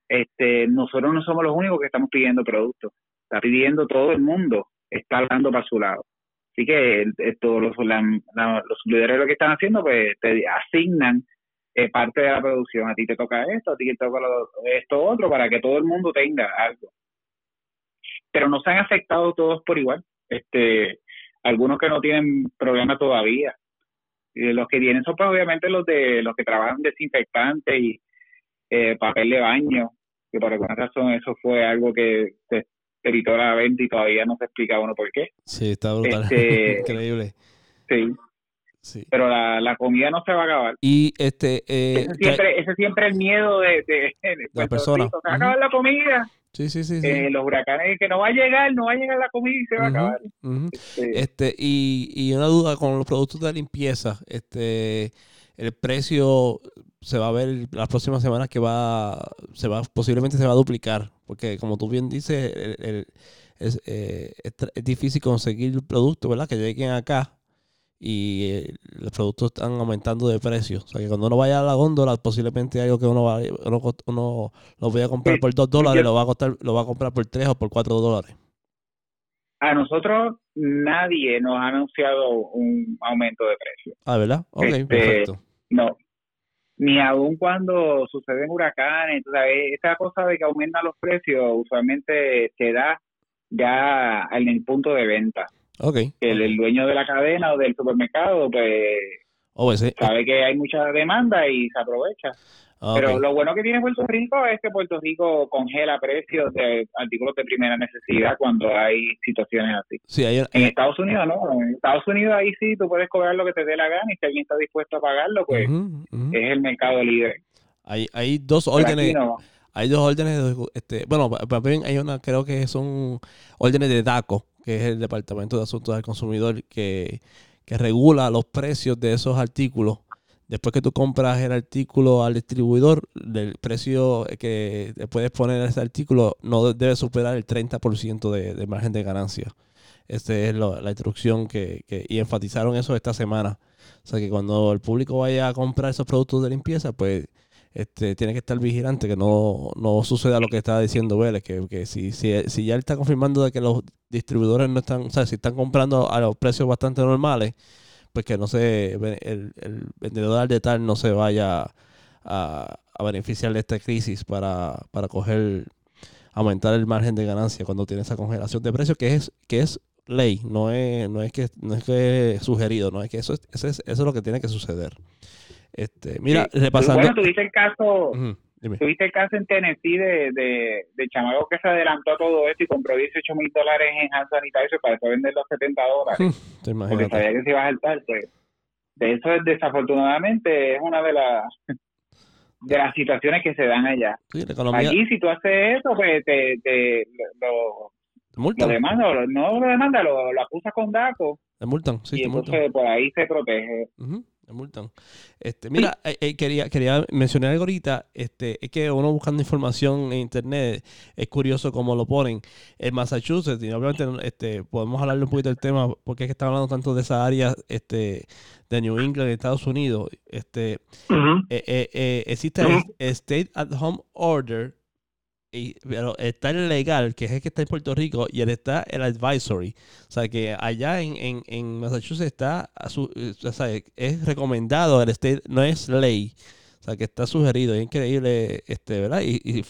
este, nosotros no somos los únicos que estamos pidiendo productos está pidiendo todo el mundo, está hablando para su lado. Así que todos los, los lo que están haciendo, pues te asignan eh, parte de la producción. A ti te toca esto, a ti te toca esto otro, para que todo el mundo tenga algo. Pero no se han afectado todos por igual. Este, algunos que no tienen problema todavía. Y los que tienen son pues, obviamente los de los que trabajan desinfectantes y eh, papel de baño, que por alguna razón eso fue algo que se editó la venta y todavía no se explica uno por qué. Sí, está brutal. Este, Increíble. Sí. Sí. Pero la, la, comida no se va a acabar. Y este. Eh, ese, siempre, ese siempre el miedo de, de, la persona. Se va a acabar la comida. Sí, sí, sí. Eh, los huracanes, que no va a llegar, no va a llegar la comida y se va a acabar. Este, este, y, y una duda con los productos de limpieza. Este, el precio se va a ver las próximas semanas que va, se va, posiblemente se va a duplicar, porque como tú bien dices, el, es, eh, es, difícil conseguir productos, ¿verdad? Que lleguen acá y eh, los productos están aumentando de precio. O sea que cuando uno vaya a la góndola, posiblemente algo que uno va, uno, uno lo voy a comprar por 2 dólares, lo va a costar, lo va a comprar por 3 o por 4 dólares. A nosotros nadie nos ha anunciado un aumento de precio. Ah, ¿verdad? Ok, este, perfecto. No, ni aun cuando suceden huracanes, entonces esta cosa de que aumentan los precios usualmente se da ya en el punto de venta. Okay. El, el dueño de la cadena o del supermercado, pues, oh, pues sabe que hay mucha demanda y se aprovecha. Ah, Pero lo bueno que tiene Puerto Rico es que Puerto Rico congela precios de artículos de primera necesidad cuando hay situaciones así. Sí, en Estados Unidos no, en Estados Unidos ahí sí tú puedes cobrar lo que te dé la gana y si alguien está dispuesto a pagarlo, pues es el mercado libre. Hay, hay dos órdenes. Hay dos órdenes, este, bueno, también hay una, creo que son órdenes de DACO, que es el Departamento de Asuntos del Consumidor, que, que regula los precios de esos artículos después que tú compras el artículo al distribuidor, del precio que puedes poner ese artículo no debe superar el 30% de, de, margen de ganancia. Esta es la instrucción que, que, y enfatizaron eso esta semana. O sea que cuando el público vaya a comprar esos productos de limpieza, pues este, tiene que estar vigilante que no, suceda lo que está diciendo Vélez, que, que si, si, si, ya él está confirmando de que los distribuidores no están, o sea, si están comprando a los precios bastante normales, pues que no se, el, el vendedor de tal no se vaya a, beneficiar de esta crisis para, para coger, aumentar el margen de ganancia cuando tiene esa congelación de precios, que es, que es ley, no es, no es que no es que sugerido, no es que eso es, eso es, eso es lo que tiene que suceder. Este, mira, repasando. Bueno, tuviste el caso, tuviste el caso en Tennessee de, de, de chamaco que se adelantó a todo esto y compró 18 mil dólares en hand sanitizer para después vender los 70 dólares. porque sabía que se iba a saltar, pues. De eso, desafortunadamente, es una de las de las situaciones que se dan allá. Allí, si tú haces eso, pues te, te lo, lo demanda, no lo demanda, lo, lo acusa con DACO. Te multan, sí, y entonces por ahí se protege. Este, mira, eh, eh, quería, quería mencionar algo ahorita. Este, es que uno buscando información en internet es curioso cómo lo ponen. En Massachusetts, y obviamente este, podemos hablarle un poquito del tema, porque es que está hablando tanto de esa área este, de New England, Estados Unidos. Este, eh, existe el State at Home Order pero está el legal, que es el que está en Puerto Rico, y él está el advisory. O sea, que allá en, en, en Massachusetts está, su, o sea, es recomendado, el state no es ley. O sea, que está sugerido. Es increíble, este, ¿verdad? Y, y,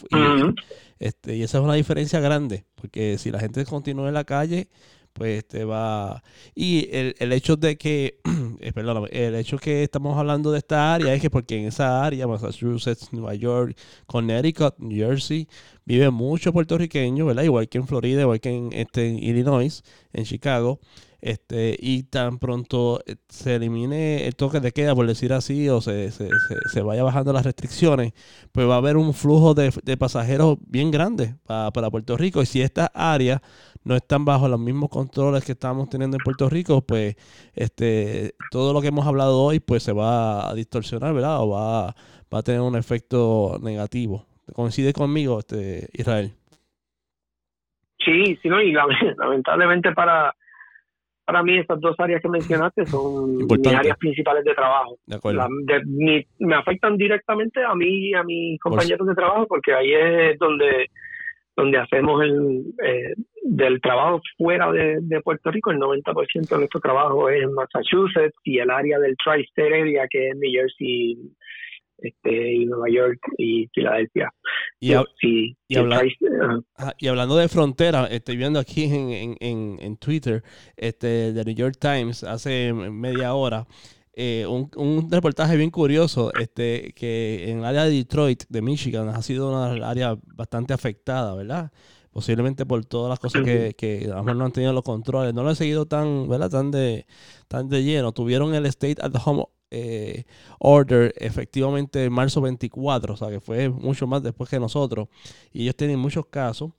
este, y esa es una diferencia grande, porque si la gente continúa en la calle, pues te va... Y el, el hecho de que, eh, perdóname, el hecho que estamos hablando de esta área es que porque en esa área, Massachusetts, Nueva York, Connecticut, New Jersey, vive mucho puertorriqueño, ¿verdad? Igual que en Florida, igual que en, este, Illinois, en Chicago. Este, y tan pronto eh, se elimine el toque de queda, por decir así, o se, se, se, vaya bajando las restricciones, pues va a haber un flujo de, de pasajeros bien grande para, para, Puerto Rico. Y si esta área no están bajo los mismos controles que estamos teniendo en Puerto Rico, pues este todo lo que hemos hablado hoy pues se va a distorsionar, ¿verdad? O va, va a tener un efecto negativo. ¿Coincide conmigo, este Israel? Sí, sí, no, y lamentablemente para, para mí estas dos áreas que mencionaste son mis áreas principales de trabajo. De acuerdo. me afectan directamente a mí y a mis compañeros de trabajo porque ahí es donde donde hacemos el eh, del trabajo fuera de, Puerto Rico, el 90% de nuestro trabajo es en Massachusetts y el área del Tri-State Area, que es New Jersey, este, y Nueva York y Filadelfia. Y, y, hablando de frontera, estoy viendo aquí en, en, en, Twitter, este, de New York Times, hace media hora, eh, un, un, reportaje bien curioso, este, que en el área de Detroit, de Michigan, ha sido una área bastante afectada, ¿verdad? Posiblemente por todas las cosas que, que a lo mejor no han tenido los controles. No lo he seguido tan, ¿verdad? Tan de, tan de lleno. Tuvieron el State at Home eh, Order efectivamente en marzo 24, o sea que fue mucho más después que nosotros. Y ellos tienen muchos casos.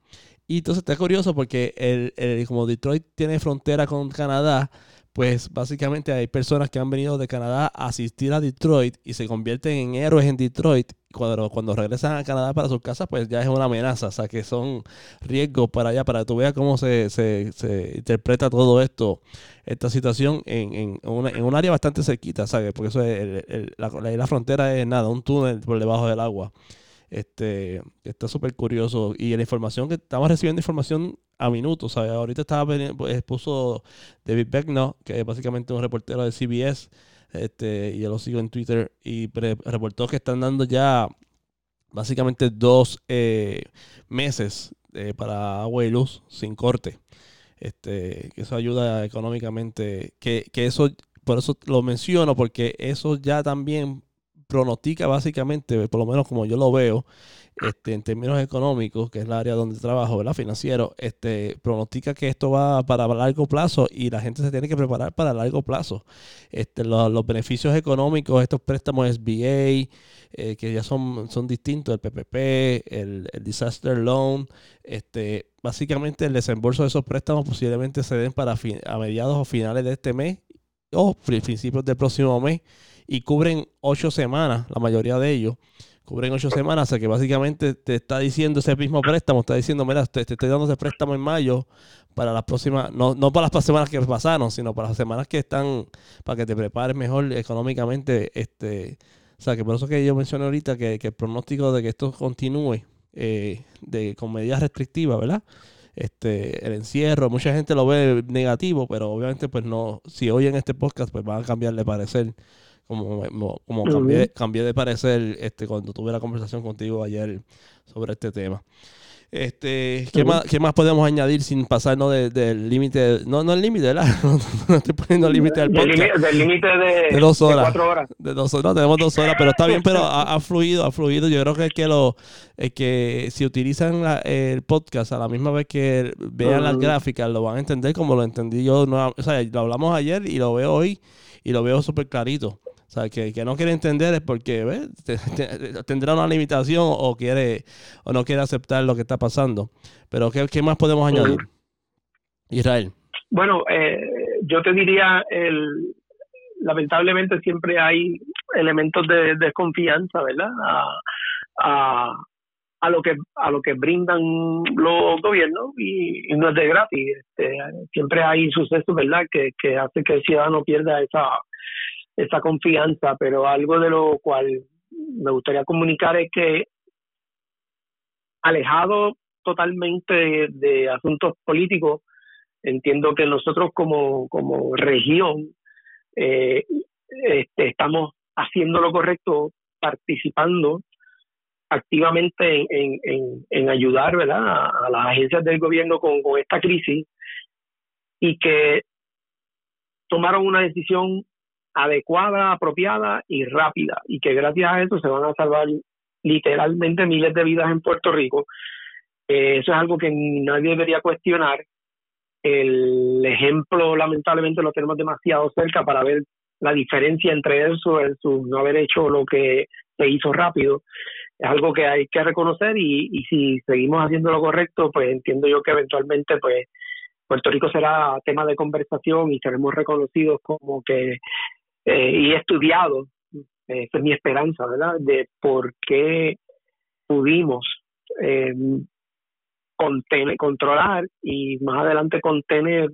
Y entonces está curioso porque el, el, como Detroit tiene frontera con Canadá, pues básicamente hay personas que han venido de Canadá a asistir a Detroit y se convierten en héroes en Detroit. Cuando, cuando regresan a Canadá para sus casas, pues ya es una amenaza. O sea, que son riesgos para allá, para que tú veas cómo se, se, se interpreta todo esto, esta situación en, en, en un área bastante cerquita, ¿sabes? Porque eso es la, la frontera es nada, un túnel por debajo del agua. Este, está súper curioso. Y la información que estamos recibiendo información a minutos. Ahorita estaba pues, puso David Beckno, que es básicamente un reportero de CBS, este, y yo lo sigo en Twitter, y reportó que están dando ya básicamente dos eh, meses eh, para agua y luz sin corte. Este, que eso ayuda económicamente, que, que eso, por eso lo menciono, porque eso ya también pronostica básicamente, por lo menos como yo lo veo, este, en términos económicos, que es el área donde trabajo, ¿verdad? Financiero, este, pronostica que esto va para largo plazo y la gente se tiene que preparar para largo plazo. Este, los, beneficios económicos, estos préstamos SBA, eh, que ya son, son distintos, el PPP, el, Disaster Loan, este, básicamente el desembolso de esos préstamos posiblemente se den para a mediados o finales de este mes o principios del próximo mes y cubren ocho semanas, la mayoría de ellos cubren ocho semanas, o sea que básicamente te está diciendo ese mismo préstamo, está diciendo, mira, te, estoy dando ese préstamo en mayo para las próximas, no, no para las semanas que pasaron, sino para las semanas que están, para que te prepares mejor económicamente, este, o sea que por eso que yo mencioné ahorita que, el pronóstico de que esto continúe eh, de, con medidas restrictivas, ¿verdad? Este, el encierro, mucha gente lo ve negativo, pero obviamente pues no, si oyen este podcast pues van a cambiar de parecer como, como cambié, cambié, de parecer este, cuando tuve la conversación contigo ayer sobre este tema. Este, ¿qué, más, ¿Qué más podemos añadir sin pasarnos del límite? No, no el límite, ¿verdad? No, estoy poniendo límite al podcast. Del límite de, dos horas. De cuatro horas. De dos horas. No, tenemos dos horas, pero está bien, pero ha, fluido, ha fluido. Yo creo que es que, lo, es que si utilizan el podcast a la misma vez que vean las gráficas, lo van a entender como lo entendí yo. o sea, lo hablamos ayer y lo veo hoy y lo veo súper clarito. O sea, que, que no quiere entender es porque tendrá una limitación o quiere o no quiere aceptar lo que está pasando. Pero ¿qué, qué más podemos añadir? Israel. Bueno, eh, yo te diría, el, lamentablemente siempre hay elementos de desconfianza, ¿verdad? A, a, lo que a lo que brindan los gobiernos y, no es de gratis. Este, siempre hay sucesos, ¿verdad? Que, que hace que el ciudadano pierda esa esa confianza, pero algo de lo cual me gustaría comunicar es que alejado totalmente de, asuntos políticos, entiendo que nosotros como, como región eh, este, estamos haciendo lo correcto, participando activamente en, en, ayudar ¿verdad? A, las agencias del gobierno con, con esta crisis y que tomaron una decisión adecuada, apropiada y rápida, y que gracias a eso se van a salvar literalmente miles de vidas en Puerto Rico. Eh, eso es algo que nadie debería cuestionar. El ejemplo, lamentablemente, lo tenemos demasiado cerca para ver la diferencia entre eso y no haber hecho lo que se hizo rápido. Es algo que hay que reconocer y, y si seguimos haciendo lo correcto, pues entiendo yo que eventualmente pues Puerto Rico será tema de conversación y seremos reconocidos como que eh, y he estudiado, eh, esa es mi esperanza, ¿verdad?, de por qué pudimos eh, contener, controlar y más adelante contener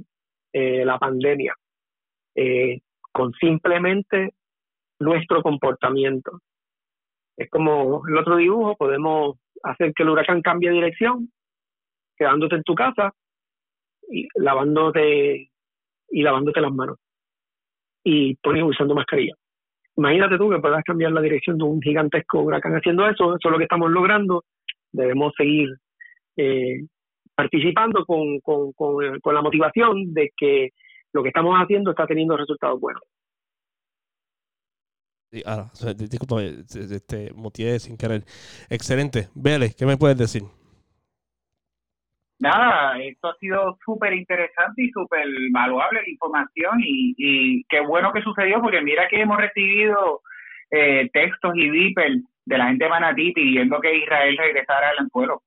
eh, la pandemia con simplemente nuestro comportamiento. Es como el otro dibujo, podemos hacer que el huracán cambie de dirección, quedándote en tu casa y lavándote y lavándote las manos y pones usando mascarilla. Imagínate tú que puedas cambiar la dirección de un gigantesco huracán haciendo eso, eso es lo que estamos logrando, debemos seguir eh, participando con, con, con, la motivación de que lo que estamos haciendo está teniendo resultados buenos. Sí, ahora, disculpa, este, motivé sin querer. Excelente. Vélez, ¿qué me puedes decir? Nada, esto ha sido súper interesante y súper valuable la información y, y, qué bueno que sucedió porque mira que hemos recibido eh, textos y viper de la gente de Manatí pidiendo que Israel regresara al anzuelo.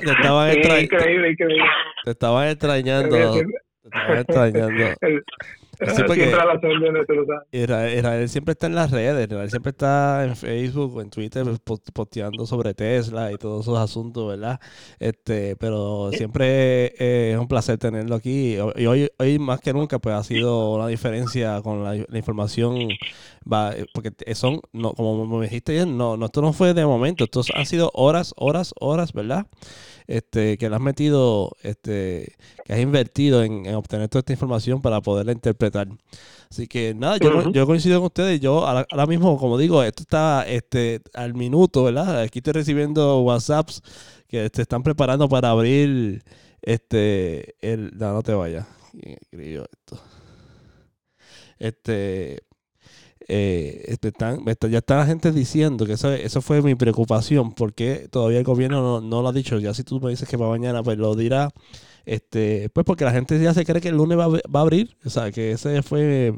te, estaban increíble, increíble. te estaban extrañando. Te estaban extrañando. Israel, siempre está en las redes, Israel siempre está en Facebook en Twitter posteando sobre Tesla y todos esos asuntos, ¿verdad? Este, pero siempre es un placer tenerlo aquí. Y hoy, hoy más que nunca, pues ha sido una diferencia con la, información, va, porque son, no, como me dijiste ayer, no, no, esto no fue de momento, esto han sido horas, horas, horas, ¿verdad? Este, que le has metido, este, que has invertido en, obtener toda esta información para poderla interpretar. Así que nada, yo, yo coincido con ustedes. Yo ahora, mismo, como digo, esto está este, al minuto, ¿verdad? Aquí estoy recibiendo WhatsApps que te están preparando para abrir este el no, no te vayas esto este eh, este, están, ya está la gente diciendo que eso, eso fue mi preocupación, porque todavía el gobierno no, lo ha dicho. Ya si tú me dices que para mañana, pues lo dirá. Este, pues porque la gente ya se cree que el lunes va, a abrir. O sea, que ese fue,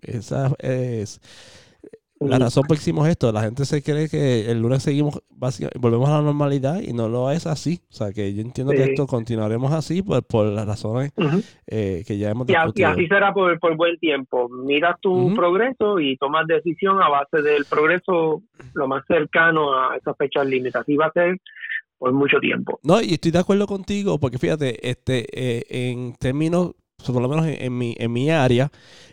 esa es la razón por qué hicimos esto, la gente se cree que el lunes seguimos, volvemos a la normalidad y no lo es así. O sea, que yo entiendo que esto continuaremos así por, por las razones eh, que ya hemos discutido. Y, así será por, por buen tiempo. Miras tu progreso y tomas decisión a base del progreso lo más cercano a esas fechas límites. Así va a ser por mucho tiempo. No, y estoy de acuerdo contigo porque fíjate, este, eh, en términos por lo menos en, mi, en mi área,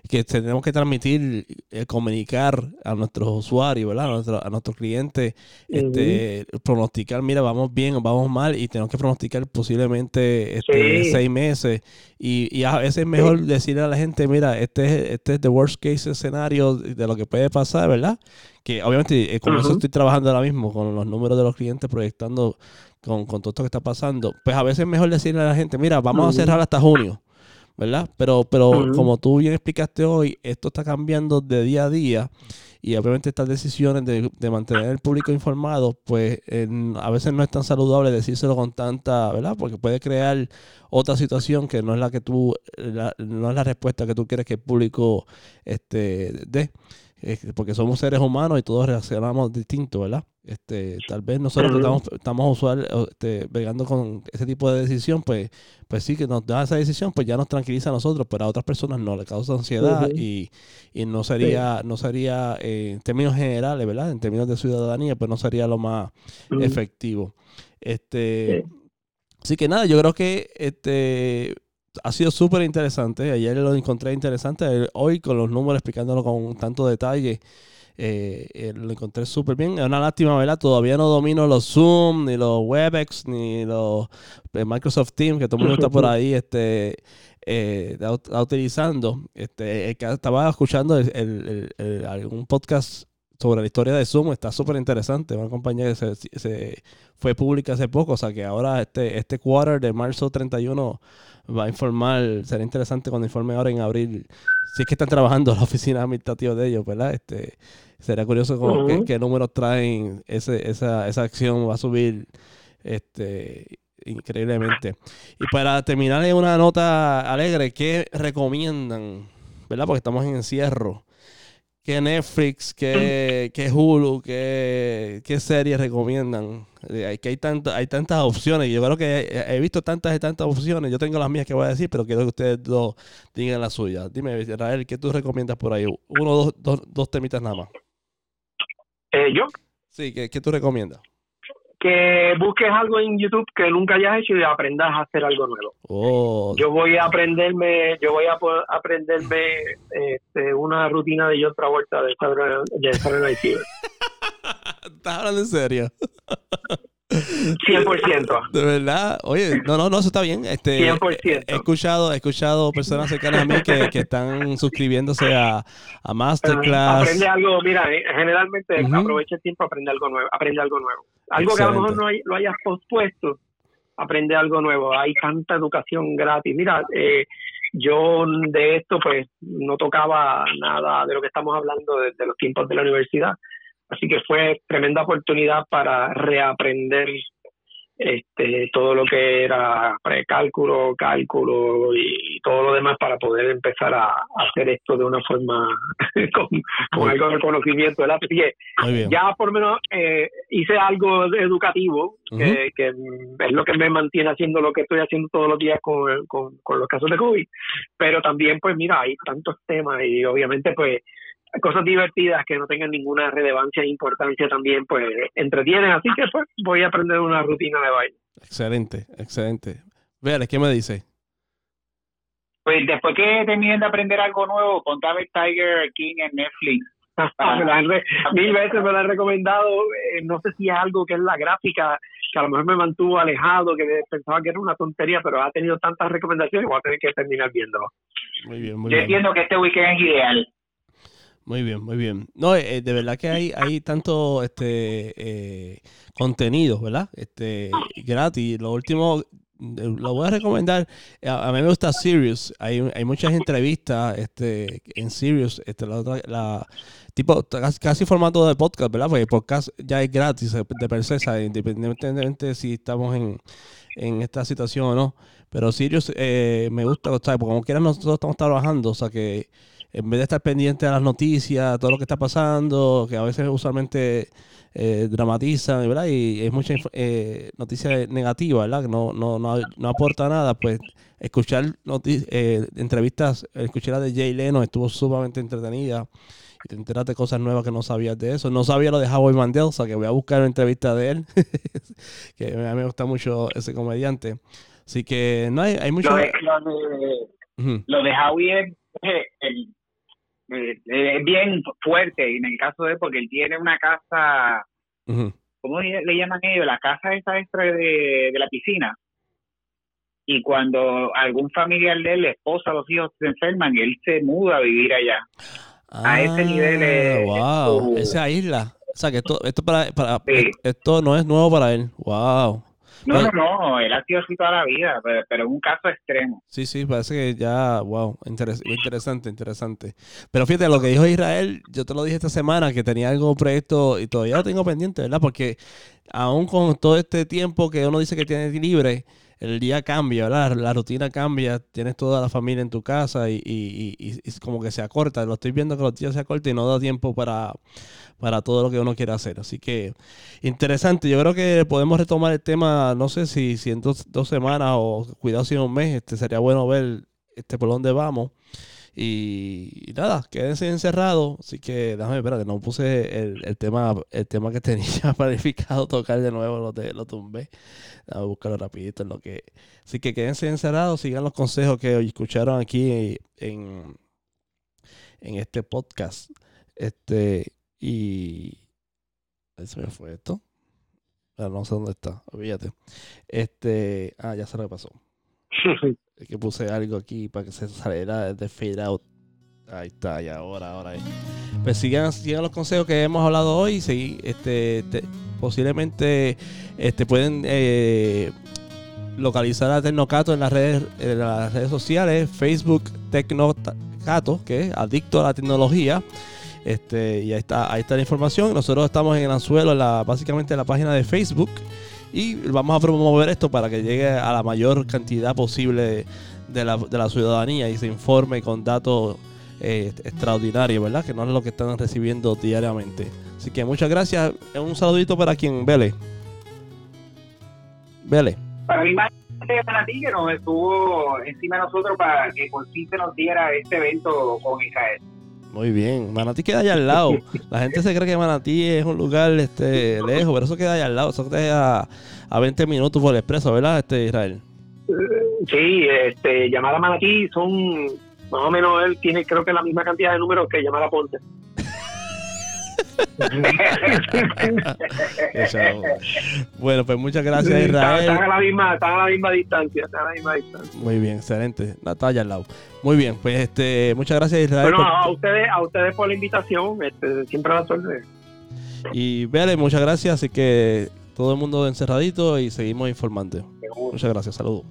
que tenemos que transmitir, eh, comunicar a nuestros usuarios, ¿verdad? A, nuestro, a nuestros clientes, este, pronosticar, mira, vamos bien o vamos mal, y tenemos que pronosticar posiblemente este, seis meses. Y, y, a veces es mejor decirle a la gente, mira, este es, este es the worst case escenario de lo que puede pasar, ¿verdad? Que obviamente, eh, con eso estoy trabajando ahora mismo, con los números de los clientes, proyectando con, con todo esto que está pasando. Pues a veces es mejor decirle a la gente, mira, vamos a cerrar hasta junio ¿verdad? Pero, pero como tú bien explicaste hoy, esto está cambiando de día a día y obviamente estas decisiones de, mantener el público informado, pues a veces no es tan saludable decírselo con tanta, ¿verdad? Porque puede crear otra situación que no es la que tú, no es la respuesta que tú quieres que el público este, dé porque somos seres humanos y todos reaccionamos distinto, ¿verdad? Este, tal vez nosotros que estamos, estamos usual, este, con ese tipo de decisión, pues, pues sí que nos da esa decisión, pues ya nos tranquiliza a nosotros, pero a otras personas no, le causa ansiedad y, no sería, no sería eh, en términos generales, ¿verdad? En términos de ciudadanía, pues no sería lo más efectivo. Este, Así que nada, yo creo que este ha sido súper interesante. Ayer lo encontré interesante. Hoy con los números explicándolo con tanto detalle. Eh, eh, lo encontré súper bien. Es una lástima, ¿verdad? Todavía no domino los Zoom, ni los WebEx, ni los eh, Microsoft Teams, que todo el mundo está por ahí este, está, utilizando. Este, estaba escuchando algún podcast sobre la historia de Zoom está súper interesante. Una compañía que se, fue pública hace poco, o sea que ahora este, este quarter de marzo 31 va a informar, será interesante cuando informe ahora en abril, si es que están trabajando la oficina administrativa de ellos, ¿verdad? Este, será curioso qué, números traen ese, esa, esa acción, va a subir este increíblemente. Y para terminar en una nota alegre, ¿qué recomiendan? ¿Verdad? Porque estamos en encierro qué Netflix, qué, qué Hulu, qué, qué, series recomiendan. Eh, hay, que hay, hay tantas opciones. Yo creo que he, visto tantas y tantas opciones. Yo tengo las mías que voy a decir, pero quiero que ustedes dos digan las suyas. Dime, Israel, ¿qué tú recomiendas por ahí? Uno dos, dos, dos, temitas nada más. Eh, ¿Yo? Sí, ¿qué, qué tú recomiendas? Que busques algo en YouTube que nunca hayas hecho y aprendas a hacer algo nuevo. Oh. Yo voy a aprenderme, yo voy a aprenderme este, una rutina de otra vuelta de Saturday Night Fever. ¿Estás hablando en serio? 100%. De verdad, oye, no, no, no, eso está bien. Este, 100%. He escuchado, he escuchado personas cercanas a mí que, que están suscribiéndose a, a Masterclass. Aprende algo, mira, eh, generalmente aprovecha el tiempo, aprende algo nuevo, aprende algo nuevo. Algo que a lo mejor no lo hayas pospuesto, aprende algo nuevo. Hay tanta educación gratis. Mira, eh, yo de esto pues no tocaba nada de lo que estamos hablando desde los tiempos de la universidad Así que fue tremenda oportunidad para reaprender este, todo lo que era precálculo, cálculo y todo lo demás para poder empezar a, hacer esto de una forma con, algo de conocimiento. Así que ya por lo menos eh, hice algo educativo, que, es lo que me mantiene haciendo lo que estoy haciendo todos los días con, con, con los casos de COVID. Pero también, pues mira, hay tantos temas y obviamente pues cosas divertidas que no tengan ninguna relevancia e importancia también, pues entretienen. Así que pues voy a aprender una rutina de baile. Excelente, excelente. Vean, ¿qué me dice? Pues después que terminen de aprender algo nuevo, ponte a Tiger King en Netflix. mil veces me lo han recomendado. Eh, no sé si es algo que es la gráfica, que a lo mejor me mantuvo alejado, que pensaba que era una tontería, pero ha tenido tantas recomendaciones, voy a tener que terminar viéndolo. Muy bien, muy Yo bien. entiendo que este weekend es ideal. Muy bien, muy bien. No, eh, de verdad que hay, hay tanto este eh, contenido, ¿verdad? Este gratis. Lo último, eh, lo voy a recomendar. A, mí me gusta Sirius. Hay, hay muchas entrevistas este, en Sirius. Este, la, la, tipo, casi, formato de podcast, ¿verdad? Porque el podcast ya es gratis de per se, independientemente si estamos en, en esta situación o no. Pero Sirius me gusta, o porque como quiera nosotros estamos trabajando, o sea que en vez de estar pendiente a las noticias, todo lo que está pasando, que a veces usualmente eh, dramatizan, ¿verdad? Y es mucha eh, noticia negativa, ¿verdad? Que no, no, no, no aporta nada, pues escuchar eh, entrevistas, escuchar la de Jay Leno estuvo sumamente entretenida y te enteras de cosas nuevas que no sabías de eso. No sabía lo de Howard Mandel, o sea que voy a buscar una entrevista de él, que a mí me gusta mucho ese comediante. Así que no hay, hay mucho... Lo de, lo de, Howie es, bien fuerte en el caso de porque él tiene una casa, ¿cómo le llaman ellos? La casa esa extra de, de la piscina y cuando algún familiar de él, la esposa, los hijos se enferman, y él se muda a vivir allá. a ese ah, nivel wow, esa isla. O sea, que esto, esto, para, para esto no es nuevo para él. Wow. No, no, no, él ha sido así toda la vida, pero, en un caso extremo. Sí, sí, parece que ya, wow, interesante, interesante. Pero fíjate, lo que dijo Israel, yo te lo dije esta semana, que tenía algo proyecto y todavía lo tengo pendiente, ¿verdad? Porque aún con todo este tiempo que uno dice que tiene libre, el día cambia, ¿verdad? La rutina cambia, tienes toda la familia en tu casa y, y, y, como que se acorta. Lo estoy viendo que los días se acortan y no da tiempo para, para todo lo que uno quiere hacer. Así que interesante. Yo creo que podemos retomar el tema, no sé si, si en dos, semanas o cuidado si en un mes, este sería bueno ver este por dónde vamos. Y, nada, quédense encerrados. Así que déjame esperar que no puse el, tema el tema que tenía planificado tocar de nuevo, lo, de, lo tumbé. a buscarlo rapidito en lo que. Así que quédense encerrados, sigan los consejos que escucharon aquí en, en este podcast. Este, y. Ahí se me fue esto. no sé dónde está, olvídate. Este. Ah, ya se repasó. que puse algo aquí para que se saliera de fade out. Ahí está, y ahora, ahora. Pues sigan, sigan los consejos que hemos hablado hoy. Sí, este, posiblemente este, pueden eh, localizar a Tecnocato en las redes, en las redes sociales, Facebook Tecnocato, que es adicto a la tecnología. Este, y ahí está, ahí está la información. Nosotros estamos en el anzuelo, la, básicamente en la página de Facebook. Y vamos a promover esto para que llegue a la mayor cantidad posible de la, de la ciudadanía y se informe con datos eh, extraordinarios, ¿verdad? Que no es lo que están recibiendo diariamente. Así que muchas gracias. Un saludito para quien, Vele. Vele. Para mí, para ti que nos estuvo encima de nosotros para que por fin se nos diera este evento con Israel. Muy bien. Manatí queda allá al lado. La gente se cree que Manatí es un lugar este, lejos, pero eso queda allá al lado. Eso queda a, 20 minutos por el expreso, ¿verdad, este Israel? Sí, este, llamar a Manatí son más o menos él tiene creo que la misma cantidad de números que llamar a Ponte. Bueno, pues muchas gracias, Israel. Están a la misma, están a la misma distancia, están a la misma distancia. Muy bien, excelente. Natalia al lado. Muy bien, pues este, muchas gracias, Israel. Bueno, a ustedes, a ustedes por la invitación, este, siempre la suerte. Y véale, muchas gracias, así que todo el mundo encerradito y seguimos informando. Muchas gracias, saludos.